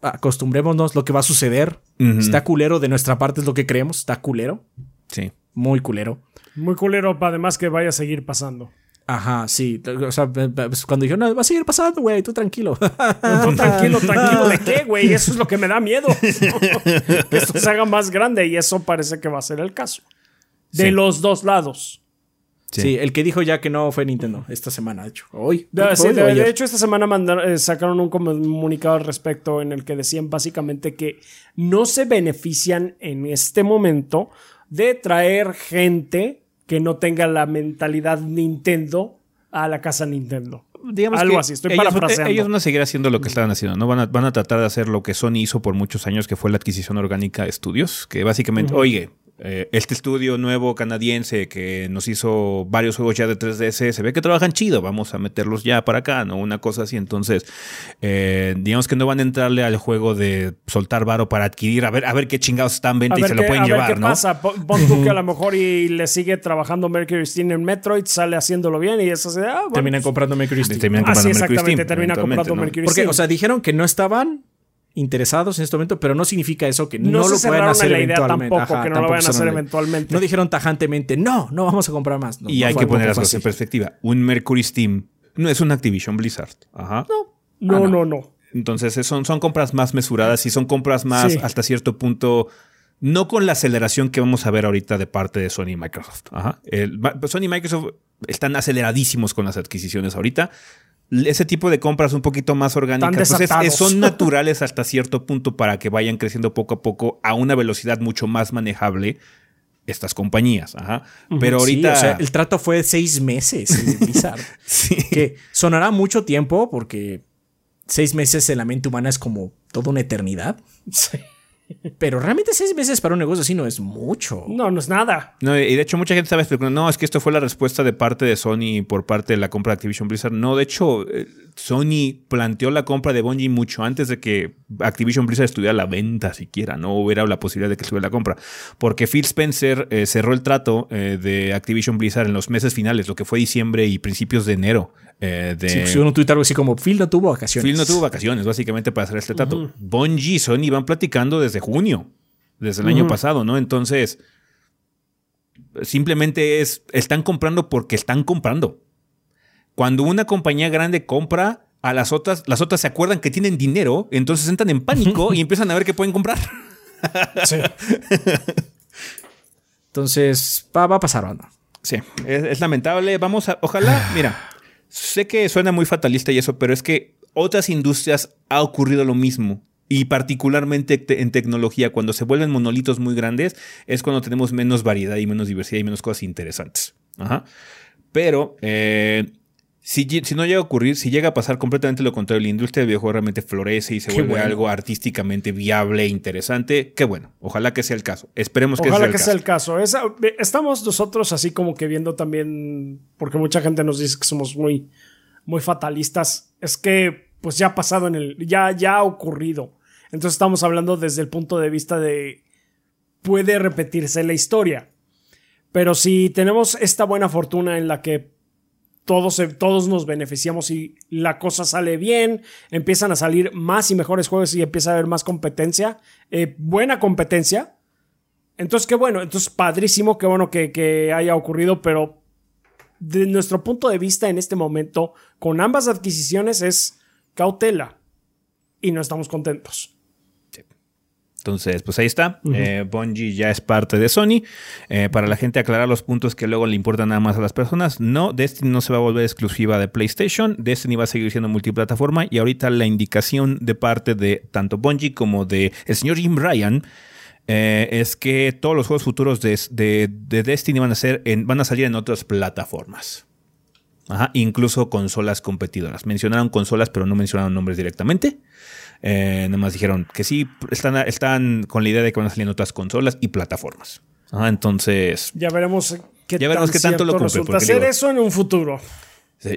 acostumbrémonos lo que va a suceder. Está culero de nuestra parte, es lo que creemos. Está culero. Sí. Muy culero. Muy culero, además que vaya a seguir pasando. Ajá, sí. O sea, pues, cuando dijeron, no, va a seguir pasando, güey, tú tranquilo. No, tranquilo, tranquilo. ¿De qué, güey? Eso es lo que me da miedo. que esto se haga más grande y eso parece que va a ser el caso. De Sí. los dos lados. Sí. Sí. el que dijo ya que no fue Nintendo esta semana, de hecho. Hoy. Sí, de hecho, esta semana mandaron- eh, sacaron un comunicado al respecto en el que decían básicamente que no se benefician en este momento de traer gente que no tenga la mentalidad Nintendo a la casa Nintendo. digamos Algo que así, estoy ellos, parafraseando. ellos van a seguir haciendo lo que estaban haciendo, ¿no? Van a, van a tratar de hacer lo que Sony hizo por muchos años, que fue la adquisición orgánica de estudios, que básicamente, oye, eh, este estudio nuevo canadiense que nos hizo varios juegos ya de 3DS, se ve que trabajan chido, vamos a meterlos ya para acá, ¿no? Una cosa así. Entonces, eh, digamos que no van a entrarle al juego de soltar varo para adquirir, a ver, a ver qué chingados están en venta y ver se qué, lo pueden a ver llevar, qué ¿no? pasa. Pon tú que a lo mejor y le sigue trabajando Mercury Steam en Metroid, sale haciéndolo bien y eso se ah, bueno, Terminan comprando Mercury Steam. Terminan Así comprando Mercury exactamente, Steam, termina comprando ¿no? Mercury Porque, Steam. o sea, dijeron que no estaban interesados en este momento, pero no significa eso que no, No, lo se puedan hacer la idea eventualmente. tampoco, Ajá, que no lo vayan a hacer eventualmente. No dijeron tajantemente, no, no vamos a comprar más. No, Y no hay que poner las cosas en perspectiva. Un Mercury Steam no es un Activision Blizzard. Ajá. no, Ah, no. no, no. Entonces es- son, son compras más mesuradas y son compras más Sí. hasta cierto punto, no con la aceleración que vamos a ver ahorita de parte de Sony y Microsoft. Ajá. El- Sony y Microsoft están aceleradísimos con las adquisiciones ahorita. Ese tipo de compras un poquito más orgánicas pues es- son naturales hasta cierto punto para que vayan creciendo poco a poco a una velocidad mucho más manejable estas compañías. Ajá. Pero Sí, ahorita... o sea, el trato fue seis meses. Sí. que sonará mucho tiempo porque seis meses en la mente humana es como toda una eternidad. Sí. Pero realmente seis meses para un negocio así no es mucho. No, no es nada. No, y de hecho mucha gente estaba especulando, no, es que esto fue la respuesta de parte de Sony por parte de la compra de Activision Blizzard. No, de hecho, eh, Sony planteó la compra de Bungie mucho antes de que Activision Blizzard estuviera a la venta siquiera, no hubiera la posibilidad de que estuviera la compra. Porque Phil Spencer eh, cerró el trato eh, de Activision Blizzard en los meses finales, lo que fue diciembre y principios de enero. Eh, de, Sí, un tuit algo así como Phil no tuvo vacaciones. Phil no tuvo vacaciones, básicamente, para hacer este trato. Bungie y Sony van platicando desde junio, desde el año pasado, ¿no? Entonces, simplemente es, están comprando porque están comprando. Cuando una compañía grande compra, a las otras, las otras se acuerdan que tienen dinero, entonces entran en pánico y empiezan a ver qué pueden comprar. Sí. Entonces, va, va a pasar, banda. Sí, es, es lamentable. Vamos a, ojalá, mira, sé que suena muy fatalista y eso, pero es que otras industrias ha ocurrido lo mismo. Y particularmente te- en tecnología, cuando se vuelven monolitos muy grandes, es cuando tenemos menos variedad y menos diversidad y menos cosas interesantes. Ajá. Pero eh, si, si no llega a ocurrir, si llega a pasar completamente lo contrario, la industria del videojuego realmente florece y se Qué vuelve bueno. algo artísticamente viable e interesante, qué bueno. Ojalá que sea el caso. Esperemos que Ojalá sea el que caso. sea el caso. Estamos nosotros así como que viendo también, porque mucha gente nos dice que somos muy, muy fatalistas. Es que pues ya ha pasado en el, ya, ya ha ocurrido. Entonces estamos hablando desde el punto de vista de puede repetirse la historia. Pero si tenemos esta buena fortuna en la que todos, todos nos beneficiamos y la cosa sale bien, empiezan a salir más y mejores juegos y empieza a haber más competencia, eh, buena competencia, entonces, qué bueno, entonces padrísimo, qué bueno que, que haya ocurrido, pero de nuestro punto de vista en este momento, con ambas adquisiciones es cautela y no estamos contentos. Entonces, pues ahí está. Eh, Bungie ya es parte de Sony. Eh, para la gente aclarar los puntos que luego le importan nada más a las personas. No, Destiny no se va a volver exclusiva de PlayStation. Destiny va a seguir siendo multiplataforma. Y ahorita la indicación de parte de tanto Bungie como de el señor Jim Ryan eh, es que todos los juegos futuros de, de- de Destiny van a, ser en, van a salir en otras plataformas. Ajá, incluso consolas competidoras. Mencionaron consolas, pero no mencionaron nombres directamente. Eh, nada más dijeron que sí, están, están con la idea de que van a salir en otras consolas y plataformas. Ajá, entonces, Ya veremos qué, Ya veremos tan qué tanto lo cumple, resulta digo- eso en un futuro.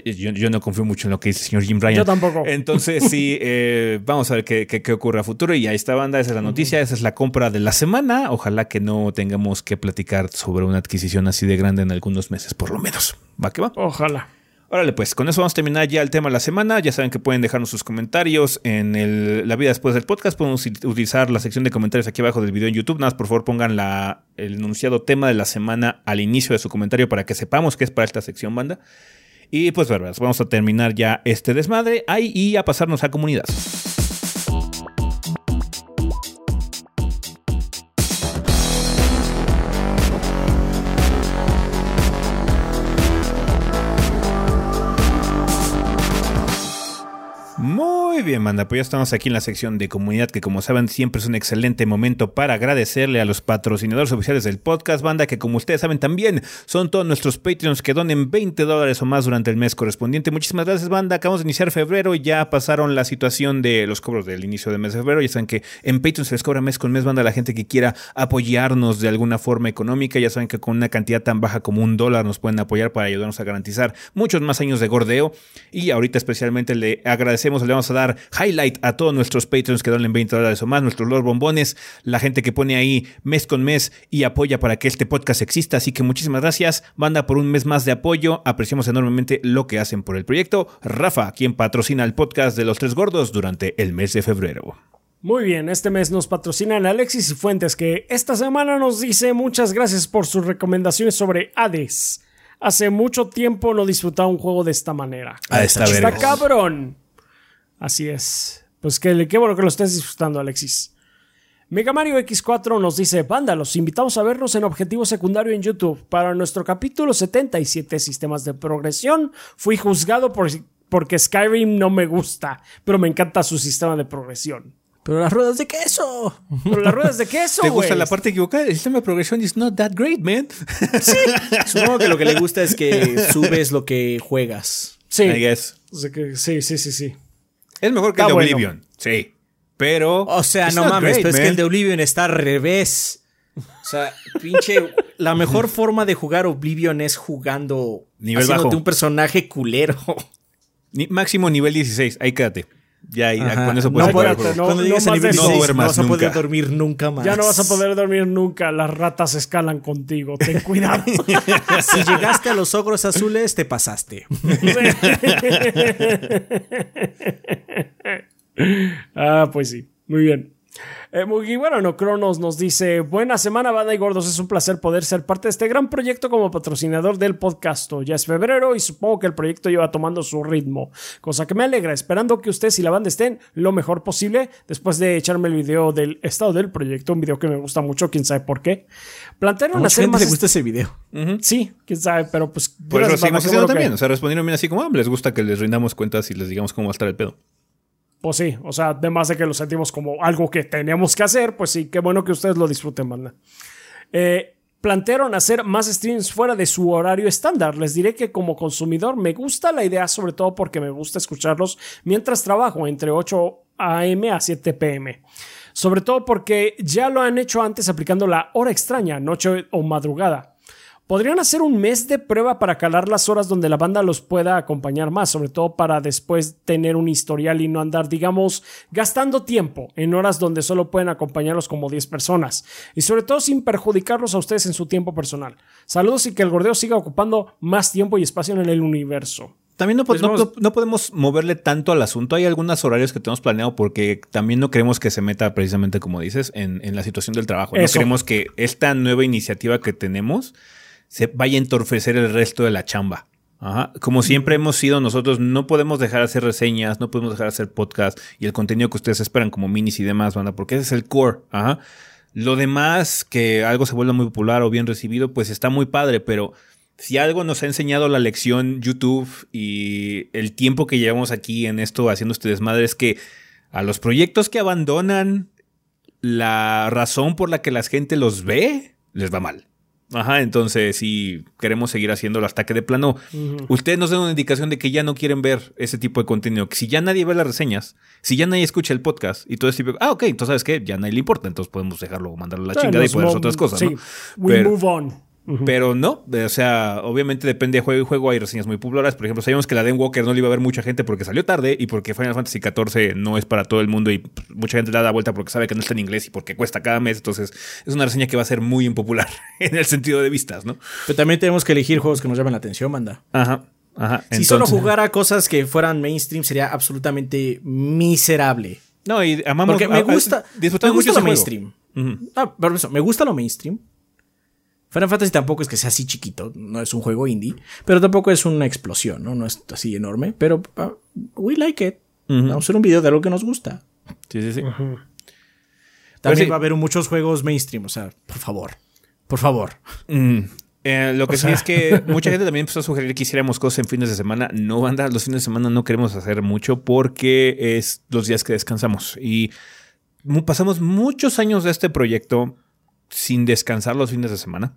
yo, yo no confío mucho en lo que dice el señor Jim Ryan. Yo tampoco. Entonces, sí, eh, vamos a ver qué, qué- qué ocurre a futuro. Y ahí está, banda. Esa es la noticia. Esa es la compra de la semana. Ojalá que no tengamos que platicar sobre una adquisición así de grande en algunos meses, por lo menos. ¿Va que va? Ojalá. Órale, pues con eso vamos a terminar ya el tema de la semana. Ya saben que pueden dejarnos sus comentarios en el- la vida después del podcast. Podemos ut- utilizar la sección de comentarios aquí abajo del video en YouTube. Nada más, por favor, pongan el enunciado tema de la semana al inicio de su comentario para que sepamos que es para esta sección, banda. Y pues, vamos a terminar ya este desmadre ahí y a pasarnos a comunidad. Muy bien, manda. Pues ya estamos aquí en la sección de comunidad, que como saben, siempre es un excelente momento para agradecerle a los patrocinadores oficiales del podcast, banda, que como ustedes saben también son todos nuestros Patreons que donen 20 dólares o más durante el mes correspondiente. Muchísimas gracias, banda. Acabamos de iniciar febrero y ya pasaron la situación de los cobros del inicio del mes de febrero. Ya saben que en Patreon se les cobra mes con mes, banda, la gente que quiera apoyarnos de alguna forma económica. Ya saben que con una cantidad tan baja como un dólar nos pueden apoyar para ayudarnos a garantizar muchos más años de gordeo. Y ahorita especialmente le agradecemos, le vamos a dar highlight a todos nuestros Patreons que donen 20 dólares o más, nuestros Lord Bombones, la gente que pone ahí mes con mes y apoya para que este podcast exista. Así que muchísimas gracias, banda, por un mes más de apoyo. Apreciamos enormemente lo que hacen por el proyecto. Rafa, quien patrocina el podcast de los tres gordos durante el mes de febrero. Muy bien, este mes nos patrocinan Alexis y Fuentes, que esta semana nos dice muchas gracias por sus recomendaciones sobre Hades. Hace mucho tiempo no disfrutaba un juego de esta manera. Ah, está cabrón. Así es. Pues que, qué bueno que lo estés disfrutando, Alexis. Mega Mario X4 nos dice, banda, los invitamos a vernos en Objetivo Secundario en YouTube. Para nuestro capítulo 77, Sistemas de Progresión, fui juzgado por, porque Skyrim no me gusta, pero me encanta su sistema de progresión. Pero las ruedas de queso. Pero las ruedas de queso, ¿Te gusta la parte equivocada? El sistema de progresión is not that great, man. Supongo que lo que le gusta es que subes lo que juegas. Sí. I guess. O sea que- sí, sí, sí, sí. Es mejor que Está el de bueno. Oblivion. Sí. Pero. O sea, no mames, great, pero es que el de Oblivion está al revés. O sea, pinche. La mejor forma de jugar Oblivion es jugando. Nivel haciéndote bajo. un personaje culero. Ni- máximo nivel 16. Ahí quédate. Ya, ahí, Ajá. con eso puedes no, jugar el espérate, juego. no, Cuando llegues a más nivel de eso. 16, No no, duermas vas a poder nunca. dormir nunca más. Ya no vas a poder dormir nunca. Las ratas escalan contigo. Ten cuidado. Si llegaste a los ogros azules, te pasaste. ah, pues sí. Muy bien. Eh, Mugiwara no Cronos nos dice: Buena semana, banda y gordos. Es un placer poder ser parte de este gran proyecto como patrocinador del podcast. Ya es febrero y supongo que el proyecto lleva tomando su ritmo, cosa que me alegra. Esperando que ustedes y la banda estén lo mejor posible. Después de echarme el video del estado del proyecto, un video que me gusta mucho, quién sabe por qué. Plantearon hacer gente más. le gusta ese video. Sí, quién sabe, pero pues. Por eso lo seguimos haciendo bueno que- también. O sea, respondieron bien así como, ah, les gusta que les rindamos cuentas y les digamos cómo va a estar el pedo. Pues sí, o sea, además de que lo sentimos como algo que tenemos que hacer, pues sí, qué bueno que ustedes lo disfruten, banda. Eh, plantearon hacer más streams fuera de su horario estándar. Les diré que como consumidor me gusta la idea, sobre todo porque me gusta escucharlos mientras trabajo entre 8 a.m. a 7 p.m. Sobre todo porque ya lo han hecho antes aplicando la hora extraña, noche o madrugada. Podrían hacer un mes de prueba para calar las horas donde la banda los pueda acompañar más, sobre todo para después tener un historial y no andar, digamos, gastando tiempo en horas donde solo pueden acompañarlos como 10 personas. Y sobre todo sin perjudicarlos a ustedes en su tiempo personal. Saludos y que el gordeo siga ocupando más tiempo y espacio en el universo. También no, po- Pues no- vamos- no- no podemos moverle tanto al asunto. Hay algunos horarios que tenemos planeado porque también no queremos que se meta precisamente, como dices, en, en la situación del trabajo. No queremos que esta nueva iniciativa que tenemos se vaya a entorpecer el resto de la chamba. Como siempre hemos sido nosotros, no podemos dejar de hacer reseñas, no podemos dejar de hacer podcast y el contenido que ustedes esperan como minis y demás, banda, porque ese es el core. Ajá. Lo demás, que algo se vuelva muy popular o bien recibido, pues está muy padre, pero si algo nos ha enseñado la lección YouTube y el tiempo que llevamos aquí en esto haciendo este desmadre es que a los proyectos que abandonan, la razón por la que la gente los ve, les va mal. Ajá, entonces si queremos seguir haciéndolo hasta que de plano ustedes nos den una indicación de que ya no quieren ver ese tipo de contenido, que si ya nadie ve las reseñas, si ya nadie escucha el podcast y todo ese tipo de... Ah, ok, entonces sabes qué, ya nadie le importa, entonces podemos dejarlo, mandarlo a la chingada y poner mov- otras cosas, Sí, ¿no? we Pero- move on. Pero no, o sea, obviamente depende de juego y juego. Hay reseñas muy populares. Por ejemplo, sabíamos que la Den Walker no le iba a ver mucha gente porque salió tarde y porque Final Fantasy XIV no es para todo el mundo y pues, mucha gente le da la vuelta porque sabe que no está en inglés y porque cuesta cada mes. Entonces, es una reseña que va a ser muy impopular en el sentido de vistas, ¿no? Pero también tenemos que elegir juegos que nos llamen la atención, manda. Ajá, ajá. Si solo Entonces- jugara cosas que fueran mainstream sería absolutamente miserable. No, y amamos. Porque a- me a- gusta, me disfrutamos gusta mucho lo mainstream. Ujú. Ah, pero eso, me gusta lo mainstream. Final Fantasy tampoco es que sea así chiquito, no es un juego indie, pero tampoco es una explosión, ¿no? No es así enorme, pero ah, we like it. Vamos a hacer un video de algo que nos gusta. Sí, sí, sí. También sí. va a haber muchos juegos mainstream, o sea, por favor, por favor. Mm. Eh, lo que O sí sea- es que mucha gente también empezó a sugerir que hiciéramos cosas en fines de semana. No, banda, los fines de semana no queremos hacer mucho porque es los días que descansamos. Y pasamos muchos años de este proyecto sin descansar los fines de semana.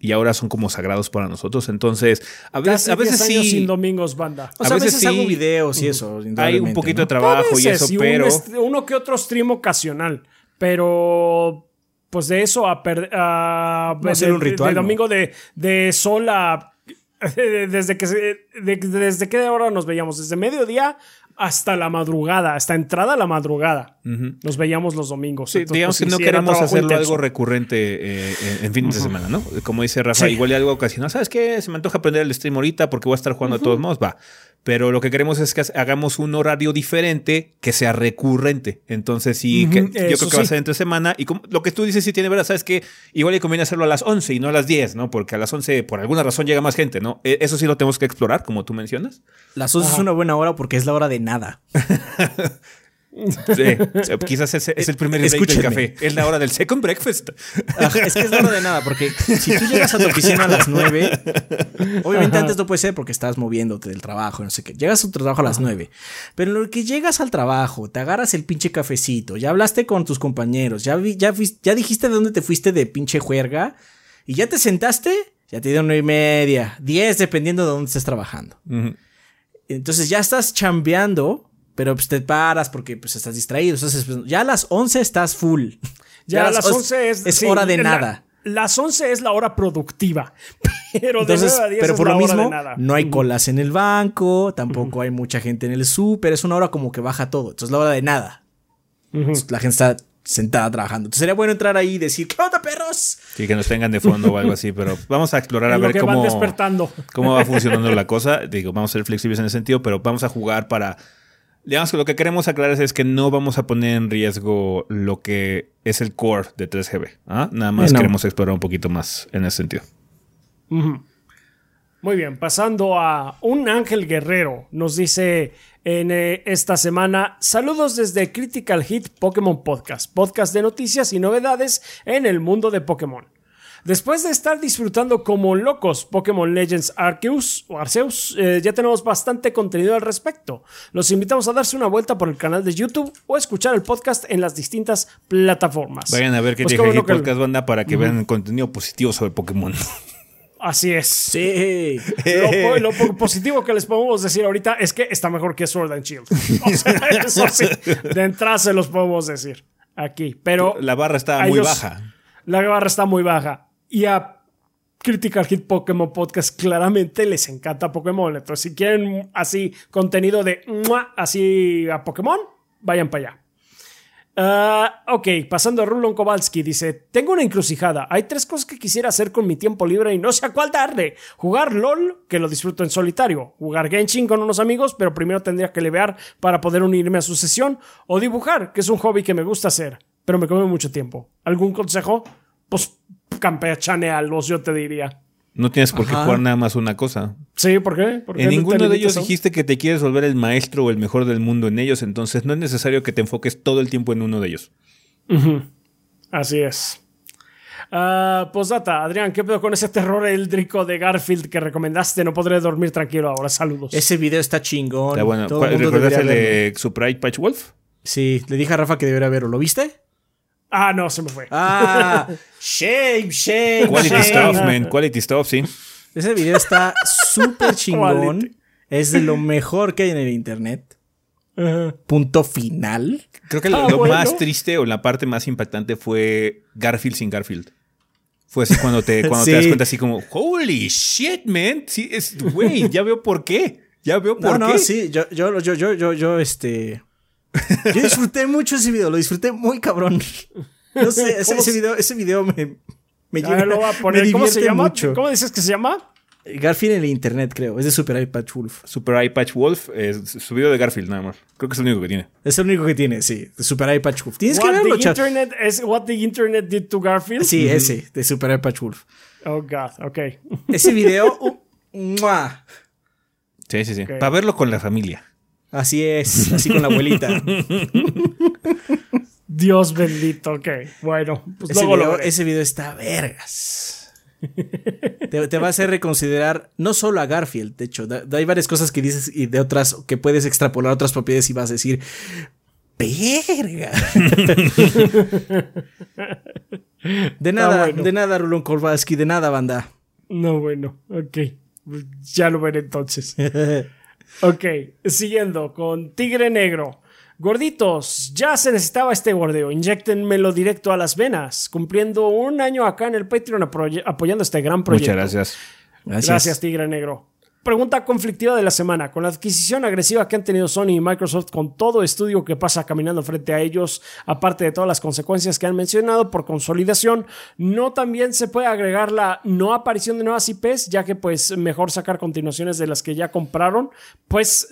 Y ahora son como sagrados para nosotros. Entonces, a veces, Casi a veces 10 años sí. sin domingos, banda. O sea, a veces, sí hago videos y eso. Hay un poquito ¿no? de trabajo y eso, pero. uno que otro stream ocasional, pero pues de eso a, per- a de- un ritual, de ¿no? domingo de, de sol a desde que de- desde qué hora nos veíamos desde mediodía hasta la madrugada, hasta entrada a la madrugada. Nos veíamos los domingos. Sí, digamos pues, que no queremos hacerlo intenso. algo recurrente eh, en, en fines de semana, ¿no? Como dice Rafa, Sí. igual y algo ocasional. ¿Sabes qué? Se me antoja aprender el stream ahorita porque voy a estar jugando de todos modos, va. Pero lo que queremos es que hagamos un horario diferente que sea recurrente. Entonces, sí, que, yo creo que va a ser entre semana. Y como- lo que tú dices sí tiene verdad. ¿Sabes qué? Igual le conviene hacerlo a las 11 y no a las 10, ¿no? Porque a las 11, por alguna razón, llega más gente, ¿no? E- Eso sí lo tenemos que explorar, como tú mencionas. Las 11 es una buena hora porque es la hora de nada. Sí. Eh, Quizás ese es el primer break del café. Es la hora del second breakfast. Ajá, es que es la hora de nada, porque si tú llegas a tu oficina a las 9, obviamente antes no puede ser porque estás moviéndote del trabajo, no sé qué. Llegas a tu trabajo a las 9, pero en lo que llegas al trabajo, te agarras el pinche cafecito, ya hablaste con tus compañeros, ya, vi- ya, dijiste de dónde te fuiste de pinche juerga y ya te sentaste, ya te dieron 9 y media, 10 dependiendo de dónde estés trabajando. Ujú. Entonces ya estás chambeando, pero pues te paras porque pues estás distraído. Entonces, pues, ya a las 11 estás full. Ya a las 11 es, es sí, hora de la- nada. las 11 es la hora productiva. Pero de Entonces, 9 a 10 pero es por la lo hora mismo, de nada. no hay colas en el banco, tampoco hay mucha gente en el súper, es una hora como que baja todo. Entonces, la hora de nada. Entonces, la gente está sentada trabajando. Entonces, sería bueno entrar ahí y decir, ¿qué onda, perros? Sí, que nos tengan de fondo o algo así, pero vamos a explorar a En lo ver que cómo, van despertando. cómo va funcionando la cosa. Digo, vamos a ser flexibles en ese sentido, pero vamos a jugar para. Digamos que lo que queremos aclarar es que no vamos a poner en riesgo lo que es el core de 3GB. ¿ah? Nada más no. queremos explorar un poquito más en ese sentido. Muy bien, pasando a un ángel guerrero. Nos dice en eh, esta semana, saludos desde Critical Hit Pokémon Podcast, podcast de noticias y novedades en el mundo de Pokémon. Después de estar disfrutando como locos Pokémon Legends Arceus, o Arceus, eh, ya tenemos bastante contenido al respecto. Los invitamos a darse una vuelta por el canal de YouTube o escuchar el podcast en las distintas plataformas. Vayan a ver qué Pues tiene Podcast Banda para que vean contenido positivo sobre Pokémon. Así es. Sí. Lo, po- lo po- positivo que les podemos decir ahorita es que está mejor que Sword and Shield. O sea, eso sí, de entrada se los podemos decir aquí. Pero La barra está muy ellos- baja. La barra está muy baja. Y a Critical Hit Pokémon Podcast claramente les encanta Pokémon. Entonces, si quieren así contenido de así a Pokémon, vayan para allá. Ah, ok, pasando a Rulon Kowalski, dice: Tengo una encrucijada. Hay tres cosas que quisiera hacer con mi tiempo libre y no sé a cuál darle. Jugar LOL, que lo disfruto en solitario. Jugar Genshin con unos amigos, pero primero tendría que levear para poder unirme a su sesión. O dibujar, que es un hobby que me gusta hacer, pero me come mucho tiempo. ¿Algún consejo? Pues campechanealos, yo te diría. No tienes por qué Ajá. jugar nada más una cosa. Sí, ¿por qué? ¿Por qué En ninguno de ellos dijiste que te quieres volver el maestro o el mejor del mundo en ellos, entonces no es necesario que te enfoques todo el tiempo en uno de ellos. Así es. Ah, postdata, Adrián, ¿qué pedo con ese terror eldrico de Garfield que recomendaste? No podré dormir tranquilo ahora. Saludos. Ese video está chingón. Está bueno. Todo el ¿Cuál- mundo ¿Recuerdas debería el de Surprise Patch Wolf? Sí, le dije a Rafa que debería verlo. ¿Lo viste? Ah, no, se me fue. Ah, shame, shame. Quality shame. stuff, man. Quality stuff, sí. Ese video está súper chingón. Es de lo mejor que hay en el internet. Punto final. Creo que lo, Ah, lo bueno. más triste o la parte más impactante fue Garfield sin Garfield. Fue así cuando te, cuando te das cuenta así como, holy shit, man. Sí, es, güey, ya veo por qué. Ya veo por No, qué. no, sí, yo, yo, yo, yo, yo, yo, este. Yo disfruté mucho ese video, lo disfruté muy cabrón. No sé, ese, ¿Cómo ese se- video, ese video me, me A ver, lo voy a poner. me ¿Cómo se llama? mucho. ¿Cómo dices que se llama? Garfield en el internet, creo. Es de Super iPad Wolf. Super Eye Patch Wolf, es su video de Garfield nada más. Creo que es el único que tiene. Es el único que tiene, sí. De Super iPad Wolf. Tienes que verlo, the, internet is, what the Internet did to Garfield? Sí, ese, de Super iPad Wolf. Oh, God, ok. Ese video, uh, ¡mua! Sí, sí, sí. Para verlo con la familia. Así es, así con la abuelita. Dios bendito, ok. Bueno, pues Ese luego video, ese video está vergas. Te, te va a hacer reconsiderar no solo a Garfield, de hecho, da- da- hay varias cosas que dices y de otras que puedes extrapolar a otras propiedades y vas a decir, verga. de nada, bueno. de nada, Rulon Kowalski, de nada, banda. No, bueno, ok. Ya lo veré entonces. Ok, siguiendo con Tigre Negro. Gorditos, ya se necesitaba este gordeo. Inyectenmelo directo a las venas. Cumpliendo un año acá en el Patreon apoy- apoyando este gran proyecto. Muchas gracias. Gracias, Tigre Negro. Pregunta conflictiva de la semana. Con la adquisición agresiva que han tenido Sony y Microsoft con todo estudio que pasa caminando frente a ellos, aparte de todas las consecuencias que han mencionado por consolidación, ¿no también se puede agregar la no aparición de nuevas IPs, ya que pues mejor sacar continuaciones de las que ya compraron? Pues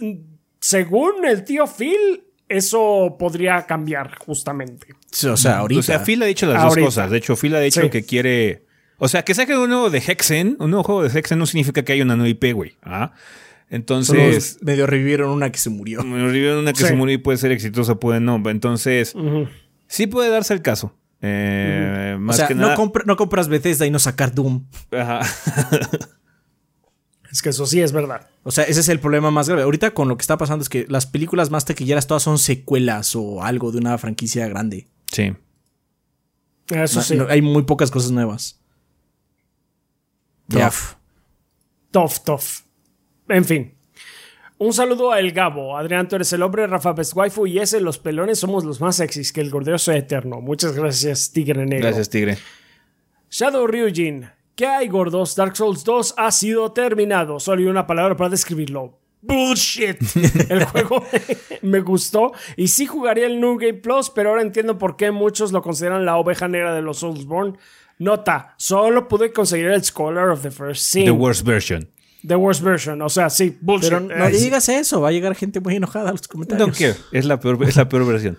según el tío Phil, eso podría cambiar justamente. O sea, ahorita. O sea, Phil ha dicho las Ahorita. dos cosas. De hecho, Phil ha dicho Sí. que quiere. O sea, que saque un nuevo de Hexen, un nuevo juego de Hexen no significa que haya una nueva IP, güey. ¿ah? Entonces, Solo medio revivieron una que se murió. me olvidé una que Sí. se murió y puede ser exitosa, puede no. Entonces, sí puede darse el caso. Eh, O Más sea, que no, nada. compra- no compras Bethesda y no sacar Doom. Ajá. Es que eso sí es verdad. O sea, ese es el problema más grave. Ahorita con lo que está pasando es que las películas más taquilleras todas son secuelas o algo de una franquicia grande. Sí. Eso No- sí. no- hay muy pocas cosas nuevas. Tough. Tough, tough. En fin. Un saludo a El Gabo. Adrián, tú eres el hombre, Rafa Best Waifu y ese, los pelones, somos los más sexys, que el gordeo sea eterno. Muchas gracias, Tigre Negro. Gracias, Tigre. Shadow Ryujin. ¿Qué hay, gordos? Dark Souls 2 ha sido terminado. Solo hay una palabra para describirlo. Bullshit. El juego me gustó y sí jugaría el New Game Plus, pero ahora entiendo por qué muchos lo consideran la oveja negra de los Soulsborne. Nota, solo pude conseguir el Scholar of the First Sin. The worst version. The worst version. O sea, sí, bullshit. Pero no digas eso, va a llegar gente muy enojada a los comentarios. Don't care. Es la peor, es la peor versión.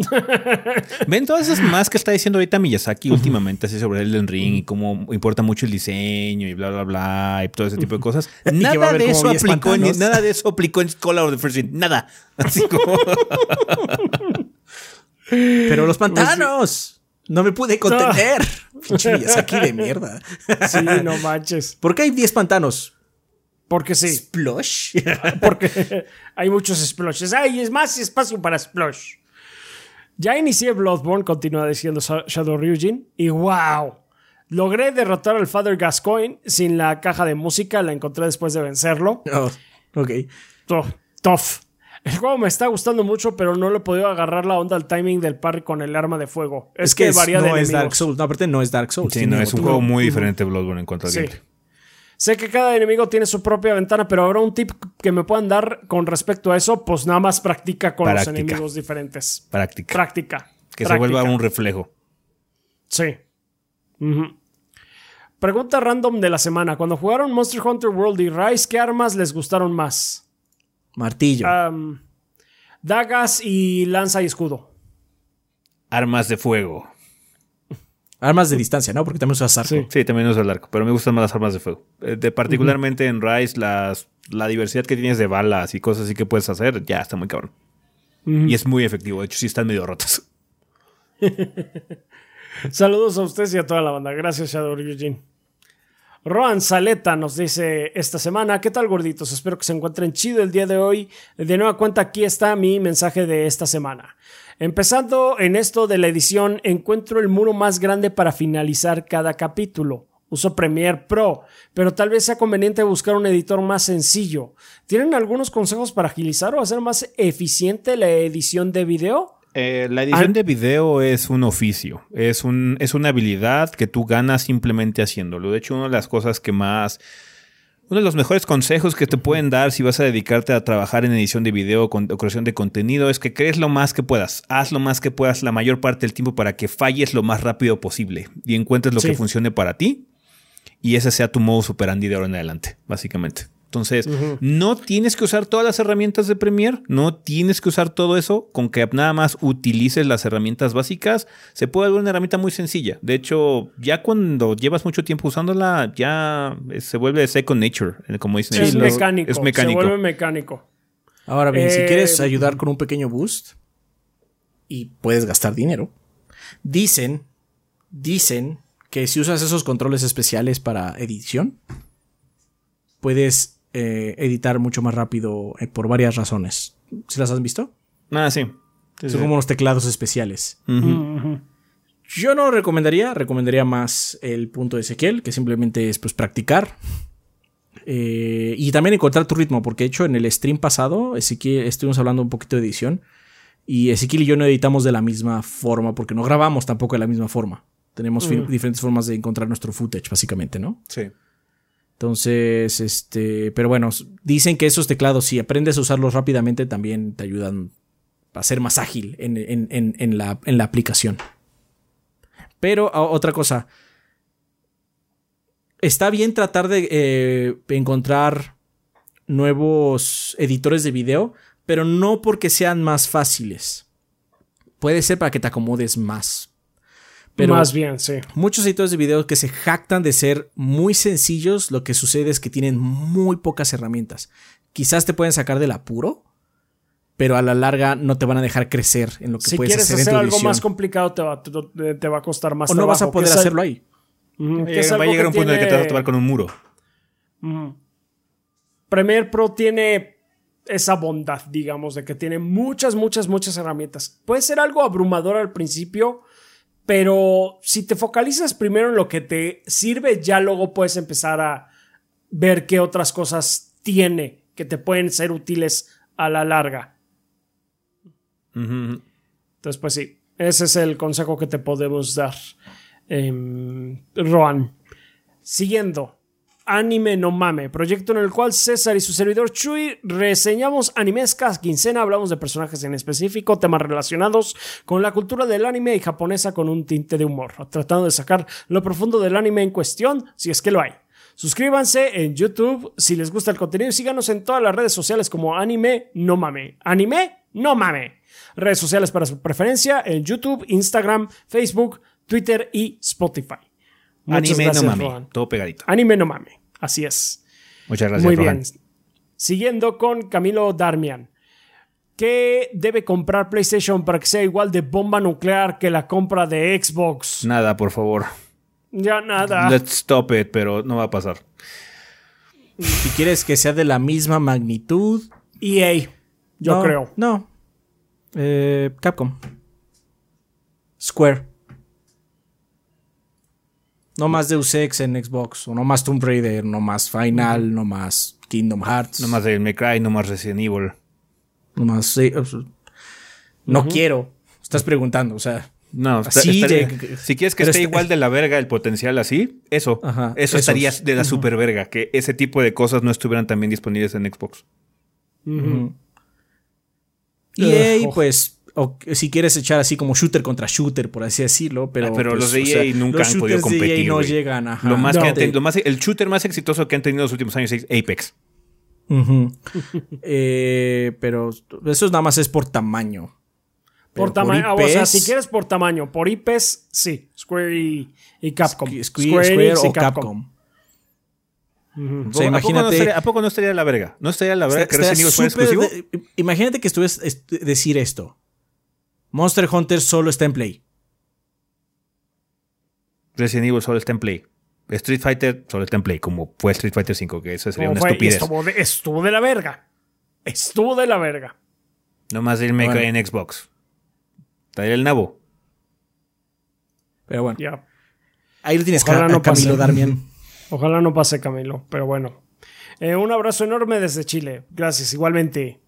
Ven todas esas más que está diciendo ahorita Miyazaki últimamente, así sobre Elden Ring y cómo importa mucho el diseño y bla, bla, bla, y todo ese tipo de cosas. que va a Nada de eso 10 aplicó en, nada de eso aplicó en Scholar of the First Sin. Nada. Así como. Pero los pantanos. No me pude contener. Pinche Miyazaki de mierda. Sí, no manches. ¿Por qué hay 10 pantanos? Porque sí. Splosh. Porque hay muchos splashes. Hay es más espacio para splash. Ya inicié Bloodborne, continúa diciendo Shadow Ryujin. Y wow. Logré derrotar al Father Gascoigne sin la caja de música. La encontré después de vencerlo. Oh, ok. Tough. El juego me está gustando mucho, pero no le he podido agarrar la onda al timing del parry con el arma de fuego. Es, que, es- varía no de es enemigos. Dark Souls. No, aparte no es Dark Souls. Sí, no, es un juego muy diferente Bloodborne en cuanto al Sí. gameplay. Sé que cada enemigo tiene su propia ventana, pero habrá un tip que me puedan dar con respecto a eso, pues nada más practica con Práctica. los enemigos diferentes. Práctica. Práctica. que se vuelva un reflejo. Sí. Pregunta random de la semana. Cuando jugaron Monster Hunter World y Rise, ¿qué armas les gustaron más? Martillo. Dagas y lanza y escudo. Armas de fuego. Armas de distancia, ¿no? Porque también usas arco. Sí. Sí, también uso el arco, pero me gustan más las armas de fuego. Eh, de, particularmente en Rise, las, la diversidad que tienes de balas y cosas así que puedes hacer, ya está muy cabrón. Y es muy efectivo. De hecho, sí están medio rotas. Saludos a ustedes y a toda la banda. Gracias, Shadow Eugene. Roan Saleta nos dice esta semana, ¿qué tal gorditos? Espero que se encuentren chido el día de hoy. De nueva cuenta, aquí está mi mensaje de esta semana. Empezando en esto de la edición, encuentro el muro más grande para finalizar cada capítulo. Uso Premiere Pro, pero tal vez sea conveniente buscar un editor más sencillo. ¿Tienen algunos consejos para agilizar o hacer más eficiente la edición de video? Eh, la edición de video es un oficio, es, un, es una habilidad que tú ganas simplemente haciéndolo. De hecho, una de las cosas que más... Uno de los mejores consejos que te pueden dar si vas a dedicarte a trabajar en edición de video con- o creación de contenido es que crees lo más que puedas. Haz lo más que puedas la mayor parte del tiempo para que falles lo más rápido posible y encuentres lo Sí. que funcione para ti y ese sea tu modus operandi de ahora en adelante, básicamente. Entonces, no tienes que usar todas las herramientas de Premiere, no tienes que usar todo eso, con que nada más utilices las herramientas básicas, se puede volver una herramienta muy sencilla. De hecho, ya cuando llevas mucho tiempo usándola, ya eh, se vuelve second nature, eh, como dicen. es, Lo- mecánico, Es mecánico. Se vuelve mecánico. Ahora bien, si Eh, quieres ayudar con un pequeño boost y puedes gastar dinero, dicen, dicen que si usas esos controles especiales para edición, puedes eh, editar mucho más rápido eh, por varias razones. ¿Sí las has visto? Ah, sí. Sí, sí. Son como unos teclados especiales. Yo no lo recomendaría, recomendaría más el punto de Ezequiel, que simplemente es pues practicar. Eh, y también encontrar tu ritmo, porque de hecho en el stream pasado, Ezequiel, estuvimos hablando un poquito de edición. Y Ezequiel y yo no editamos de la misma forma, porque no grabamos tampoco de la misma forma. Tenemos fi- diferentes formas de encontrar nuestro footage, básicamente, ¿no? Sí. Entonces, este, pero bueno, dicen que esos teclados, si aprendes a usarlos rápidamente, también te ayudan a ser más ágil en, la, aplicación. Pero otra cosa, está bien tratar de eh, encontrar nuevos editores de video, pero no porque sean más fáciles. Puede ser para que te acomodes más. Más bien, sí. Muchos editores de video que se jactan de ser muy sencillos, lo que sucede es que tienen muy pocas herramientas. Quizás te pueden sacar del apuro, pero a la larga no te van a dejar crecer en lo que puedes hacer. Si quieres hacer algo más complicado, te va, te va, a costar más o no vas a poder hacerlo ahí. va a llegar un punto en el que te vas a tomar con un muro. Premiere Pro tiene esa bondad, digamos, de que tiene muchas, muchas, muchas herramientas. Puede ser algo abrumador al principio, pero si te focalizas primero en lo que te sirve, ya luego puedes empezar a ver qué otras cosas tiene que te pueden ser útiles a la larga. Entonces, pues sí, ese es el consejo que te podemos dar, eh, Roan. Siguiendo, Anime No Mame, proyecto en el cual César y su servidor Chuy reseñamos animes cada quincena, hablamos de personajes en específico, temas relacionados con la cultura del anime y japonesa con un tinte de humor, tratando de sacar lo profundo del anime en cuestión, si es que lo hay. Suscríbanse en YouTube si les gusta el contenido y síganos en todas las redes sociales como Anime No Mame. Anime No Mame. Redes sociales para su preferencia en YouTube, Instagram, Facebook, Twitter y Spotify. anime no mame, todo pegadito. Anime no mame. Así es. Muchas gracias. Muy bien. Siguiendo con Camilo Darmian. ¿Qué debe comprar PlayStation para que sea igual de bomba nuclear que la compra de Xbox? Nada, por favor. Ya nada. Let's stop it, pero no va a pasar. Si quieres que sea de la misma magnitud. EA, yo creo. No. Eh, Capcom. Square. No más Deus Ex en Xbox, o no más Tomb Raider, no más Final, no más Kingdom Hearts. No más Devil May Cry, no más Resident Evil. No más. no quiero. Estás preguntando, o sea. No, si quieres que esté igual de la verga el potencial así, eso. eso estaría de la super verga, que ese tipo de cosas no estuvieran también disponibles en Xbox. Y ahí, pues o si quieres echar así como shooter contra shooter, por así decirlo, pero, ah, pero los pues, de EA nunca han podido competir. De EA no llegan, ajá. Lo más que el shooter más exitoso que han tenido en los últimos años es Apex. Eh, pero eso nada más es por tamaño. por tamaño, o sea, si quieres por tamaño, por IPs, sí, Square y, Capcom. Square, o Capcom. o sea, imagínate, ¿A poco, no estaría, la verga? ¿No estaría la verga que Resident Evil fuera exclusivo? imagínate que estuvieras decir esto. Monster Hunter solo está en Play. Resident Evil solo está en Play. Street Fighter solo está en Play, como fue Street Fighter 5, que eso sería una estupidez. Estuvo de, la verga. Estuvo de la verga. No más irme en Xbox. Traer el nabo. Pero bueno. Ahí lo tienes, Ojalá no Camilo Darmian. Ojalá no pase, Camilo. Pero bueno. Eh, un abrazo enorme desde Chile. Gracias, igualmente.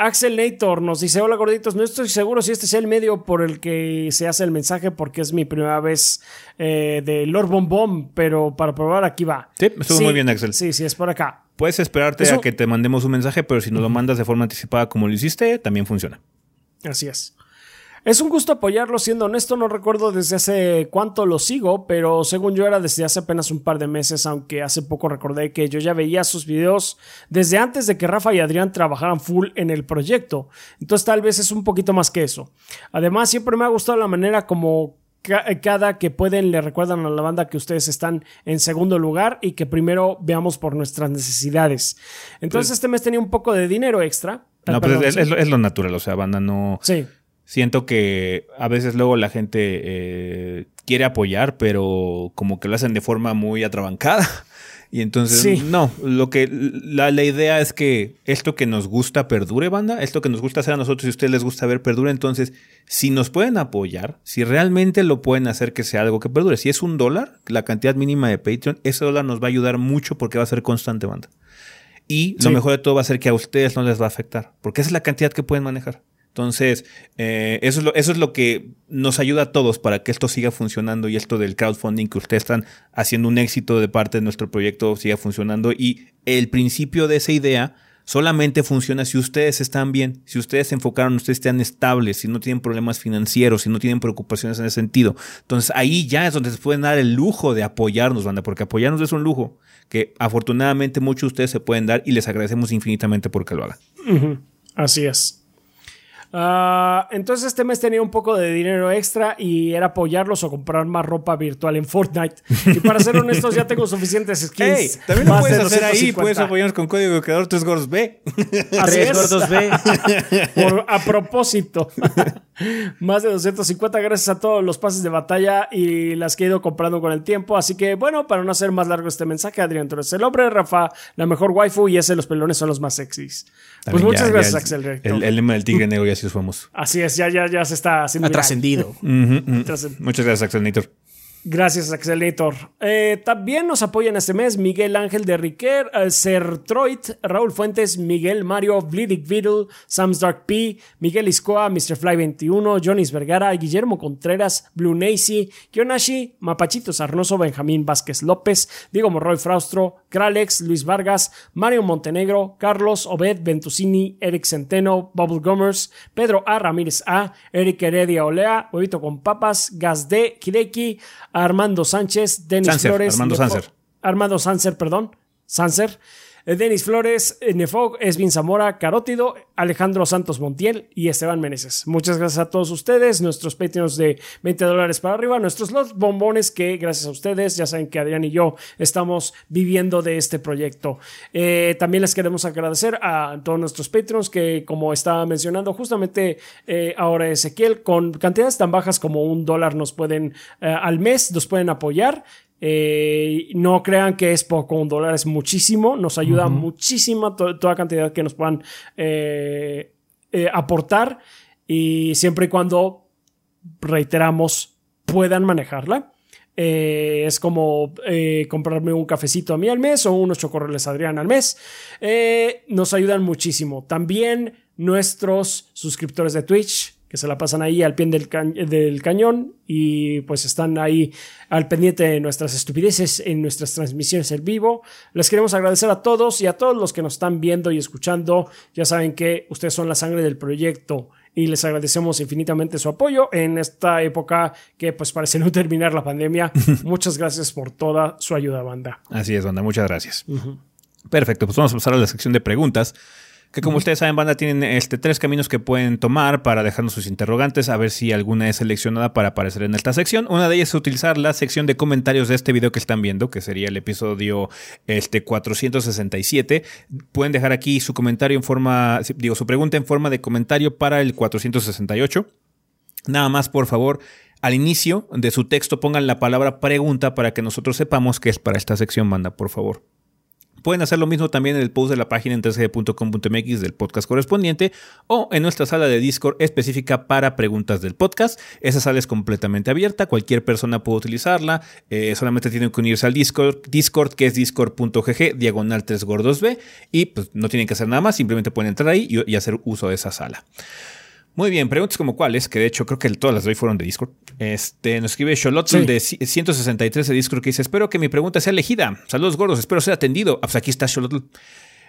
Axel Nator nos dice, hola gorditos, no estoy seguro si este sea el medio por el que se hace el mensaje porque es mi primera vez eh, de Lord Bomb pero para probar aquí va. Sí, estuvo muy bien Axel. Sí, sí, es por acá. Puedes esperarte a que te mandemos un mensaje, pero si nos lo mandas de forma anticipada como lo hiciste, también funciona. Así es. Es un gusto apoyarlo, siendo honesto, no recuerdo desde hace cuánto lo sigo, pero según yo era desde hace apenas un par de meses, aunque hace poco recordé que yo ya veía sus videos desde antes de que Rafa y Adrián trabajaran full en el proyecto. Entonces tal vez es un poquito más que eso. Además, siempre me ha gustado la manera como cada que pueden le recuerdan a la banda que ustedes están en segundo lugar y que primero veamos por nuestras necesidades. Entonces este mes tenía un poco de dinero extra. No, pero es, es, lo natural, o sea, banda no... Sí siento que a veces luego la gente eh, quiere apoyar, pero como que lo hacen de forma muy atrabancada. Y entonces, no, lo que la, idea es que esto que nos gusta perdure, banda, esto que nos gusta hacer a nosotros y a ustedes les gusta ver perdure, entonces, si nos pueden apoyar, si realmente lo pueden hacer que sea algo que perdure, si es un dólar, la cantidad mínima de Patreon, ese dólar nos va a ayudar mucho porque va a ser constante, banda. Y lo mejor de todo va a ser que a ustedes no les va a afectar, porque esa es la cantidad que pueden manejar. Entonces, eh, eso, es lo, eso es lo que nos ayuda a todos para que esto siga funcionando y esto del crowdfunding que ustedes están haciendo un éxito de parte de nuestro proyecto siga funcionando. Y el principio de esa idea solamente funciona si ustedes están bien, si ustedes se enfocaron, ustedes están estables, si no tienen problemas financieros, si no tienen preocupaciones en ese sentido. Entonces ahí ya es donde se pueden dar el lujo de apoyarnos, banda, porque apoyarnos es un lujo que afortunadamente muchos de ustedes se pueden dar y les agradecemos infinitamente porque lo hagan. Así es. Ah, entonces este mes tenía un poco de dinero extra y era apoyarlos o comprar más ropa virtual en Fortnite. Y para ser honestos, ya tengo suficientes skins. también lo puedes hacer ahí. Puedes apoyarnos con código de creador 3 gordos B. 3 gordos B. a propósito. más de 250 gracias a todos los pases de batalla y las que he ido comprando con el tiempo. Así que bueno, para no hacer más largo este mensaje, Adrián Torres, el hombre, Rafa, la mejor waifu y ese los pelones son los más sexys. Pues muchas gracias, Axel. El, el, lema del tigre negro ya Así es, ya, ya, ya se está haciendo. Ha trascendido. Muchas gracias, Axel Nitor. Gracias, Axelator. Eh, también nos apoyan este mes Miguel Ángel de Riquer, uh, Sertroit, Raúl Fuentes, Miguel Mario, Blidic Viddle, Sam's Dark P, Miguel Iscoa, Mr. Fly 21, Jonis Vergara, Guillermo Contreras, Blue Nacy, Kionashi, Mapachito Sarnoso, Benjamín Vázquez López, Diego Morroy Fraustro, Kralex, Luis Vargas, Mario Montenegro, Carlos Obed Ventusini, Eric Centeno, Bubble Gomers, Pedro A. Ramírez A, Eric Heredia Olea, Huevito con Papas, Gas D, Hideki, Armando Sánchez, Denis Flores. Armando Sánchez. Armando Sánchez, perdón. Sánchez. Eh, Denis Flores, eh, Nefog, Esvin Zamora, Carótido, Alejandro Santos Montiel y Esteban Meneses. Muchas gracias a todos ustedes, nuestros Patreons de 20 dólares para arriba, nuestros los bombones que gracias a ustedes, ya saben que Adrián y yo estamos viviendo de este proyecto. Eh, también les queremos agradecer a todos nuestros Patreons que, como estaba mencionando justamente ahora Ezequiel, con cantidades tan bajas como un dólar nos pueden al mes, nos pueden apoyar. Eh, no crean que es poco, un dólar es muchísimo, nos ayuda muchísimo toda cantidad que nos puedan eh, eh, aportar y siempre y cuando, reiteramos, puedan manejarla. es como comprarme un cafecito a mí al mes o unos chocorreles Adrián al mes. nos ayudan muchísimo. También nuestros suscriptores de Twitch que se la pasan ahí al pie del, del, cañón y pues están ahí al pendiente de nuestras estupideces en nuestras transmisiones en vivo. Les queremos agradecer a todos y a todos los que nos están viendo y escuchando. Ya saben que ustedes son la sangre del proyecto y les agradecemos infinitamente su apoyo en esta época que pues parece no terminar la pandemia. Muchas gracias por toda su ayuda, banda. Así es, banda. Muchas gracias. Perfecto, pues vamos a pasar a la sección de preguntas que como ustedes saben, banda, tienen este, tres caminos que pueden tomar para dejarnos sus interrogantes, a ver si alguna es seleccionada para aparecer en esta sección. Una de ellas es utilizar la sección de comentarios de este video que están viendo, que sería el episodio este, 467. Pueden dejar aquí su comentario en forma, digo, su pregunta en forma de comentario para el 468. Nada más, por favor, al inicio de su texto pongan la palabra pregunta para que nosotros sepamos que es para esta sección, banda, por favor. Pueden hacer lo mismo también en el post de la página en 3g.com.mx del podcast correspondiente o en nuestra sala de Discord específica para preguntas del podcast. Esa sala es completamente abierta, cualquier persona puede utilizarla, eh, solamente tienen que unirse al Discord, Discord que es discord.gg diagonal 3 gordos B y pues no tienen que hacer nada más, simplemente pueden entrar ahí y hacer uso de esa sala. Muy bien, preguntas como cuáles, que de hecho creo que todas las de hoy fueron de Discord. Este, nos escribe Xolotl de 163 de Discord que dice: Espero que mi pregunta sea elegida. Saludos gordos, espero ser atendido. Ah, pues aquí está Xolotl.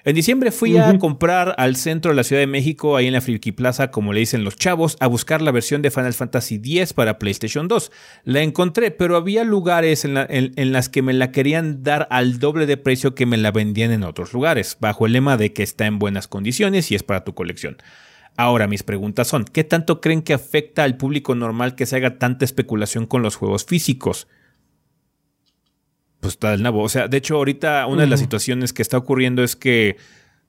En diciembre fui a comprar al centro de la Ciudad de México, ahí en la Friki Plaza, como le dicen los chavos, a buscar la versión de Final Fantasy X para PlayStation 2. La encontré, pero había lugares en, en, las que me la querían dar al doble de precio que me la vendían en otros lugares, bajo el lema de que está en buenas condiciones y es para tu colección. Ahora, mis preguntas son, ¿qué tanto creen que afecta al público normal que se haga tanta especulación con los juegos físicos? Pues está del nabo. O sea, de hecho, ahorita una de las situaciones que está ocurriendo es que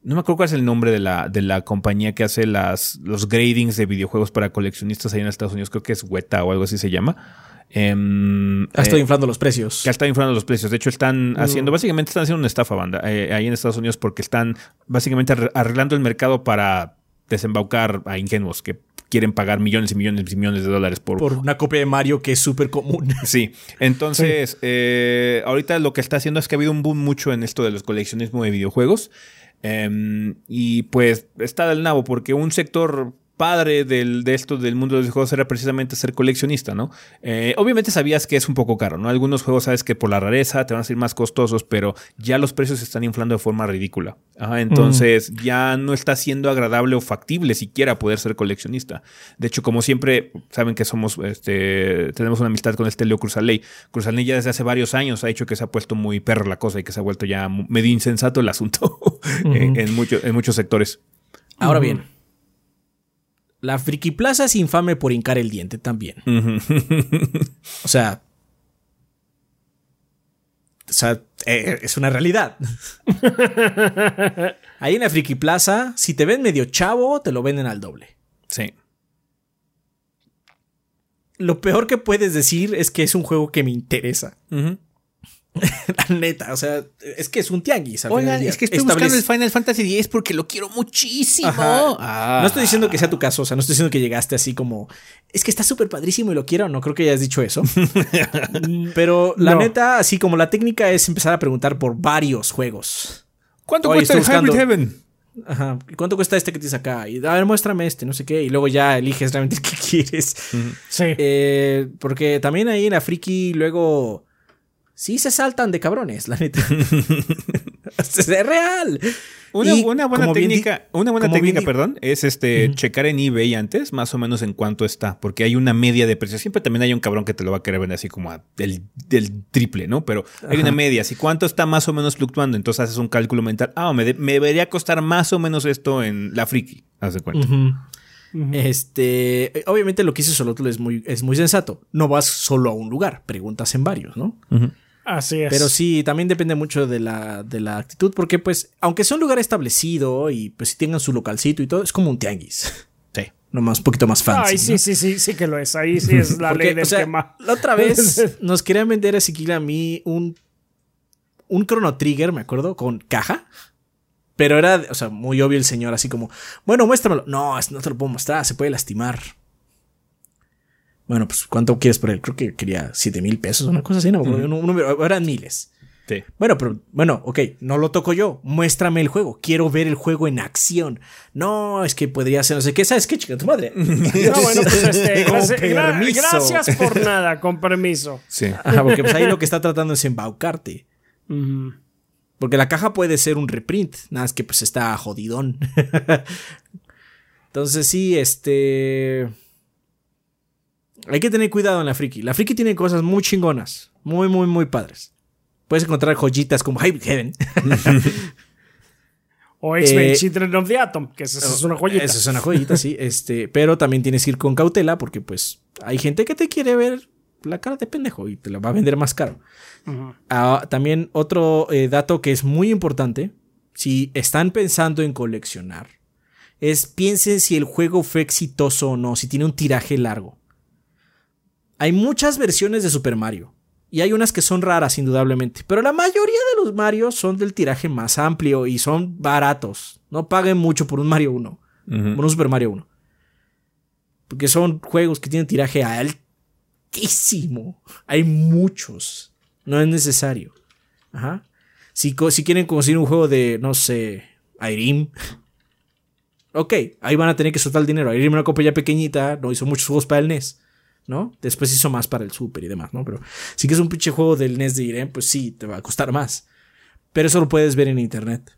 no me acuerdo cuál es el nombre de la, de la compañía que hace las, los gradings de videojuegos para coleccionistas ahí en Estados Unidos. Creo que es Weta o algo así se llama. Eh, ha estado inflando los precios. Que ha estado inflando los precios. De hecho, están haciendo, básicamente están haciendo una estafa banda eh, ahí en Estados Unidos porque están básicamente arreglando el mercado para desembaucar a ingenuos que quieren pagar millones y millones y millones de dólares por... Por una copia de Mario que es súper común. Sí, entonces eh, ahorita lo que está haciendo es que ha habido un boom mucho en esto de los coleccionismo de videojuegos. Em, y pues está del nabo porque un sector padre del, de esto del mundo de los juegos era precisamente ser coleccionista, ¿no? Eh, obviamente sabías que es un poco caro, ¿no? Algunos juegos sabes que por la rareza te van a ser más costosos, pero ya los precios se están inflando de forma ridícula. entonces ya no está siendo agradable o factible siquiera poder ser coleccionista. De hecho, como siempre, saben que somos, este, tenemos una amistad con este Leo Cruzaley. Cruzaley ya desde hace varios años ha hecho que se ha puesto muy perro la cosa y que se ha vuelto ya medio insensato el asunto en, en muchos sectores. Ahora bien, la Friki Plaza es infame por hincar el diente también. o sea. O sea, eh, es una realidad. Ahí en la Friki Plaza, si te ven medio chavo, te lo venden al doble. Sí. Lo peor que puedes decir es que es un juego que me interesa. La neta, o sea, es que es un tianguis. Oigan, es que estoy buscando el Final Fantasy X porque lo quiero muchísimo. No estoy diciendo que sea tu caso, o sea, no estoy diciendo que llegaste así como, es que está súper padrísimo y lo quiero, no creo que hayas dicho eso. Pero la neta, así como la técnica es empezar a preguntar por varios juegos. ¿Cuánto cuesta el Hybrid Heaven? Ajá. ¿Cuánto cuesta este que tienes acá? Y a ver, muéstrame este, no sé qué. Y luego ya eliges realmente qué quieres. Sí. Eh, porque también ahí en la friki luego sí se saltan de cabrones, la neta. es real. Una, buena técnica, una buena técnica, perdón, es este checar en eBay antes, más o menos en cuánto está, porque hay una media de precios. Siempre también hay un cabrón que te lo va a querer vender así como del, triple, ¿no? Pero hay una media, si cuánto está más o menos fluctuando, entonces haces un cálculo mental. Ah, me, debería costar más o menos esto en la friki, haz de cuenta. Este, obviamente lo que hizo Solotl es muy, es muy sensato. No vas solo a un lugar, preguntas en varios, ¿no? Así es. Pero sí, también depende mucho de la, de la actitud, porque pues, aunque sea un lugar establecido y pues si tengan su localcito y todo, es como un tianguis. Sí. Nomás un poquito más fancy. Ay, sí, sí, sí, sí que lo es. Ahí sí es la ley del La otra vez nos querían vender a Siquila a mí un, un Chrono Trigger, me acuerdo, con caja. Pero era, o sea, muy obvio el señor, así como, bueno, muéstramelo. No, no te lo puedo mostrar, se puede lastimar. Bueno, pues ¿cuánto quieres por él? Creo que quería 7 mil pesos, una cosa así, no, eran miles. Sí. Bueno, pero bueno, ok, no lo toco yo. Muéstrame el juego. Quiero ver el juego en acción. No, es que podría ser, no sé qué. ¿Sabes qué, chica? Tu madre. no, bueno, pues este, gracias, por nada, con permiso. Sí. Ajá, porque pues ahí lo que está tratando es embaucarte. Porque la caja puede ser un reprint, nada más que pues está jodidón. Entonces sí, este... Hay que tener cuidado en la friki. La friki tiene cosas muy chingonas. Muy, muy, muy padres. Puedes encontrar joyitas como Hybrid Heaven. o X-Men eh, Children of the Atom, que esa es una joyita. Esa es una joyita, sí. Este, pero también tienes que ir con cautela porque pues hay gente que te quiere ver la cara de pendejo y te la va a vender más caro. Ah, también otro eh, dato que es muy importante, si están pensando en coleccionar, es piensen si el juego fue exitoso o no, si tiene un tiraje largo. Hay muchas versiones de Super Mario. Y hay unas que son raras, indudablemente. Pero la mayoría de los Mario son del tiraje más amplio y son baratos. No paguen mucho por un Mario 1. Por un Super Mario 1. Porque son juegos que tienen tiraje altísimo. Hay muchos. No es necesario. Ajá. Si, si quieren conseguir un juego de, no sé, Irem. Ok, ahí van a tener que soltar el dinero. Irem una copia ya pequeñita, no hizo muchos juegos para el NES. ¿No? Después hizo más para el Super y demás, ¿no? Pero si quieres un pinche juego del NES de Irene, pues sí, te va a costar más. Pero eso lo puedes ver en internet.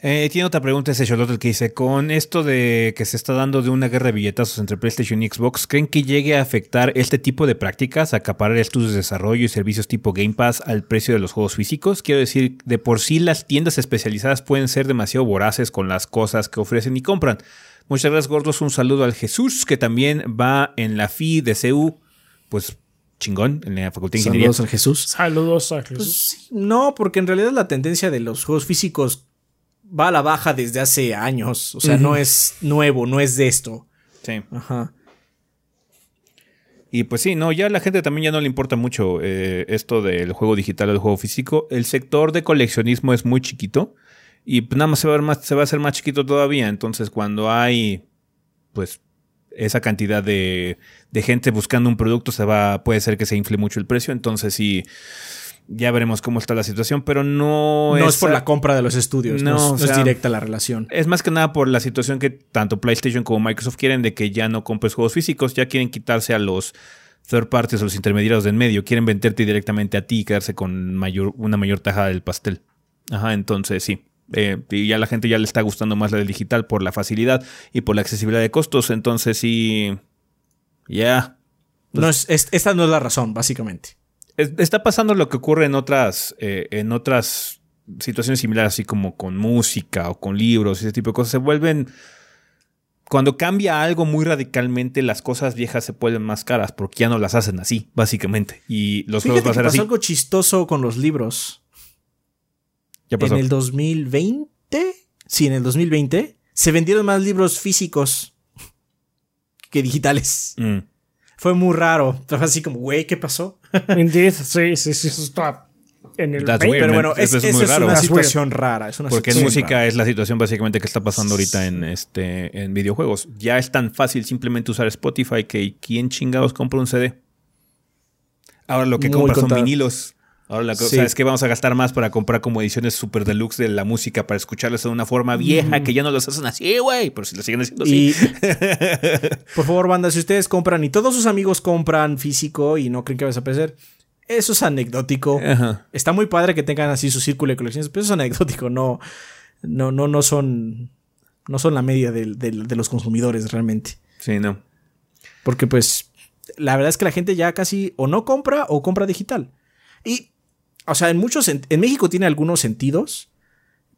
Eh, tiene otra pregunta ese Charlotte que dice, con esto de que se está dando de una guerra de billetazos entre PlayStation y Xbox, ¿creen que llegue a afectar este tipo de prácticas, acaparar estudios de desarrollo y servicios tipo Game Pass al precio de los juegos físicos? Quiero decir, de por sí las tiendas especializadas pueden ser demasiado voraces con las cosas que ofrecen y compran. Muchas gracias, gordos. Un saludo al Jesús, que también va en la FI de CEU. Pues chingón, en la Facultad de Ingeniería. Saludos al Jesús. Saludos al pues Jesús. no, porque en realidad la tendencia de los juegos físicos va a la baja desde hace años. O sea, no es nuevo, no es de esto. Sí. Ajá. Y pues sí, no, ya a la gente también ya no le importa mucho eh, esto del juego digital o del juego físico. El sector de coleccionismo es muy chiquito. Y nada más se va a, ver más, se va a hacer más chiquito todavía. Entonces, cuando hay, pues, esa cantidad de, de gente buscando un producto, se va, puede ser que se infle mucho el precio. Entonces, sí, ya veremos cómo está la situación, pero no, no es, por la compra de los estudios, no, es, directa la relación. Es más que nada por la situación que tanto PlayStation como Microsoft quieren de que ya no compres juegos físicos, ya quieren quitarse a los third parties o los intermediarios de en medio, quieren venderte directamente a ti y quedarse con mayor, una mayor tajada del pastel. Ajá, entonces sí. Eh, y ya la gente ya le está gustando más la del digital por la facilidad y por la accesibilidad de costos. Entonces sí. Ya. no es, esta no es la razón, básicamente está pasando lo que ocurre en otras, eh, en otras situaciones similares, así como con música o con libros, ese tipo de cosas. Se vuelven. Cuando cambia algo muy radicalmente, las cosas viejas se vuelven más caras porque ya no las hacen así, básicamente. Y los juegos van a ser pasó algo chistoso con los libros. ¿Ya pasó? En el 2020, sí, en el 2020, se vendieron más libros físicos que digitales. Mm. Fue muy raro. Fue así como, güey, ¿qué pasó? Indeed, sí, sí, sí, eso está en el Pero bueno, es, es, una situación rara. Porque en música es la situación básicamente que está pasando ahorita en, este, en videojuegos. Ya es tan fácil simplemente usar Spotify que ¿quién chingados compra un CD? Ahora lo que compra son vinilos. Ahora la cosa es que vamos a gastar más para comprar como ediciones super deluxe de la música para escucharlas de una forma vieja que ya no las hacen así, güey, pero si lo siguen haciendo así. por favor, banda, si ustedes compran y todos sus amigos compran físico y no creen que va a desaparecer, eso es anecdótico. Está muy padre que tengan así su círculo de colecciones, pero eso es anecdótico, no, no, no, no son, no son la media de, de los consumidores realmente. Sí, no. Porque pues la verdad es que la gente ya casi o no compra o compra digital. Y o sea, en muchos, en, México tiene algunos sentidos,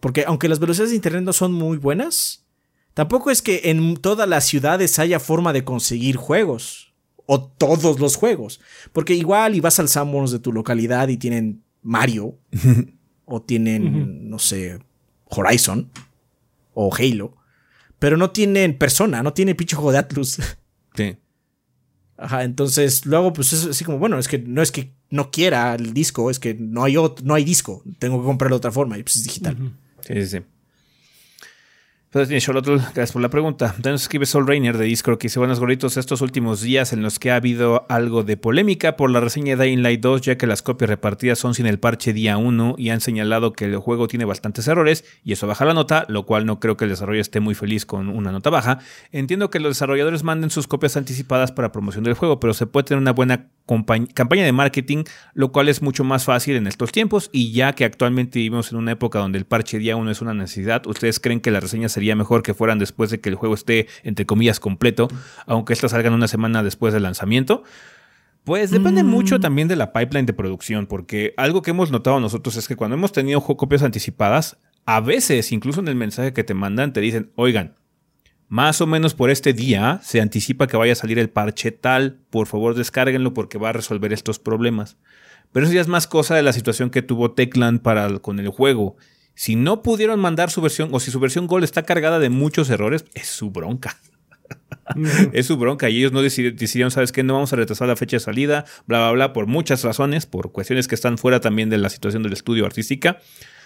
porque aunque las velocidades de Internet no son muy buenas, tampoco es que en todas las ciudades haya forma de conseguir juegos, o todos los juegos, porque igual y vas al Sanborns de tu localidad y tienen Mario, o tienen, no sé, Horizon, o Halo, pero no tienen persona, no tienen pinche juego de Atlus. Sí. Ajá, entonces luego pues es así como, bueno, es que no es que no quiera el disco, es que no hay otro, no hay disco, tengo que comprarlo de otra forma y pues es digital. Sí, sí, sí. Gracias por la pregunta. Entonces escribe Soul Rainer de Discord que dice buenos gorritos estos últimos días en los que ha habido algo de polémica por la reseña de Dying Light 2 ya que las copias repartidas son sin el parche día 1 y han señalado que el juego tiene bastantes errores y eso baja la nota, lo cual no creo que el desarrollo esté muy feliz con una nota baja. Entiendo que los desarrolladores manden sus copias anticipadas para promoción del juego, pero se puede tener una buena campaña de marketing, lo cual es mucho más fácil en estos tiempos y ya que actualmente vivimos en una época donde el parche día 1 es una necesidad, ¿ustedes creen que la reseña se sería mejor que fueran después de que el juego esté, entre comillas, completo, aunque estas salgan una semana después del lanzamiento. Pues depende mucho mm. también de la pipeline de producción, porque algo que hemos notado nosotros es que cuando hemos tenido copias anticipadas, a veces, incluso en el mensaje que te mandan, te dicen, oigan, más o menos por este día se anticipa que vaya a salir el parche tal, por favor descárguenlo porque va a resolver estos problemas. Pero eso ya es más cosa de la situación que tuvo Techland para, con el juego si no pudieron mandar su versión o si su versión Gold está cargada de muchos errores, es su bronca. es su bronca y ellos no decidieron, ¿sabes qué? No vamos a retrasar la fecha de salida, bla, bla, bla, por muchas razones, por cuestiones que están fuera también de la situación del estudio artística.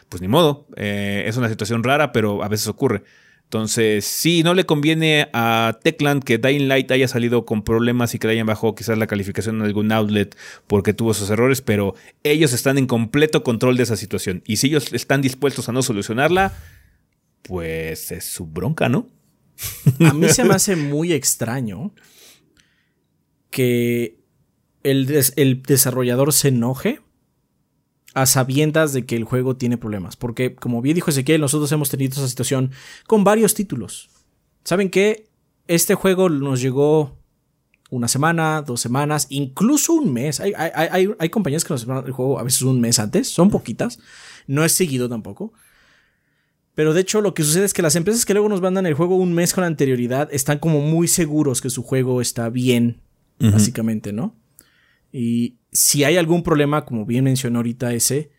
Pues ni modo, eh, es una situación rara, pero a veces ocurre. Entonces, sí, no le conviene a Techland que Dying Light haya salido con problemas y que le hayan bajado quizás la calificación en algún outlet porque tuvo sus errores, pero ellos están en completo control de esa situación. Y si ellos están dispuestos a no solucionarla, pues es su bronca, ¿no? A mí se me hace muy extraño que el, el desarrollador se enoje a sabiendas de que el juego tiene problemas. Porque, como bien dijo Ezequiel, nosotros hemos tenido esa situación con varios títulos. ¿Saben qué? Este juego nos llegó una semana, dos semanas, incluso un mes. Hay, hay, compañías que nos mandan el juego a veces un mes antes, son poquitas. No es seguido tampoco. Pero de hecho lo que sucede es que las empresas que luego nos mandan el juego un mes con anterioridad están como muy seguros que su juego está bien, básicamente, ¿no? Y si hay algún problema, como bien mencionó ahorita ese,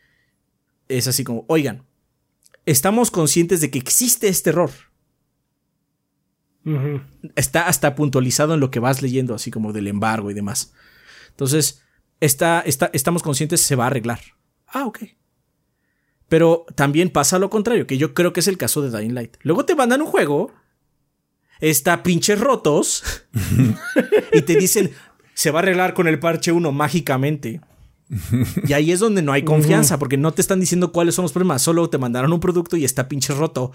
es así como, oigan, estamos conscientes de que existe este error. Está hasta puntualizado en lo que vas leyendo, así como del embargo y demás. Entonces, está, está, estamos conscientes se va a arreglar. Ah, ok. Pero también pasa lo contrario, que yo creo que es el caso de Dying Light. Luego te mandan un juego, está pinches rotos, y te dicen, se va a arreglar con el parche 1 mágicamente. Y ahí es donde no hay confianza, porque no te están diciendo cuáles son los problemas, solo te mandaron un producto y está pinche roto.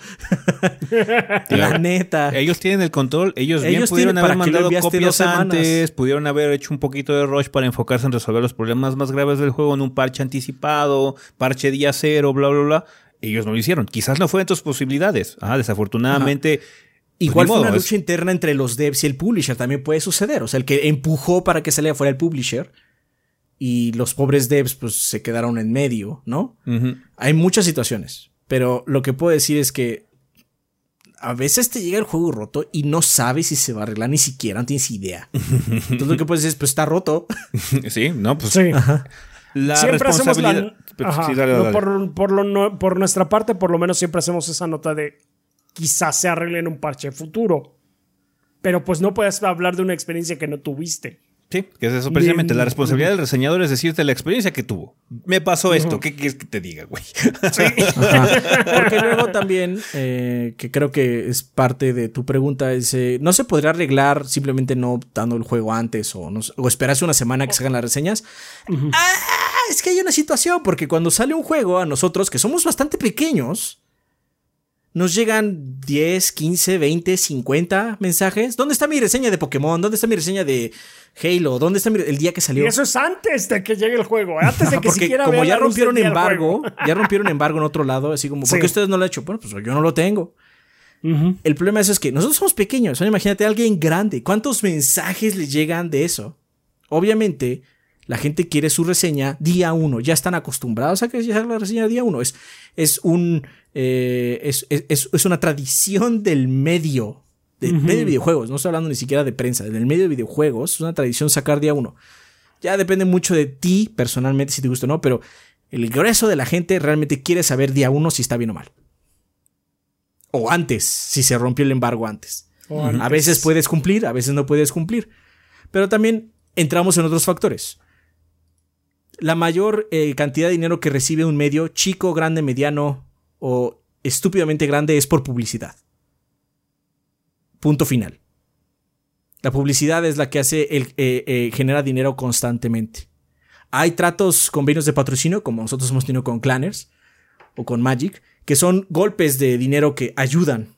La neta. Ellos tienen el control, ellos, bien pudieron haber mandado copias antes, pudieron haber hecho un poquito de rush para enfocarse en resolver los problemas más graves del juego en un parche anticipado, parche día cero, bla, bla, bla. Ellos no lo hicieron. Quizás no fue en tus posibilidades. Ah, desafortunadamente. Igual fue una lucha interna entre los devs y el publisher. También puede suceder. O sea, el que empujó para que saliera fuera el publisher y los pobres devs pues se quedaron en medio, ¿no? Hay muchas situaciones, pero lo que puedo decir es que a veces te llega el juego roto y no sabes si se va a arreglar ni siquiera, no tienes idea. Entonces lo que puedes decir es, pues está roto. sí, no, pues sí. La siempre hacemos la, por, por nuestra parte, por lo menos siempre hacemos esa nota de quizás se arregle en un parche futuro. Pero pues no puedes hablar de una experiencia que no tuviste. Sí, que es eso precisamente. la responsabilidad del reseñador es decirte la experiencia que tuvo. Me pasó esto, ¿qué quieres que te diga, güey? Sí. Porque luego también, eh, que creo que es parte de tu pregunta, es, eh, ¿no se podría arreglar simplemente no dando el juego antes o, no, o esperarse una semana que se hagan las reseñas? Ah, es que hay una situación, porque cuando sale un juego a nosotros, que somos bastante pequeños, nos llegan 10, 15, 20, 50 mensajes. ¿Dónde está mi reseña de Pokémon? ¿Dónde está mi reseña de Halo? ¿Dónde está el día que salió? Y eso es antes de que llegue el juego, ¿eh? antes de que Porque siquiera como ya rompieron embargo, ya rompieron embargo en otro lado, así como, ¿por qué ustedes no lo han hecho? Bueno, pues yo no lo tengo. El problema es, que nosotros somos pequeños. Imagínate a alguien grande. ¿Cuántos mensajes le llegan de eso? Obviamente, la gente quiere su reseña día uno. Ya están acostumbrados a que se haga la reseña día uno. Es, es un eh, es, es, una tradición del medio, del medio de videojuegos, no estoy hablando ni siquiera de prensa, del medio de videojuegos, es una tradición sacar día uno. Ya depende mucho de ti personalmente si te gusta o no, pero el grueso de la gente realmente quiere saber día uno si está bien o mal. O antes, si se rompió el embargo antes. A veces puedes cumplir, a veces no puedes cumplir. Pero también entramos en otros factores. La mayor eh, cantidad de dinero que recibe un medio, chico, grande, mediano, o estúpidamente grande es por publicidad. Punto final. La publicidad es la que hace el, eh, eh, genera dinero constantemente. Hay tratos, convenios de patrocinio, como nosotros hemos tenido con Clanners o con Magic, que son golpes de dinero que ayudan.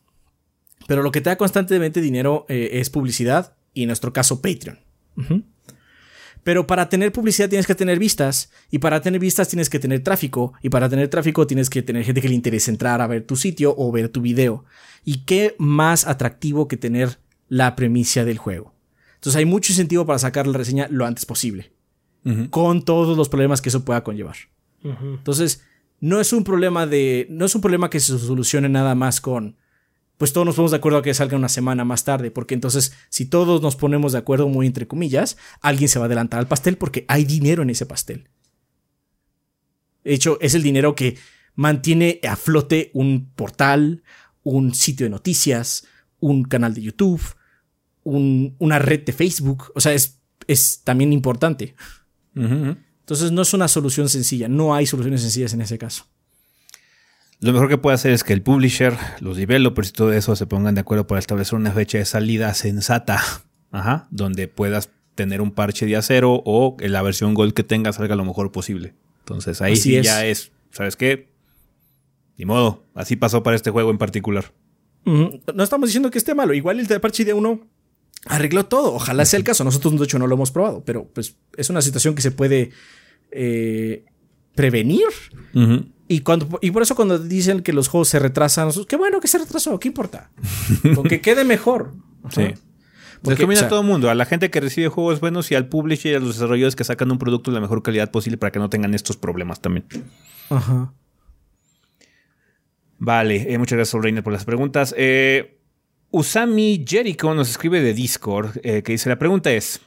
Pero lo que te da constantemente dinero eh, es publicidad y en nuestro caso Patreon. Pero para tener publicidad tienes que tener vistas, y para tener vistas tienes que tener tráfico, y para tener tráfico tienes que tener gente que le interese entrar a ver tu sitio o ver tu video. ¿Y qué más atractivo que tener la premisa del juego? Entonces hay mucho incentivo para sacar la reseña lo antes posible, con todos los problemas que eso pueda conllevar. Entonces, no es un problema de, no es un problema que se solucione nada más con pues todos nos ponemos de acuerdo a que salga una semana más tarde, porque entonces si todos nos ponemos de acuerdo muy entre comillas, alguien se va a adelantar al pastel porque hay dinero en ese pastel. De hecho, es el dinero que mantiene a flote un portal, un sitio de noticias, un canal de YouTube, una red de Facebook. O sea, es, es también importante. Entonces no es una solución sencilla, no hay soluciones sencillas en ese caso. Lo mejor que puede hacer es que el publisher, los developers y todo eso se pongan de acuerdo para establecer una fecha de salida sensata, ajá, donde puedas tener un parche de acero o que la versión Gold que tengas salga lo mejor posible. Entonces ahí sí ya es, ¿sabes qué? Ni modo, así pasó para este juego en particular. No estamos diciendo que esté malo, igual el parche de uno arregló todo, ojalá sea el caso, nosotros de hecho no lo hemos probado, pero pues es una situación que se puede eh, prevenir. Y, cuando, y por eso cuando dicen que los juegos se retrasan, qué bueno que se retrasó, ¿qué importa? Con que quede mejor. Sí. Porque, a todo el mundo, a la gente que recibe juegos buenos y al publisher y a los desarrolladores que sacan un producto de la mejor calidad posible para que no tengan estos problemas también. Ajá. Vale, eh, muchas gracias, Reiner, por las preguntas. Eh, Usami Jericho nos escribe de Discord eh, que dice: La pregunta es: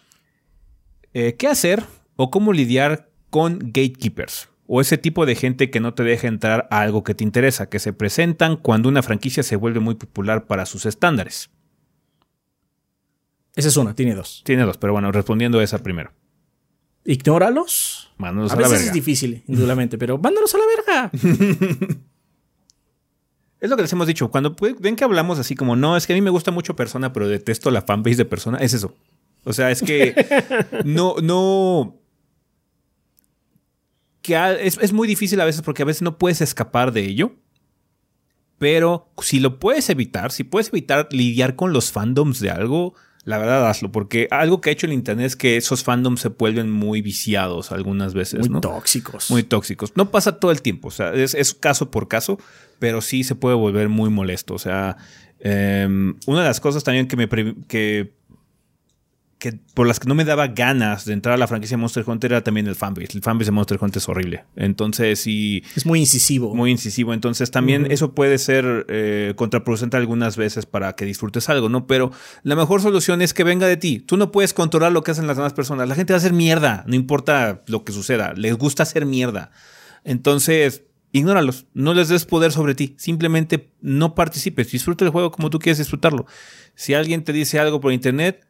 ¿Qué hacer o cómo lidiar con gatekeepers? O ese tipo de gente que no te deja entrar a algo que te interesa, que se presentan cuando una franquicia se vuelve muy popular para sus estándares. Esa es una, tiene dos. Tiene dos, pero bueno, respondiendo a esa primero. Ignóralos. Mándalos a, a veces es difícil, indudablemente, pero mándalos a la verga. es lo que les hemos dicho. Cuando ven que hablamos así como, no, es que a mí me gusta mucho Persona, pero detesto la fanbase de Persona, es eso. O sea, es que no, no que es, es muy difícil a veces porque a veces no puedes escapar de ello. Pero si lo puedes evitar, si puedes evitar lidiar con los fandoms de algo, la verdad hazlo, porque algo que ha hecho el internet es que esos fandoms se vuelven muy viciados algunas veces. Muy tóxicos. Muy tóxicos. No pasa todo el tiempo, o sea, es, caso por caso, pero sí se puede volver muy molesto. O sea, em, una de las cosas también que me que por las que no me daba ganas de entrar a la franquicia Monster Hunter era también el fanbase. El fanbase de Monster Hunter es horrible. Entonces, sí. Es muy incisivo. Muy incisivo. Entonces, también eso puede ser eh, contraproducente algunas veces para que disfrutes algo, ¿no? Pero la mejor solución es que venga de ti. Tú no puedes controlar lo que hacen las demás personas. La gente va a hacer mierda, no importa lo que suceda. Les gusta hacer mierda. Entonces, ignóralos. No les des poder sobre ti. Simplemente no participes. Disfruta el juego como tú quieres disfrutarlo. Si alguien te dice algo por internet,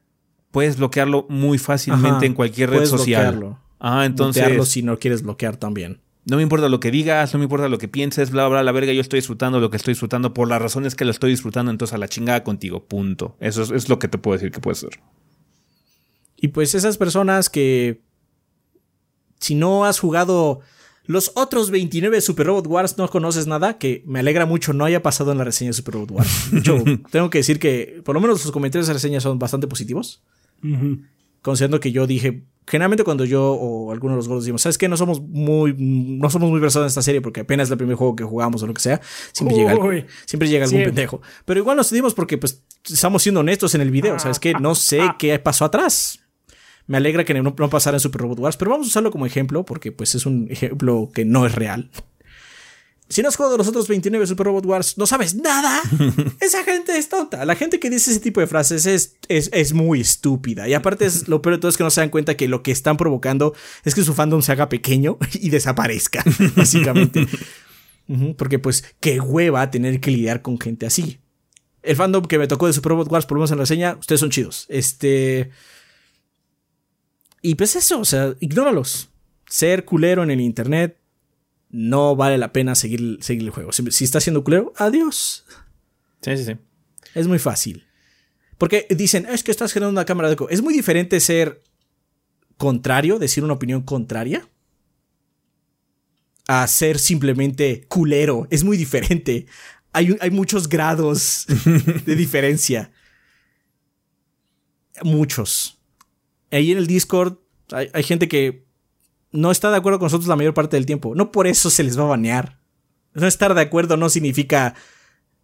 puedes bloquearlo muy fácilmente en cualquier red social. Bloquearlo. Ah, entonces. Bloquearlo si no quieres bloquear también. No me importa lo que digas, no me importa lo que pienses, bla, bla, la verga, yo estoy disfrutando lo que estoy disfrutando por las razones que lo estoy disfrutando, entonces a la chingada contigo, punto. Eso es, lo que te puedo decir que puede ser. Y pues esas personas que si no has jugado los otros 29 Super Robot Wars no conoces nada, que me alegra mucho no haya pasado en la reseña de Super Robot Wars. Yo tengo que decir que por lo menos los comentarios de reseña son bastante positivos. Considerando que yo dije, generalmente cuando yo o algunos de los gordos decimos, ¿sabes qué? No somos muy, no somos muy versados en esta serie porque apenas es el primer juego que jugamos o lo que sea. Siempre, llega, siempre llega algún pendejo. Pero igual nos dimos porque pues estamos siendo honestos en el video. ¿Sabes qué? No sé qué pasó atrás. Me alegra que no, no pasara en Super Robot Wars, pero vamos a usarlo como ejemplo porque pues es un ejemplo que no es real. Si no has jugado los otros 29 Super Robot Wars, no sabes nada. Esa gente es tonta. La gente que dice ese tipo de frases es, es, muy estúpida. Y aparte, es, lo peor de todo es que no se dan cuenta que lo que están provocando es que su fandom se haga pequeño y desaparezca, básicamente. Porque, pues, qué hueva tener que lidiar con gente así. El fandom que me tocó de Super Robot Wars, por lo menos en la reseña, ustedes son chidos. Este. Y pues eso, o sea, ignóralos. Ser culero en el internet no vale la pena seguir, seguir el juego. Si, está siendo culero, adiós. Sí, sí, sí. Es muy fácil. Porque dicen, es que estás generando una cámara de eco. Es muy diferente ser contrario, decir una opinión contraria, a ser simplemente culero. Es muy diferente. Hay, hay muchos grados de diferencia. Muchos. Ahí en el Discord hay gente que no está de acuerdo con nosotros la mayor parte del tiempo. No por eso se les va a banear. No estar de acuerdo no significa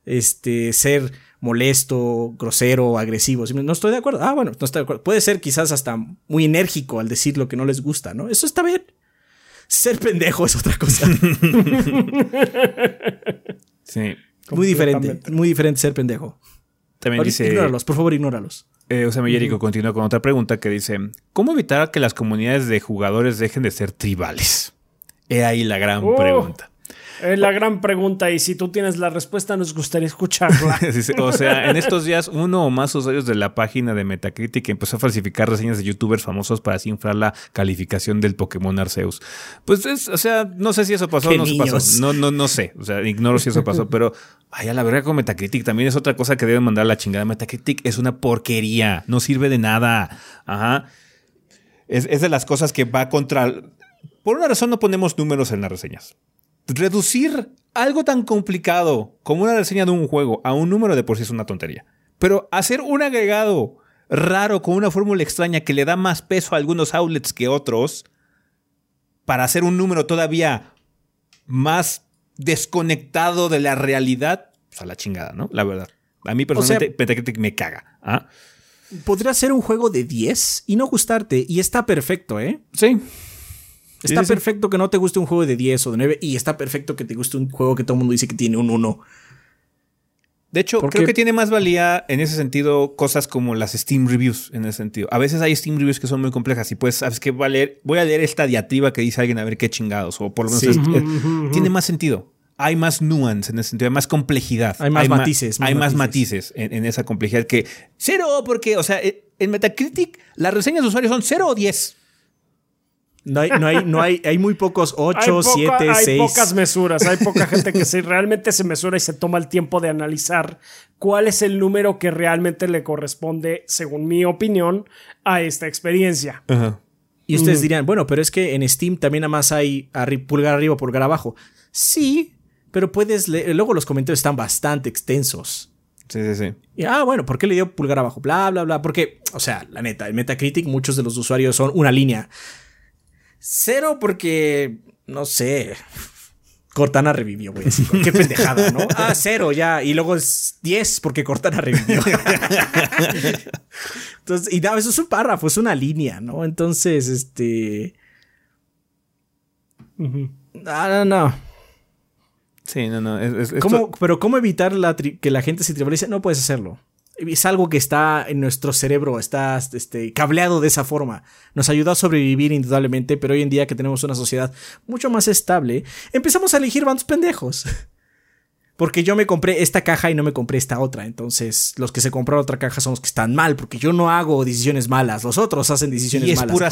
este, ser molesto, grosero, agresivo. No estoy de acuerdo. Ah, bueno, no estoy de acuerdo. Puede ser quizás hasta muy enérgico al decir lo que no les gusta, ¿no? Eso está bien. Ser pendejo es otra cosa. sí. Muy diferente. Muy diferente ser pendejo. También dice. Ignóralos, por favor, ignóralos. Eh, o sea, Jericho continúa con otra pregunta que dice: ¿Cómo evitar que las comunidades de jugadores dejen de ser tribales? He ahí la gran oh. pregunta. Es la gran pregunta y si tú tienes la respuesta nos gustaría escucharla. o sea, en estos días uno o más usuarios de la página de Metacritic empezó a falsificar reseñas de youtubers famosos para así inflar la calificación del Pokémon Arceus. Pues es, o sea, no sé si eso pasó o no pasó. No, no, no sé. O sea, ignoro si eso pasó, pero vaya, la verdad con Metacritic también es otra cosa que deben mandar a la chingada. Metacritic es una porquería. No sirve de nada. Ajá. Es, es de las cosas que va contra. Por una razón no ponemos números en las reseñas reducir algo tan complicado como una reseña de un juego a un número de por sí es una tontería. Pero hacer un agregado raro con una fórmula extraña que le da más peso a algunos outlets que otros para hacer un número todavía más desconectado de la realidad, pues a la chingada, ¿no? La verdad. A mí personalmente me caga. ¿ah? Podría ser un juego de 10 y no gustarte y está perfecto, ¿eh? Sí. Está perfecto que no te guste un juego de 10 o de 9 y está perfecto que te guste un juego que todo el mundo dice que tiene un 1. De hecho, creo que tiene más valía en ese sentido cosas como las Steam Reviews, en ese sentido. A veces hay Steam Reviews que son muy complejas y pues, ¿sabes qué? Voy a leer, voy a leer esta diatriba que dice alguien a ver qué chingados, o por lo menos tiene más sentido. Hay más nuance en ese sentido, hay más complejidad. Hay más matices. hay más matices en, en, esa complejidad que cero, porque, o sea, en Metacritic las reseñas de usuarios son cero o 10. No hay, no hay, no hay, hay muy pocos 8, 7, 6. Hay pocas mesuras, hay poca gente que se, realmente se mesura y se toma el tiempo de analizar cuál es el número que realmente le corresponde, según mi opinión, a esta experiencia. Y ustedes dirían, bueno, pero es que en Steam también nada más hay pulgar arriba, pulgar abajo. Sí, pero puedes leer. Luego los comentarios están bastante extensos. Sí, sí, sí. Y, ah, bueno, ¿por qué le dio pulgar abajo? Bla, bla, bla. Porque, o sea, la neta, en Metacritic muchos de los usuarios son una línea. Cero porque, no sé, Cortana revivió, güey. Qué pendejada, ¿no? Ah, cero ya. Y luego es 10 porque Cortana revivió. Entonces, y no, eso es un párrafo, es una línea, ¿no? Entonces, este. Ah, no, no. Sí, no, no. Pero ¿cómo evitar que la gente se tribalice? No puedes hacerlo. Es algo que está en nuestro cerebro, está este, cableado de esa forma. Nos ayuda a sobrevivir indudablemente, pero hoy en día que tenemos una sociedad mucho más estable, empezamos a elegir bandos pendejos. porque yo me compré esta caja y no me compré esta otra. Entonces, los que se compraron otra caja son los que están mal, porque yo no hago decisiones malas, los otros hacen decisiones y es malas. Pura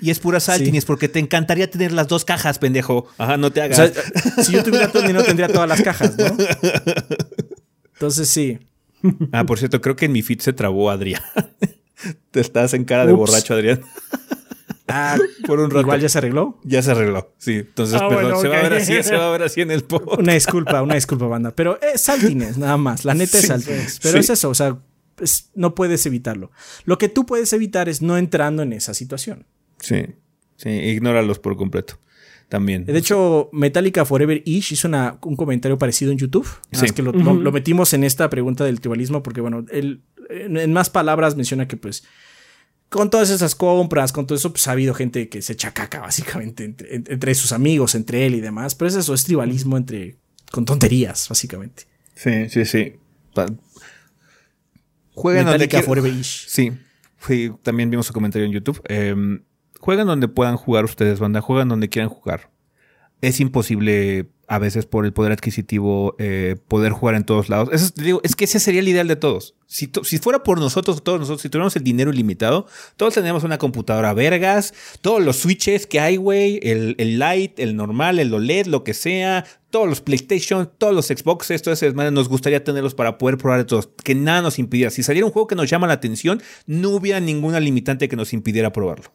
Y es pura saltines, porque te encantaría tener las dos cajas, pendejo. Ajá, no te hagas. si yo tuviera todo dinero, tendría todas las cajas, ¿no? Entonces, sí. Ah, por cierto, creo que en mi feed se trabó Adrián. te estás en cara de borracho, Adrián. Ah, por un rato. Igual ya se arregló. Ya se arregló, sí. Entonces, ah, perdón, se, va a ver así, se va a ver así en el post. Una disculpa, una disculpa, banda. Pero es saltines, nada más. La neta es saltines. Pero es eso, o sea, no puedes evitarlo. Lo que tú puedes evitar es no entrando en esa situación. Sí, sí, ignóralos por completo. También. De hecho, Metallica Forever Ish hizo una, un comentario parecido en YouTube. Sí. que lo, lo, metimos en esta pregunta del tribalismo porque, bueno, él en más palabras menciona que pues con todas esas compras, con todo eso, pues ha habido gente que se echa caca, básicamente, entre, sus amigos, entre él y demás. Pero es eso, es tribalismo entre. con tonterías, básicamente. Sí, sí, sí. Jueguen donde quieran. Sí. también vimos su comentario en YouTube. Eh, jueguen donde puedan jugar ustedes, banda. Juegan donde quieran jugar. Es imposible a veces por el poder adquisitivo eh, poder jugar en todos lados. Eso, digo, es que ese sería el ideal de todos. Si, fuera por nosotros, todos nosotros, si tuviéramos el dinero ilimitado, todos tendríamos una computadora vergas, todos los switches que hay, güey, el, el light, el normal, el OLED, lo que sea, todos los PlayStation, todos los Xboxes, todas esas nos gustaría tenerlos para poder probar de todos. Que nada nos impidiera. Si saliera un juego que nos llama la atención, no hubiera ninguna limitante que nos impidiera probarlo.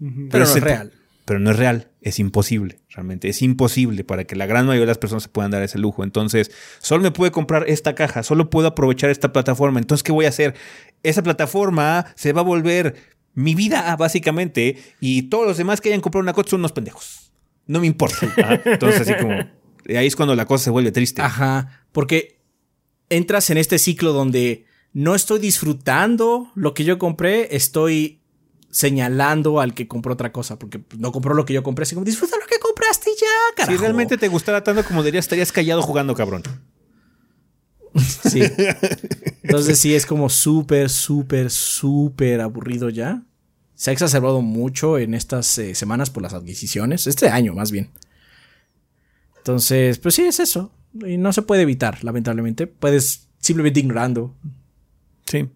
Pero no es real pero no es real, es imposible, realmente es imposible para que la gran mayoría de las personas se puedan dar ese lujo. Entonces, solo me puede comprar esta caja, solo puedo aprovechar esta plataforma. Entonces, ¿qué voy a hacer? Esa plataforma se va a volver mi vida, básicamente, y todos los demás que hayan comprado una cosa son unos pendejos. No me importa. Entonces, así como, ahí es cuando la cosa se vuelve triste. Ajá, porque entras en este ciclo donde no estoy disfrutando lo que yo compré, estoy señalando al que compró otra cosa, porque no compró lo que yo compré, así como disfruta lo que compraste ya, carajo. Si realmente te gustara tanto como dirías, estarías callado jugando, cabrón. Sí. Entonces sí, es como súper, súper, súper aburrido ya. Se ha exacerbado mucho en estas eh, semanas por las adquisiciones, este año más bien. Entonces, pues sí, es eso. Y no se puede evitar, lamentablemente. Puedes simplemente ignorando. Sí.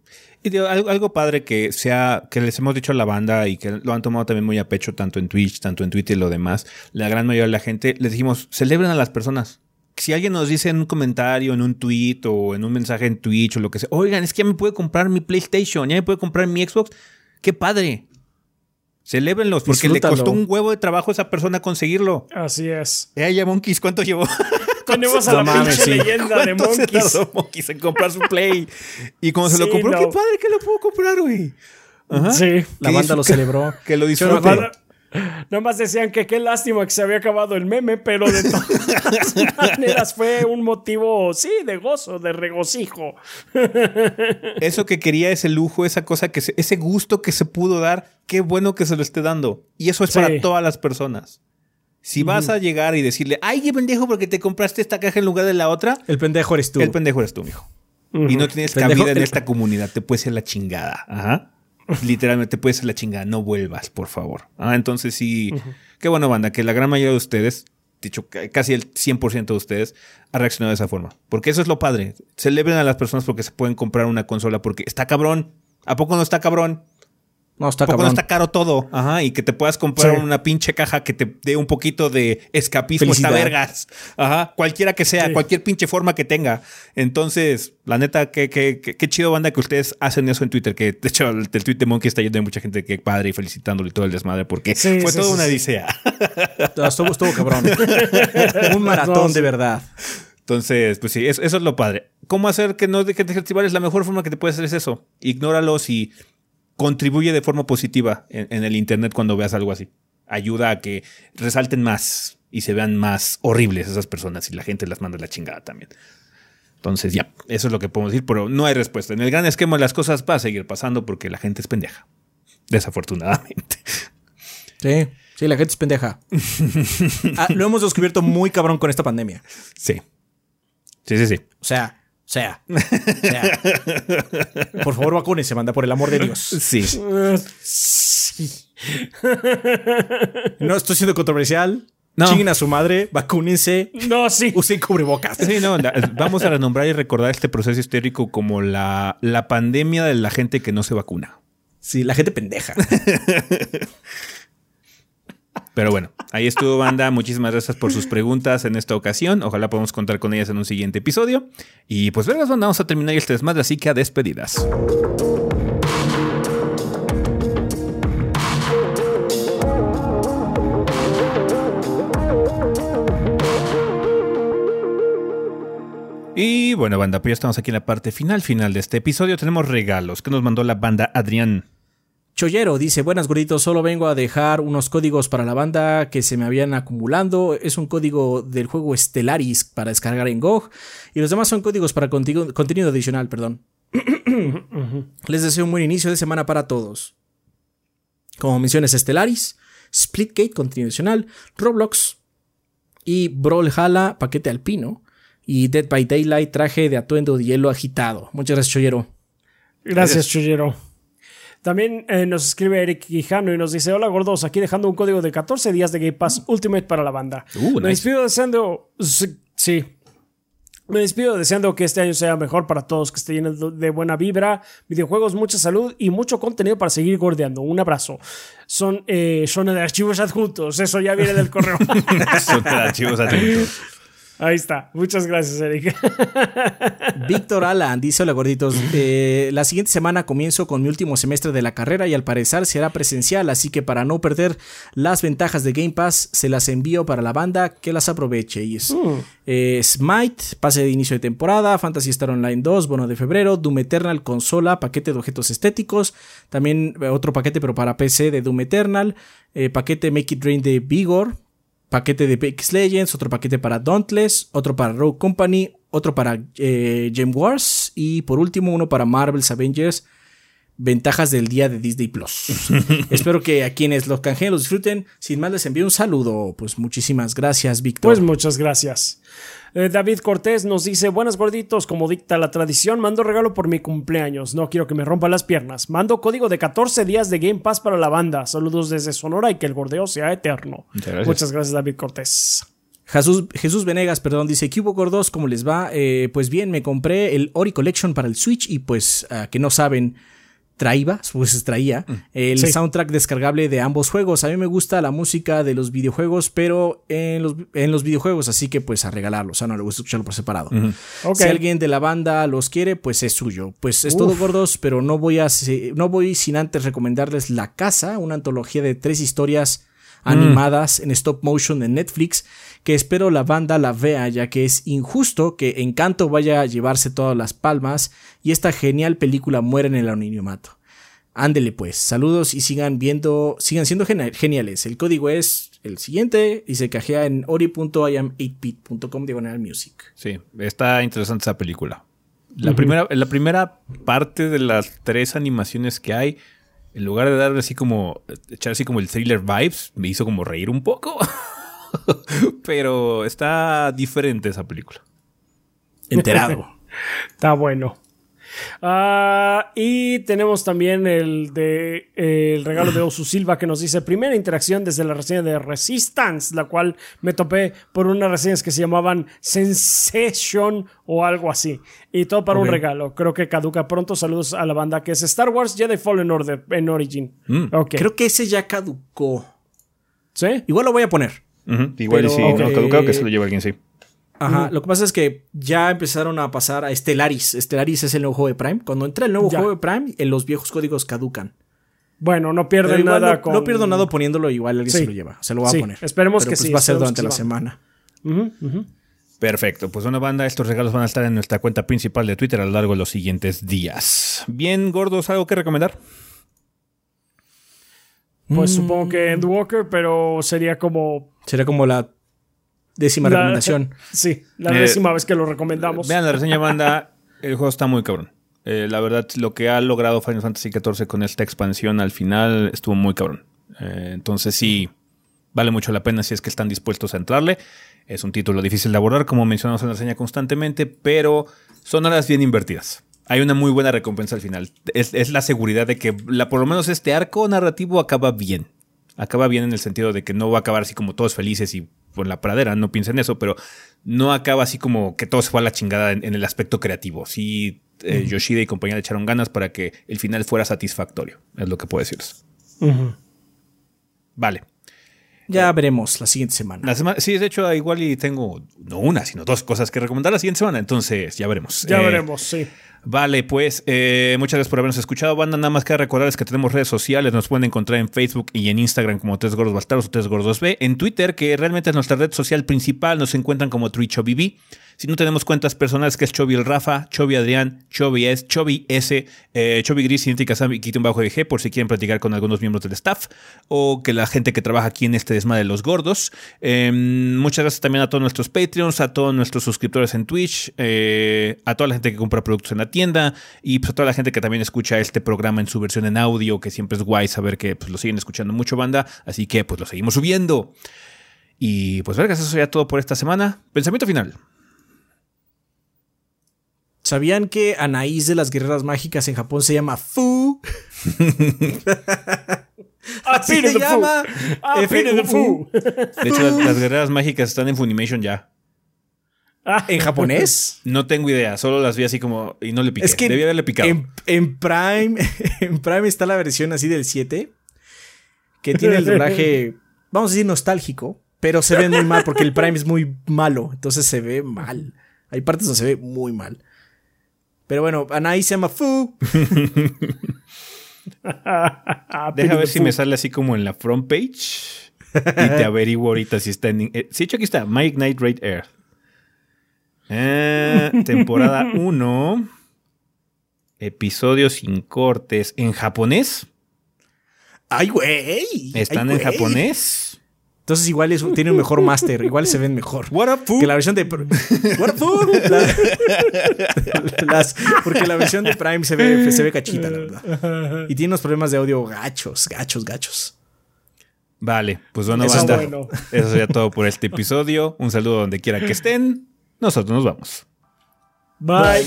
Y algo, padre que sea, que les hemos dicho a la banda y que lo han tomado también muy a pecho, tanto en Twitch, tanto en Twitter y lo demás, la gran mayoría de la gente, les dijimos, celebren a las personas. Si alguien nos dice en un comentario, en un tweet o en un mensaje en Twitch o lo que sea, oigan, es que ya me puede comprar mi PlayStation, ya me puede comprar mi Xbox, qué padre. Celébrenlos, porque le costó un huevo de trabajo a esa persona conseguirlo. Así es. Eh, Monkeys, ¿cuánto llevó? Tenemos a la pinche leyenda de Monkeys. Se Monkeys en comprar su Play. Y como se lo compró, qué padre que lo puedo comprar, güey. Sí. La banda lo celebró. Que lo disfrutó. Nomás decían que qué lástima que se había acabado el meme, pero de todas maneras fue un motivo, sí, de gozo, de regocijo. Eso que quería, ese lujo, esa cosa, que ese gusto que se pudo dar, qué bueno que se lo esté dando. Y eso es para todas las personas. Si vas a llegar y decirle, ay, qué pendejo porque te compraste esta caja en lugar de la otra. El pendejo eres tú. El pendejo eres tú, mijo. Y no tienes cabida en esta comunidad. Te puede ser la chingada. Ajá. Literalmente te puede ser la chingada. No vuelvas, por favor. Ah, entonces sí. Qué bueno, banda, que la gran mayoría de ustedes, dicho casi el 100% de ustedes, ha reaccionado de esa forma. Porque eso es lo padre. Celebren a las personas porque se pueden comprar una consola porque está cabrón. ¿A poco no está cabrón? No, está cabrón. está caro todo. Ajá. Y que te puedas comprar Sí. una pinche caja que te dé un poquito de escapismo. Está Felicidad. vergas. Ajá. Cualquiera que sea, Sí. cualquier pinche forma que tenga. Entonces, la neta, qué, qué, qué, qué chido, banda, que ustedes hacen eso en Twitter. Que de hecho, el, el tweet de Monkey está lleno de mucha gente que padre y felicitándole y todo el desmadre. Porque Sí, fue sí, toda sí, una sí. odisea. Estuvo, estuvo cabrón. Un maratón No, sí. de verdad. Entonces, pues sí, eso, eso es lo padre. ¿Cómo hacer que no dejen de festival? Es la mejor forma que te puedes hacer es eso. Ignóralos y contribuye de forma positiva en, en el internet cuando veas algo así. Ayuda a que resalten más y se vean más horribles esas personas y la gente las manda a la chingada también. Entonces, ya, eso es lo que podemos decir, pero no hay respuesta. En el gran esquema de las cosas va a seguir pasando porque la gente es pendeja. Desafortunadamente. Sí, sí, la gente es pendeja. Ah, lo hemos descubierto muy cabrón con esta pandemia. Sí. Sí, sí, sí. O sea, sea, o sea. Por favor, vacúnese, manda, por el amor de Dios. Sí. No estoy siendo controversial. No. Chinguen a su madre, vacúnense, No, sí. usen cubrebocas. Sí, no, la- vamos a renombrar y recordar este proceso histérico como la, la pandemia de la gente que no se vacuna. Sí, la gente pendeja. Pero bueno, ahí estuvo banda. Muchísimas gracias por sus preguntas en esta ocasión. Ojalá podamos contar con ellas en un siguiente episodio. Y pues vergas, banda, vamos a terminar este desmadre, así que a despedidas. Y bueno, banda, pues ya estamos aquí en la parte final, final de este episodio. Tenemos regalos que nos mandó la banda Adrián. Chollero dice, buenas gorditos, solo vengo a dejar unos códigos para la banda que se me habían acumulando. Es un código del juego Stellaris para descargar en GOG y los demás son códigos para contigo- contenido adicional, perdón. Les deseo un buen inicio de semana para todos. Como menciones Stellaris, Splitgate, contenido adicional, Roblox y Brawlhalla, paquete alpino y Dead by Daylight, traje de atuendo de hielo agitado. Muchas gracias, Chollero. Gracias, Chuyero. También eh, nos escribe Eric Quijano y nos dice: Hola gordos, aquí dejando un código de 14 días de Game Pass Ultimate para la banda. Uh, Me nice. despido deseando. sí. Me despido deseando que este año sea mejor para todos, que esté lleno de buena vibra, videojuegos, mucha salud y mucho contenido para seguir gordeando. Un abrazo. Son eh, zona de archivos adjuntos. Eso ya viene del correo. Son archivos adjuntos. Ahí está. Muchas gracias, Eric. Víctor Alan dice: Hola gorditos. eh, la siguiente semana comienzo con mi último semestre de la carrera y al parecer será presencial, así que para no perder las ventajas de Game Pass, se las envío para la banda que las aproveche. Y es eh, Smite, pase de inicio de temporada, Fantasy Star Online 2, bono de febrero, Doom Eternal, consola, paquete de objetos estéticos, también eh, otro paquete pero para PC de Doom Eternal, eh, paquete Make It Rain de Vigor, paquete de Apex Legends, otro paquete para Dauntless, otro para Rogue Company, otro para eh, Gem Wars y por último uno para Marvel's Avengers. Ventajas del día de Disney Plus. Espero que a quienes los canjeen los disfruten. Sin más, les envío un saludo. Pues muchísimas gracias, Víctor. Pues muchas gracias. Eh, David Cortés nos dice, buenas gorditos, como dicta la tradición, mando regalo por mi cumpleaños. No quiero que me rompan las piernas. Mando código de 14 días de Game Pass para la banda. Saludos desde Sonora y que el gordeo sea eterno. Muchas gracias. Muchas gracias, David Cortés. Jesús, Jesús Venegas, perdón, dice, ¿qué hubo gordos? ¿Cómo les va? Eh, pues bien, me compré el Ori Collection para el Switch y pues, ah, que no saben, traía, pues traía el Sí. soundtrack descargable de ambos juegos. A mí me gusta la música de los videojuegos, pero en los, en los videojuegos, así que pues a regalarlo, o sea, no le gusta escucharlo por separado. Si alguien de la banda los quiere, pues es suyo. Pues es todo gordos, pero no voy a no voy sin antes recomendarles La Casa, una antología de tres historias animadas en stop motion de Netflix, que espero la banda la vea, ya que es injusto que Encanto vaya a llevarse todas las palmas y esta genial película muera en el anonimato. Ándele pues, saludos y sigan viendo, sigan siendo geniales. El código es el siguiente y se cajea en ori.iam8bit.com diagonal music. Sí, está interesante esa película. La, primera, la primera parte de las tres animaciones que hay, en lugar de darle así como, echar así como el thriller vibes, me hizo como reír un poco. Pero está diferente esa película. Enterado. Está bueno. Ah, y tenemos también el de eh, el regalo de Osu Silva que nos dice primera interacción desde la reseña de Resistance, la cual me topé por unas reseñas que se llamaban Sensation o algo así. Y todo para un regalo. Creo que caduca pronto. Saludos a la banda que es Star Wars Jedi Fallen Order en Origin. Mm. Creo que ese ya caducó. ¿Sí? Igual lo voy a poner. Igual sí, no, caducado que se lo lleva alguien, sí. Ajá, lo que pasa es que ya empezaron a pasar a Stellaris. Stellaris es el nuevo juego de Prime. Cuando entra el nuevo juego de Prime, en los viejos códigos caducan. Bueno, no pierden nada no, con... no pierdo nada poniendo igual alguien se lo lleva. Se lo va a poner. Esperemos que pues sí. Va a ser durante la semana. Perfecto, pues una banda, estos regalos van a estar en nuestra cuenta principal de Twitter a lo largo de los siguientes días. Bien, gordos, ¿algo que recomendar? Pues mm. supongo que Endwalker, pero sería como. Sería como la décima recomendación. Sí, la eh, décima vez que lo recomendamos. Vean la reseña banda, el juego está muy cabrón. Eh, la verdad, lo que ha logrado Final Fantasy XIV con esta expansión al final estuvo muy cabrón. Eh, entonces sí, vale mucho la pena si es que están dispuestos a entrarle. Es un título difícil de abordar, como mencionamos en la reseña constantemente, pero son horas bien invertidas. Hay una muy buena recompensa al final. Es, la seguridad de que la, por lo menos este arco narrativo acaba bien. Acaba bien en el sentido de que no va a acabar así como todos felices y por la pradera, no piensen eso, pero no acaba así como que todo se fue a la chingada en, el aspecto creativo. Sí, eh, Yoshida y compañía le echaron ganas para que el final fuera satisfactorio, es lo que puedo decirles. Vale. Ya veremos la siguiente semana. La semana. Sí, de hecho, igual y tengo no una, sino dos cosas que recomendar la siguiente semana. Entonces, ya veremos. Ya eh, veremos, sí. Vale, pues eh, muchas gracias por habernos escuchado, banda. Nada más que recordarles que tenemos redes sociales. Nos pueden encontrar en Facebook y en Instagram como Tres Gordos Bastardos o Tres Gordos B. En Twitter, que realmente es nuestra red social principal, nos encuentran como TrichoBB. Si no tenemos cuentas personales, que es Chovy el Rafa, Chovy Adrián, Chovy S, Chovy S, eh, Chovy Gris, Cinética Sam y un bajo de por si quieren platicar con algunos miembros del staff o que la gente que trabaja aquí en este desmadre de los gordos. Em, muchas gracias también a todos nuestros Patreons, a todos nuestros suscriptores en Twitch, eh, a toda la gente que compra productos en la tienda y pues, a toda la gente que también escucha este programa en su versión en audio, que siempre es guay saber que pues, lo siguen escuchando mucho banda, así que pues lo seguimos subiendo. Y pues vergas, eso ya todo por esta semana. Pensamiento final. ¿Sabían que Anaís de las Guerreras Mágicas en Japón se llama Fu? Así se llama. Fu. De hecho, las, Guerreras Mágicas están en Funimation ya. Ah. ¿En japonés? No tengo idea, solo las vi así como y no le piqué. Es que Debía haberle picado. En, Prime, en Prime está la versión así del 7 que tiene el doblaje, vamos a decir nostálgico, pero se ve muy mal porque el Prime es muy malo, entonces se ve mal. Hay partes donde se ve muy mal. Pero bueno, Anaí se llama Fu. Deja ver si me sale así como en la front page. Y te averiguo ahorita si está en. Eh, sí, hecho aquí está. My Ignite Raid Air. Eh, temporada 1. Episodio sin cortes. ¿En japonés? ¡Ay, güey! ¿Están en japonés? Entonces igual es, tiene un mejor máster, igual se ven mejor. What up, Que la versión de... What up, las, porque la versión de Prime se ve, se ve cachita, la verdad. Y tiene unos problemas de audio gachos, gachos, gachos. Vale, pues bueno, Eso, bueno. Eso sería todo por este episodio. Un saludo donde quiera que estén. Nosotros nos vamos. Bye.